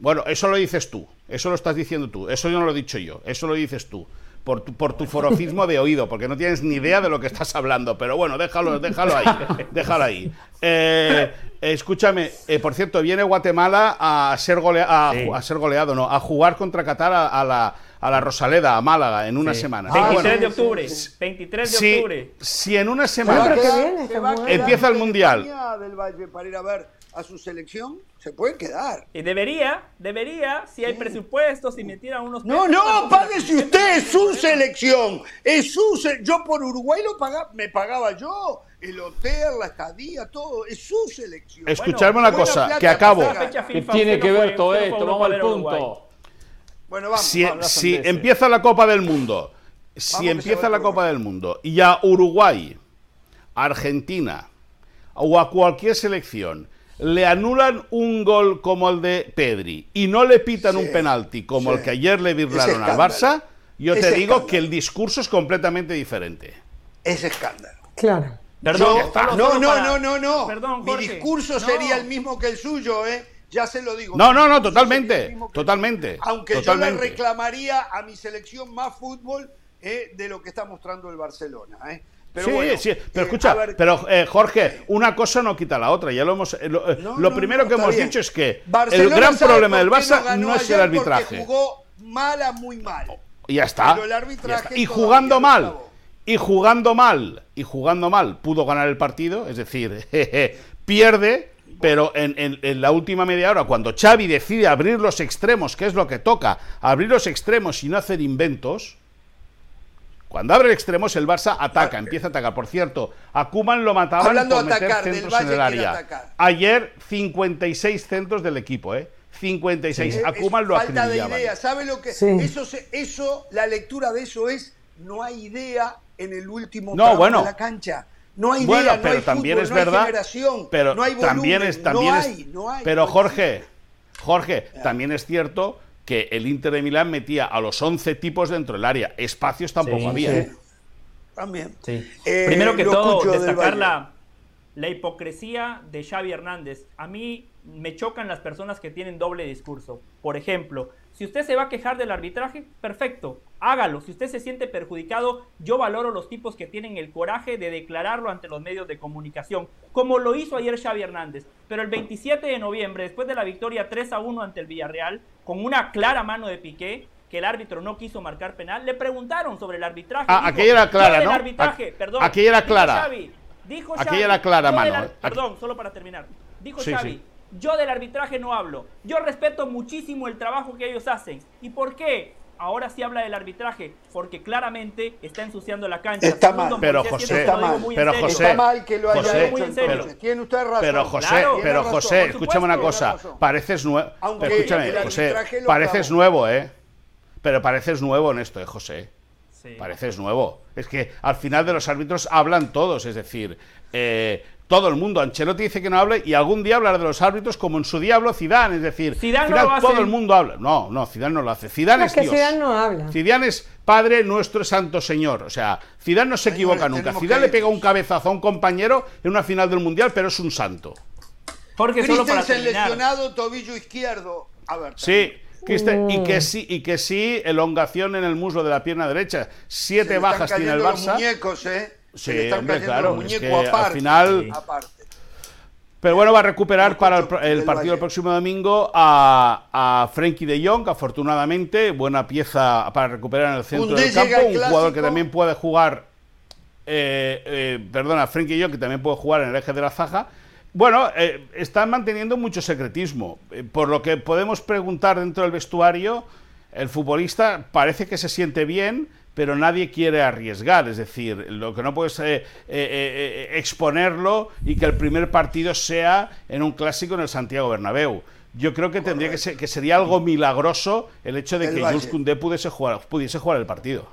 Speaker 18: Bueno, eso lo dices tú, eso lo estás diciendo tú, eso yo no lo he dicho yo, eso lo dices tú, por tu, por tu forofismo de oído, porque no tienes ni idea de lo que estás hablando, pero bueno, déjalo, déjalo ahí, déjalo ahí. Eh, escúchame, eh, por cierto, viene Guatemala a ser, golea- a,
Speaker 15: Sí.
Speaker 18: a ser goleado, no, a jugar contra Qatar a, a la, a la Rosaleda, a Málaga, en una
Speaker 15: Sí.
Speaker 18: semana.
Speaker 15: 23
Speaker 18: Bueno,
Speaker 15: de octubre. 23 de
Speaker 18: si,
Speaker 15: octubre.
Speaker 18: si en una semana
Speaker 1: quedar- se
Speaker 18: Empieza el Mundial.
Speaker 1: Del Valle para ir a ver a su selección, se puede quedar.
Speaker 15: Y debería, debería, si hay presupuestos, si metieran unos...
Speaker 1: No,
Speaker 15: pesos,
Speaker 1: no, páguese usted, es su selección, es su se- yo por Uruguay lo pagaba, me pagaba yo, el hotel, la estadía, todo, es su selección.
Speaker 18: Escuchadme una cosa,
Speaker 1: plata
Speaker 18: que acabo.
Speaker 1: para sacar.
Speaker 16: ¿Qué tiene que ver todo esto? Vamos al punto.
Speaker 1: Bueno, vamos,
Speaker 18: si,
Speaker 1: vamos.
Speaker 18: si empieza la Copa del Mundo, si
Speaker 1: Vamos,
Speaker 18: empieza la Copa del Mundo y a Uruguay, Argentina o a cualquier selección le anulan un gol como el de Pedri y no le pitan un penalti como
Speaker 1: sí.
Speaker 18: el que ayer le virlaron al. Barça, yo te digo
Speaker 1: escándalo.
Speaker 18: que el discurso es completamente diferente.
Speaker 1: Es escándalo.
Speaker 17: Claro.
Speaker 15: Perdón,
Speaker 1: Yo- no, no,
Speaker 15: para-
Speaker 1: no, no, no.
Speaker 15: Perdón,
Speaker 1: Mi discurso
Speaker 15: No.
Speaker 1: sería el mismo que el suyo, ¿eh? Ya se lo digo.
Speaker 18: No, no, no, totalmente, totalmente.
Speaker 1: Aunque yo
Speaker 18: totalmente.
Speaker 1: le reclamaría a mi selección más fútbol eh, de lo que está mostrando el Barcelona, ¿eh? Pero
Speaker 18: sí,
Speaker 1: bueno,
Speaker 18: sí, pero
Speaker 1: eh,
Speaker 18: escucha,
Speaker 1: ver,
Speaker 18: pero eh, Jorge, una cosa no quita la otra, ya lo hemos... eh, lo
Speaker 1: No,
Speaker 18: lo
Speaker 1: no,
Speaker 18: primero
Speaker 1: no,
Speaker 18: que hemos
Speaker 1: bien.
Speaker 18: dicho es que
Speaker 1: Barcelona
Speaker 18: el gran
Speaker 1: ¿sabe
Speaker 18: problema del Barça no es el arbitraje.
Speaker 1: Jugó mal a muy mal.
Speaker 18: Y ya está.
Speaker 1: Pero el arbitraje
Speaker 18: ya está. Y jugando mal. Y jugando mal. Y jugando mal. Pudo ganar el partido. Es decir, pierde. Pero en, en- en la última media hora, cuando Xavi decide abrir los extremos, que es lo que toca, abrir los extremos y no hacer inventos, cuando abre extremos el Barça ataca, empieza a atacar. Por cierto, a lo mataban
Speaker 1: Hablando
Speaker 18: por
Speaker 1: de
Speaker 18: meter
Speaker 1: atacar, del
Speaker 18: centros
Speaker 1: Valle
Speaker 18: en el
Speaker 1: quiere
Speaker 18: área.
Speaker 1: atacar.
Speaker 18: Ayer 56 centros del equipo, ¿eh? 56.
Speaker 1: Es-
Speaker 18: A Koeman
Speaker 1: es
Speaker 18: lo
Speaker 1: falta de idea. ¿Sabe lo que?
Speaker 17: Sí.
Speaker 1: Eso, se- eso, la lectura de eso es no hay idea en el último
Speaker 18: No,
Speaker 1: tramo
Speaker 18: bueno.
Speaker 1: de la cancha. No hay
Speaker 18: Bueno,
Speaker 1: idea, no
Speaker 18: pero
Speaker 1: hay
Speaker 18: también
Speaker 1: fútbol,
Speaker 18: es
Speaker 1: no hay
Speaker 18: verdad.
Speaker 1: generación,
Speaker 18: pero
Speaker 1: no hay volumen,
Speaker 18: también es, también
Speaker 1: no
Speaker 18: es-
Speaker 1: hay, no hay.
Speaker 18: pero
Speaker 1: no
Speaker 18: Jorge, Jorge, también es cierto que el Inter de Milán metía a los 11 tipos dentro del área. Espacios tampoco
Speaker 15: Sí,
Speaker 18: había.
Speaker 15: sí.
Speaker 18: ¿eh?
Speaker 1: También.
Speaker 15: Sí.
Speaker 1: Eh,
Speaker 15: Primero que todo, destacar la, la hipocresía de Xavi Hernández. A mí me chocan las personas que tienen doble discurso. Por ejemplo, si usted se va a quejar del arbitraje, perfecto, hágalo. Si usted se siente perjudicado, yo valoro los tipos que tienen el coraje de declararlo ante los medios de comunicación, como lo hizo ayer Xavi Hernández. Pero el 27 de noviembre, después de la victoria 3 a 1 ante el Villarreal, con una clara mano de Piqué, que el árbitro no quiso marcar penal, le preguntaron sobre el arbitraje.
Speaker 18: Ah,
Speaker 15: Dijo,
Speaker 18: aquella era
Speaker 15: "Yo
Speaker 18: clara, ¿no?
Speaker 15: arbitraje,
Speaker 18: Aqu-
Speaker 15: perdón,
Speaker 18: aquella era
Speaker 15: dijo
Speaker 18: clara.
Speaker 15: Xavi, dijo Xavi,
Speaker 18: era clara, mano,
Speaker 15: Perdón, solo para terminar. Dijo
Speaker 18: Sí,
Speaker 15: Xavi,
Speaker 18: sí.
Speaker 15: Yo del arbitraje no hablo. Yo respeto muchísimo el trabajo que ellos hacen. ¿Y por qué? Ahora sí habla del arbitraje, porque claramente está ensuciando la cancha.
Speaker 1: Está mal.
Speaker 18: Pero José,
Speaker 15: muy en
Speaker 18: pero
Speaker 15: serio.
Speaker 18: José,
Speaker 1: Está mal que lo haya
Speaker 18: José,
Speaker 1: hecho. Tiene usted razón.
Speaker 18: Pero José,
Speaker 15: Claro.
Speaker 18: pero
Speaker 1: razón,
Speaker 18: José, escúchame una cosa, pareces nuevo,
Speaker 1: Aunque
Speaker 18: escúchame, José, pareces nuevo, ¿eh? Pero pareces nuevo en esto, ¿eh, José?
Speaker 15: Sí.
Speaker 18: Pareces nuevo. Es que al final de los árbitros hablan todos, es decir, eh, todo el mundo. Ancelotti dice que no hable y algún día hablará de los árbitros como en su diablo Zidane, es decir,
Speaker 15: Zidane no hace.
Speaker 18: todo el mundo habla. No, no, Zidane no lo hace. Zidane
Speaker 17: Es
Speaker 18: es
Speaker 17: que
Speaker 18: Dios.
Speaker 17: Zidane no habla.
Speaker 18: Zidane es Padre nuestro Santo Señor. O sea, Zidane no se equivoca
Speaker 1: Señores,
Speaker 18: nunca. Zidane
Speaker 1: que
Speaker 18: le pega un cabezazo a un compañero en una final del Mundial, pero es un santo.
Speaker 15: Jorge, solo para terminar.
Speaker 1: lesionado, tobillo izquierdo. A ver.
Speaker 18: Sí, este- y que sí, y que sí, elongación en el muslo de la pierna derecha. Siete bajas tiene el
Speaker 1: cayendo los
Speaker 18: Barça.
Speaker 1: muñecos, ¿eh? Se
Speaker 18: Sí,
Speaker 1: le están
Speaker 18: hombre,
Speaker 1: cayendo
Speaker 18: claro,
Speaker 1: los
Speaker 18: es
Speaker 1: muñecos
Speaker 18: que
Speaker 1: aparte.
Speaker 18: al final-
Speaker 1: Aparte.
Speaker 18: Pero bueno, va a recuperar para el, partido del próximo domingo a, a Frenkie de Jong, afortunadamente, buena pieza para recuperar en el centro del campo, un jugador que también puede jugar, eh, eh, perdona, Frenkie de Jong, que también puede jugar en el eje de la zaja. Bueno, eh, están manteniendo mucho secretismo, Eh, por lo que podemos preguntar dentro del vestuario, el futbolista parece que se siente bien, pero nadie quiere arriesgar, es decir, lo que no puedes eh, eh, eh, exponerlo y que el primer partido sea en un clásico en el Santiago Bernabéu. Yo creo que tendría que ser, que sería algo milagroso el hecho de
Speaker 1: El
Speaker 18: que. Jules Koundé pudiese jugar, pudiese jugar el partido.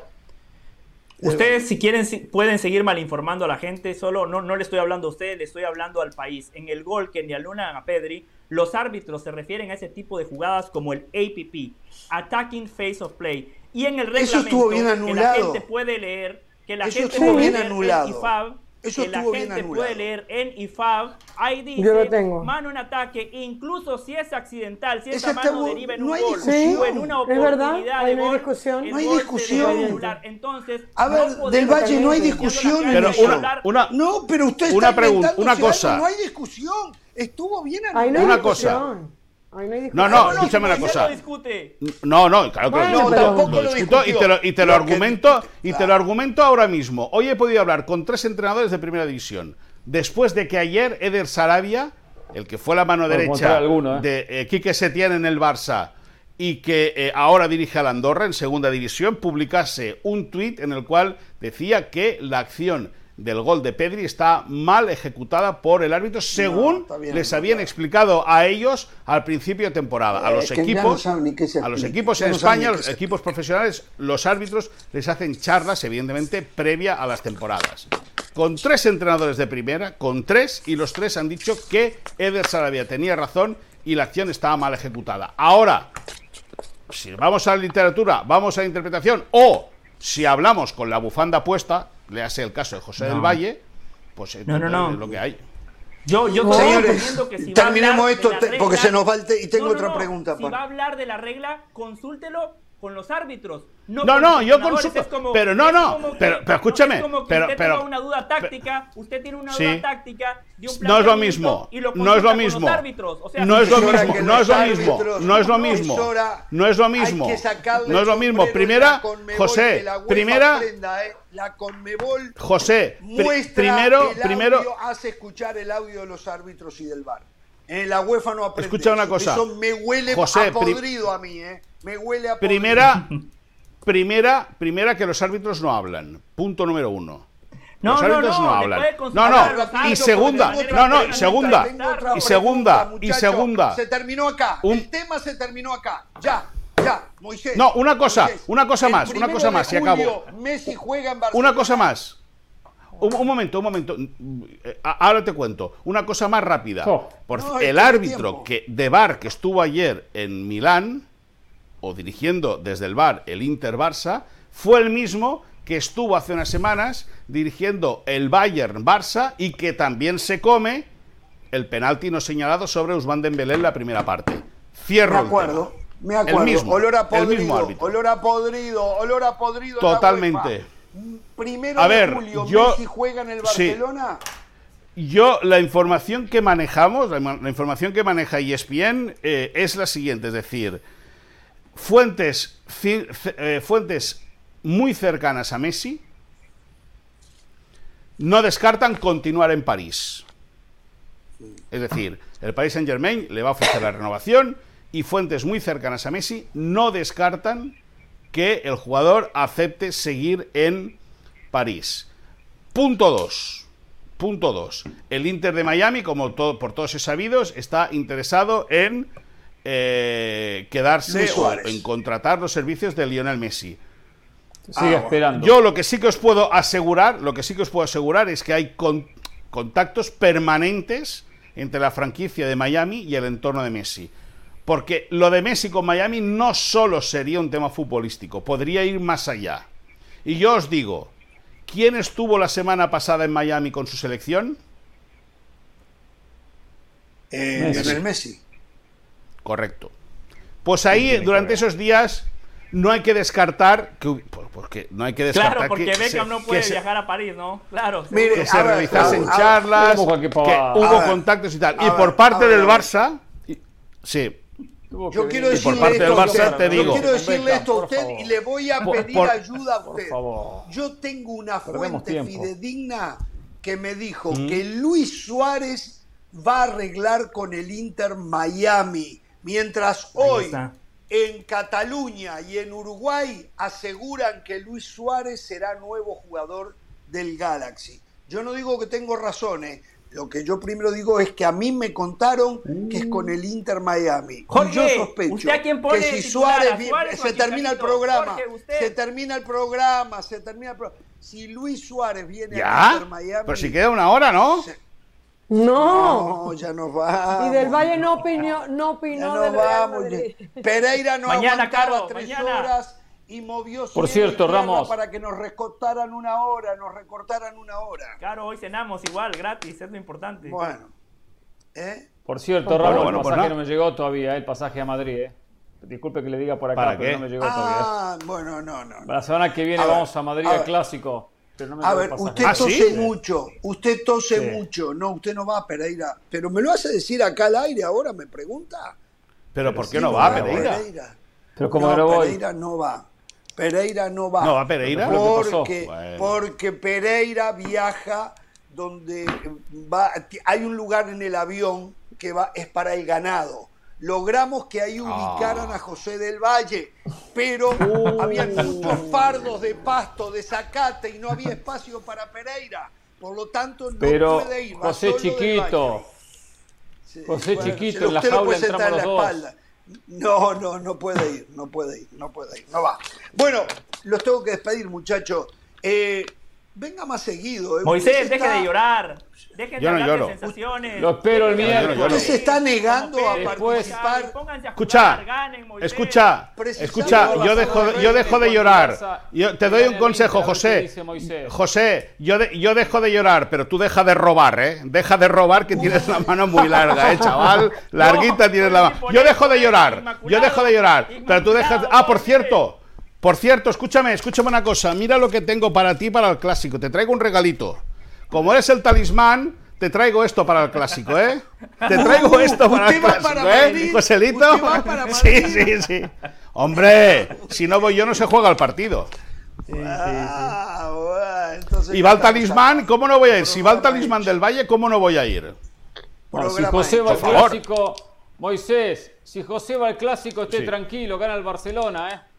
Speaker 15: Ustedes, si quieren, si- pueden seguir malinformando a la gente, solo no, no le estoy hablando a ustedes, le estoy hablando al país. En el gol que le alunan a Pedri, los árbitros se refieren a ese tipo de jugadas como el APP, Attacking Phase of Play. Y en el
Speaker 1: Eso
Speaker 15: reglamento
Speaker 1: estuvo bien
Speaker 15: que la
Speaker 1: anulado.
Speaker 15: gente puede leer, que la
Speaker 1: Eso
Speaker 15: gente
Speaker 1: estuvo
Speaker 15: puede
Speaker 1: bien
Speaker 15: leer en
Speaker 1: anulado.
Speaker 15: IFAB,
Speaker 1: Eso
Speaker 15: que la
Speaker 1: bien
Speaker 15: gente
Speaker 1: anulado.
Speaker 15: puede leer en IFAB, ahí dice
Speaker 17: Yo lo tengo.
Speaker 15: mano en ataque, incluso si es accidental, si
Speaker 1: Esa
Speaker 15: mano deriva en
Speaker 1: no
Speaker 15: un
Speaker 1: hay
Speaker 15: gol
Speaker 1: discusión.
Speaker 15: o en una
Speaker 17: Es verdad,
Speaker 15: oportunidad de
Speaker 17: no hay
Speaker 15: gol,
Speaker 17: discusión.
Speaker 1: No hay discusión.
Speaker 15: Entonces,
Speaker 1: A ver,
Speaker 15: no
Speaker 1: del Valle no hay discusión en
Speaker 18: Pero
Speaker 1: eso.
Speaker 18: una, una,
Speaker 1: No, pero usted
Speaker 18: Una
Speaker 1: está
Speaker 18: pregunta, una
Speaker 1: algo,
Speaker 18: cosa.
Speaker 1: No hay discusión. Estuvo bien
Speaker 17: Ahí no hay
Speaker 1: anulado.
Speaker 18: Una
Speaker 17: discusión. No
Speaker 18: No,
Speaker 17: discusión.
Speaker 18: no,
Speaker 1: no,
Speaker 18: escúchame una
Speaker 15: ¿Quién
Speaker 18: cosa.
Speaker 15: lo discute?
Speaker 18: No, no, claro que
Speaker 17: Bueno,
Speaker 18: lo discuto,
Speaker 17: pero-
Speaker 18: lo
Speaker 1: tampoco lo
Speaker 18: discuto y te lo, y te lo
Speaker 1: discutió. Lo que-
Speaker 18: argumento y te lo argumento ahora mismo. Hoy he podido hablar con tres entrenadores de primera división después de que ayer Eder Sarabia el que fue la mano
Speaker 16: Por
Speaker 18: derecha
Speaker 16: alguno, ¿eh?
Speaker 18: de eh, Quique Setién en el Barça y que eh, ahora dirige al Andorra en segunda división, publicase un tuit en el cual decía que la acción del gol de Pedri está mal ejecutada por el árbitro, según
Speaker 1: bien
Speaker 18: les habían explicado a ellos al principio de temporada. A
Speaker 1: Eh,
Speaker 18: los
Speaker 1: no
Speaker 18: equipos,
Speaker 1: se
Speaker 18: a los equipos en
Speaker 1: no
Speaker 18: España, los equipos profesionales, los árbitros les hacen charlas, evidentemente, previa a las temporadas. Con tres entrenadores de primera, con tres, y los tres han dicho que Eder Sarabia tenía razón y la acción estaba mal ejecutada. Ahora, si vamos a la literatura, vamos a la interpretación, o si hablamos con la bufanda puesta, le hace el caso de José
Speaker 15: No.
Speaker 18: del Valle, pues
Speaker 15: No, no, no.
Speaker 18: es lo que hay.
Speaker 15: Yo, yo
Speaker 1: No, señores,
Speaker 15: que si
Speaker 1: terminemos esto,
Speaker 15: de la
Speaker 1: te- porque
Speaker 15: regla-
Speaker 1: se nos va el te- y tengo
Speaker 15: No, no,
Speaker 1: otra
Speaker 15: no.
Speaker 1: pregunta,
Speaker 15: Si
Speaker 1: Juan.
Speaker 15: va a hablar de la regla, consúltelo con los árbitros. No,
Speaker 18: No, no, yo consulto,
Speaker 15: Es como-
Speaker 18: pero no,
Speaker 15: es
Speaker 18: no,
Speaker 15: como que-
Speaker 18: pero- pero escúchame,
Speaker 15: es como que
Speaker 18: pero-
Speaker 15: usted
Speaker 18: pero-
Speaker 15: tenga una duda táctica, usted tiene una
Speaker 18: Sí.
Speaker 15: duda táctica de un
Speaker 18: No es lo mismo,
Speaker 15: y lo
Speaker 18: no es lo
Speaker 15: con
Speaker 18: mismo.
Speaker 15: los árbitros. O sea,
Speaker 18: No es lo mismo, no es lo mismo, no es lo
Speaker 1: no,
Speaker 18: mismo,
Speaker 1: es
Speaker 18: no es lo mismo, no es lo mismo.
Speaker 1: sombrero
Speaker 18: Primera,
Speaker 1: de la Conmebol, que
Speaker 18: José, primera,
Speaker 1: aprenda, eh. La Conmebol
Speaker 18: José,
Speaker 1: muestra
Speaker 18: primero,
Speaker 1: el
Speaker 18: primero,
Speaker 1: audio, hace escuchar el audio de los árbitros y del VAR. En la UEFA no aprende
Speaker 18: Escucha una
Speaker 1: eso.
Speaker 18: cosa.
Speaker 1: Eso me huele
Speaker 18: José,
Speaker 1: a podrido a mí, ¿eh? Me huele a podrido.
Speaker 18: primera, primera, primera que los árbitros no hablan. Punto número uno.
Speaker 15: No,
Speaker 18: los
Speaker 15: no,
Speaker 18: árbitros
Speaker 15: no,
Speaker 18: no,
Speaker 15: le
Speaker 18: hablan. No, no. Y segunda, no, no, segunda, y segunda, y segunda.
Speaker 1: Se terminó acá.
Speaker 18: Un-
Speaker 1: El tema se terminó acá. Ya, ya, Moisés.
Speaker 18: No, una cosa,
Speaker 1: Moisés.
Speaker 18: una cosa más, una cosa
Speaker 1: de
Speaker 18: más, y acabo.
Speaker 1: Messi juega en Barcelona.
Speaker 18: Una cosa más. Un, un momento, un momento. Eh, Ahora te cuento. Una cosa más rápida. Por
Speaker 1: No,
Speaker 18: el árbitro
Speaker 1: tiempo.
Speaker 18: que de Bar que estuvo ayer en Milán o dirigiendo desde el Bar el Inter Barça fue el mismo que estuvo hace unas semanas dirigiendo el Bayern Barça y que también se come el penalti no señalado sobre Usman Dembélé en la primera parte. Cierro el
Speaker 1: acuerdo,
Speaker 18: tema.
Speaker 1: Me acuerdo.
Speaker 18: El mismo,
Speaker 1: olor a
Speaker 18: el
Speaker 1: podrido,
Speaker 18: mismo árbitro.
Speaker 1: olor a podrido, olor a podrido.
Speaker 18: Totalmente.
Speaker 1: Primero
Speaker 18: A
Speaker 1: de
Speaker 18: ver,
Speaker 1: julio,
Speaker 18: yo-
Speaker 1: Messi juega en el
Speaker 18: sí.
Speaker 1: Barcelona.
Speaker 18: Yo, la información que manejamos, la, la información que maneja ESPN eh, es la siguiente, es decir, fuentes, eh, fuentes muy cercanas a Messi no descartan continuar en París. Es decir, el Paris Saint Germain le va a ofrecer la renovación y fuentes muy cercanas a Messi no descartan que el jugador acepte seguir en París. Punto 2. Punto 2. El Inter de Miami, como todo, por todos es sabidos, está interesado en eh, quedarse o en contratar los servicios de Lionel Messi.
Speaker 16: Sigue esperando.
Speaker 18: Yo lo que sí que os puedo asegurar, lo que sí que os puedo asegurar es que hay con- contactos permanentes entre la franquicia de Miami y el entorno de Messi. Porque lo de Messi con Miami no solo sería un tema futbolístico, podría ir más allá. Y yo os digo, ¿quién estuvo la semana pasada en Miami con su selección?
Speaker 1: Eh,
Speaker 18: Messi.
Speaker 1: Lionel Messi.
Speaker 18: Correcto. Pues ahí, durante esos días, no hay que descartar que, por- porque no hay que descartar
Speaker 15: Claro, porque
Speaker 18: que
Speaker 15: Beckham
Speaker 18: se-
Speaker 15: no puede
Speaker 18: se-
Speaker 15: viajar a París, ¿no? Claro.
Speaker 1: Mire,
Speaker 18: que se
Speaker 1: ver,
Speaker 18: realizasen
Speaker 1: ver,
Speaker 18: charlas, que hubo contactos y tal. Y por parte del. Barça, y- sí,
Speaker 1: Yo quiero decirle
Speaker 18: parte
Speaker 1: esto
Speaker 18: Barça,
Speaker 1: Yo quiero decirle
Speaker 16: Beckham,
Speaker 1: esto a usted y le voy a pedir
Speaker 18: por-
Speaker 1: ayuda a
Speaker 16: Por
Speaker 1: usted.
Speaker 16: favor.
Speaker 1: Yo tengo una fuente fidedigna que me dijo
Speaker 18: Mm.
Speaker 1: que Luis Suárez va a arreglar con el Inter Miami, mientras hoy en Cataluña y en Uruguay aseguran que Luis Suárez será nuevo jugador del Galaxy. Yo no digo que tengo razones. Lo que yo primero digo es que a mí me contaron que es con el Inter Miami.
Speaker 15: Jorge,
Speaker 1: y yo sospecho
Speaker 15: ¿usted a quién pone
Speaker 1: que si
Speaker 15: titular?
Speaker 1: Suárez,
Speaker 15: ¿A
Speaker 1: viene-
Speaker 15: Suárez
Speaker 1: se termina el programa,
Speaker 15: Jorge, usted.
Speaker 1: se termina el programa, se termina el programa. Si Luis Suárez viene al
Speaker 18: ya.
Speaker 1: Inter Miami,
Speaker 18: Pero si queda una hora, ¿no?
Speaker 1: se-
Speaker 17: No.
Speaker 1: no, ya nos vamos.
Speaker 17: Y del Valle no opinó, no
Speaker 1: Ya
Speaker 17: opinó
Speaker 1: nos
Speaker 17: del Real
Speaker 1: vamos. Pereira no
Speaker 15: Mañana,
Speaker 1: aguantaba
Speaker 15: Caro,
Speaker 1: tres
Speaker 15: mañana.
Speaker 1: horas y movió
Speaker 16: Por cierto, Ramos.
Speaker 1: para que nos recortaran una hora, nos recortaran una hora.
Speaker 15: Claro, hoy cenamos igual, gratis, es lo importante.
Speaker 1: Bueno, ¿eh?
Speaker 16: Por cierto,
Speaker 18: Bueno,
Speaker 16: Raúl,
Speaker 18: bueno,
Speaker 16: el
Speaker 18: pues
Speaker 16: pasaje no me llegó todavía, el pasaje a Madrid. eh. Disculpe que le diga por acá,
Speaker 18: ¿Para
Speaker 16: pero
Speaker 18: qué?
Speaker 16: no me llegó todavía.
Speaker 1: Ah, bueno, no, no. no.
Speaker 16: La semana que viene
Speaker 1: A ver,
Speaker 16: vamos a Madrid
Speaker 1: a
Speaker 16: al clásico. Pero no me
Speaker 1: A ver, usted
Speaker 18: ¿Ah,
Speaker 1: tose
Speaker 18: sí?
Speaker 1: mucho, usted tose
Speaker 16: Sí.
Speaker 1: mucho. No, usted no va a Pereira. Pero me lo hace decir acá al aire ahora, me pregunta.
Speaker 18: Pero ¿por qué
Speaker 1: Sí,
Speaker 18: no va,
Speaker 1: a
Speaker 18: Pereira?
Speaker 16: Pero como
Speaker 1: no,
Speaker 16: no voy.
Speaker 1: Pereira no va. Pereira no va.
Speaker 18: ¿No va Pereira?
Speaker 1: Porque,
Speaker 18: Bueno.
Speaker 1: porque Pereira viaja donde va, hay un lugar en el avión que va, es para el ganado. Logramos que ahí ubicaran a José del Valle, pero había muchos fardos de pasto, de zacate y no había espacio para Pereira. Por lo tanto, no
Speaker 16: Pero
Speaker 1: puede ir.
Speaker 16: José Chiquito.
Speaker 1: Sí,
Speaker 16: José
Speaker 1: bueno,
Speaker 16: Chiquito, en la jaula entramos
Speaker 1: en
Speaker 16: los
Speaker 1: la
Speaker 16: dos.
Speaker 1: espalda. No, no, no puede ir, no puede ir, no puede ir, no va. Bueno, los tengo que despedir, muchachos. Eh, venga más seguido. eh.
Speaker 15: Moisés, deje
Speaker 1: está-
Speaker 15: de llorar. Deje de
Speaker 18: Yo no
Speaker 15: hablar de
Speaker 18: lloro.
Speaker 15: sensaciones.
Speaker 16: Lo espero el
Speaker 15: hablar
Speaker 16: miércoles.
Speaker 1: Usted se está negando a
Speaker 16: Después-
Speaker 1: participar.
Speaker 15: Pónganse a
Speaker 18: Escucha,
Speaker 15: jugar, ganen, Moisés.
Speaker 18: escucha, escucha, yo dejo, de- yo dejo de llorar. Yo te doy un consejo, José. José, yo, de- yo dejo de llorar, pero tú deja de robar, ¿eh? Deja de robar que tienes la mano muy larga, ¿eh, chaval? Larguita tienes la mano. Yo dejo de llorar, yo dejo de llorar, pero tú dejas... Ah, por cierto, por cierto, escúchame, escúchame una cosa. Mira lo que tengo para ti para el clásico. Te traigo un regalito. Como eres el talismán, te traigo esto para el clásico, ¿eh? Te traigo esto para el clásico,
Speaker 1: para
Speaker 18: ¿eh?
Speaker 1: Madrid,
Speaker 18: Joselito. Sí, sí, sí. Hombre, si no voy yo no se juega el partido.
Speaker 1: Ah, bueno, entonces
Speaker 18: Y va el talismán, ¿cómo no voy a ir? Si va el talismán del Valle, ¿cómo no voy a ir?
Speaker 16: No, si José va al clásico, Moisés, si José va al clásico, esté
Speaker 18: Sí.
Speaker 16: tranquilo, gana el Barcelona, ¿eh?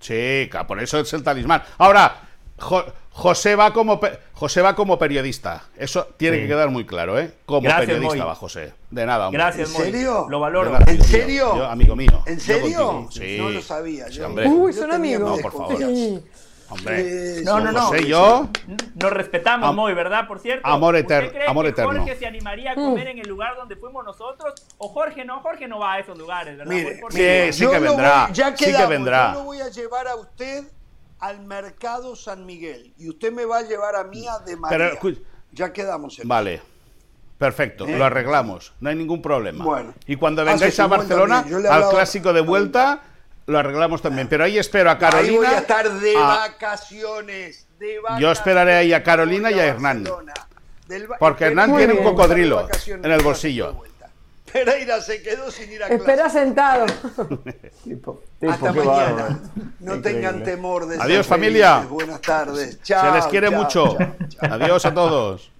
Speaker 18: Chica, por eso es el talismán. Ahora, Jo- José va como pe- José va como periodista. Eso tiene
Speaker 15: Sí.
Speaker 18: que quedar muy claro, ¿eh? Como
Speaker 15: Gracias,
Speaker 18: periodista
Speaker 15: Moy.
Speaker 18: va José. De nada, hombre.
Speaker 15: Gracias,
Speaker 1: ¿En serio?
Speaker 15: Lo valoro.
Speaker 18: Nada,
Speaker 1: ¿En serio?
Speaker 18: Yo, amigo mío.
Speaker 1: ¿En serio?
Speaker 18: Sí.
Speaker 1: No lo sabía.
Speaker 18: Sí,
Speaker 1: yo.
Speaker 18: hombre.
Speaker 17: Uy, son amigos.
Speaker 18: No, por favor.
Speaker 1: desconfianzas.
Speaker 18: Hombre.
Speaker 15: No, no, no.
Speaker 18: Y yo.
Speaker 15: Nos respetamos,
Speaker 18: Am-
Speaker 15: Moy, ¿verdad? Por cierto.
Speaker 18: Amor
Speaker 15: ¿usted
Speaker 18: eterno,
Speaker 15: cree
Speaker 18: amor
Speaker 15: que
Speaker 18: eterno.
Speaker 15: Jorge se animaría a comer en el lugar donde fuimos nosotros? ¿O Jorge no? Jorge no va a esos lugares, ¿verdad?
Speaker 1: Mire?
Speaker 15: Por
Speaker 18: Sí, sí que vendrá,
Speaker 1: voy- ya
Speaker 18: sí que
Speaker 1: quedamos,
Speaker 18: vendrá.
Speaker 1: Yo lo voy a llevar a usted al mercado San Miguel y usted me va a llevar a mí a de María.
Speaker 18: Pero,
Speaker 1: ya quedamos en
Speaker 18: Vale. Perfecto,
Speaker 1: ¿Eh?
Speaker 18: lo arreglamos. No hay ningún problema.
Speaker 1: Bueno.
Speaker 18: Y cuando
Speaker 1: Hace
Speaker 18: vengáis a Barcelona, al clásico de vuelta, lo arreglamos también. Pero ahí espero a
Speaker 1: Ahí
Speaker 18: Carolina.
Speaker 1: voy a estar de
Speaker 18: a-
Speaker 1: vacaciones. De
Speaker 18: Yo esperaré ahí a Carolina y a Hernán. Porque Hernán tiene un cocodrilo en el bolsillo.
Speaker 1: Pereira se quedó sin ir a
Speaker 17: Espera
Speaker 1: clase.
Speaker 17: sentado.
Speaker 1: Hasta mañana. No tengan temor de ser
Speaker 18: Adiós, familia.
Speaker 1: Buenas tardes. Chao.
Speaker 18: Se les quiere
Speaker 1: chao,
Speaker 18: mucho.
Speaker 1: chao, chao.
Speaker 18: Adiós a todos.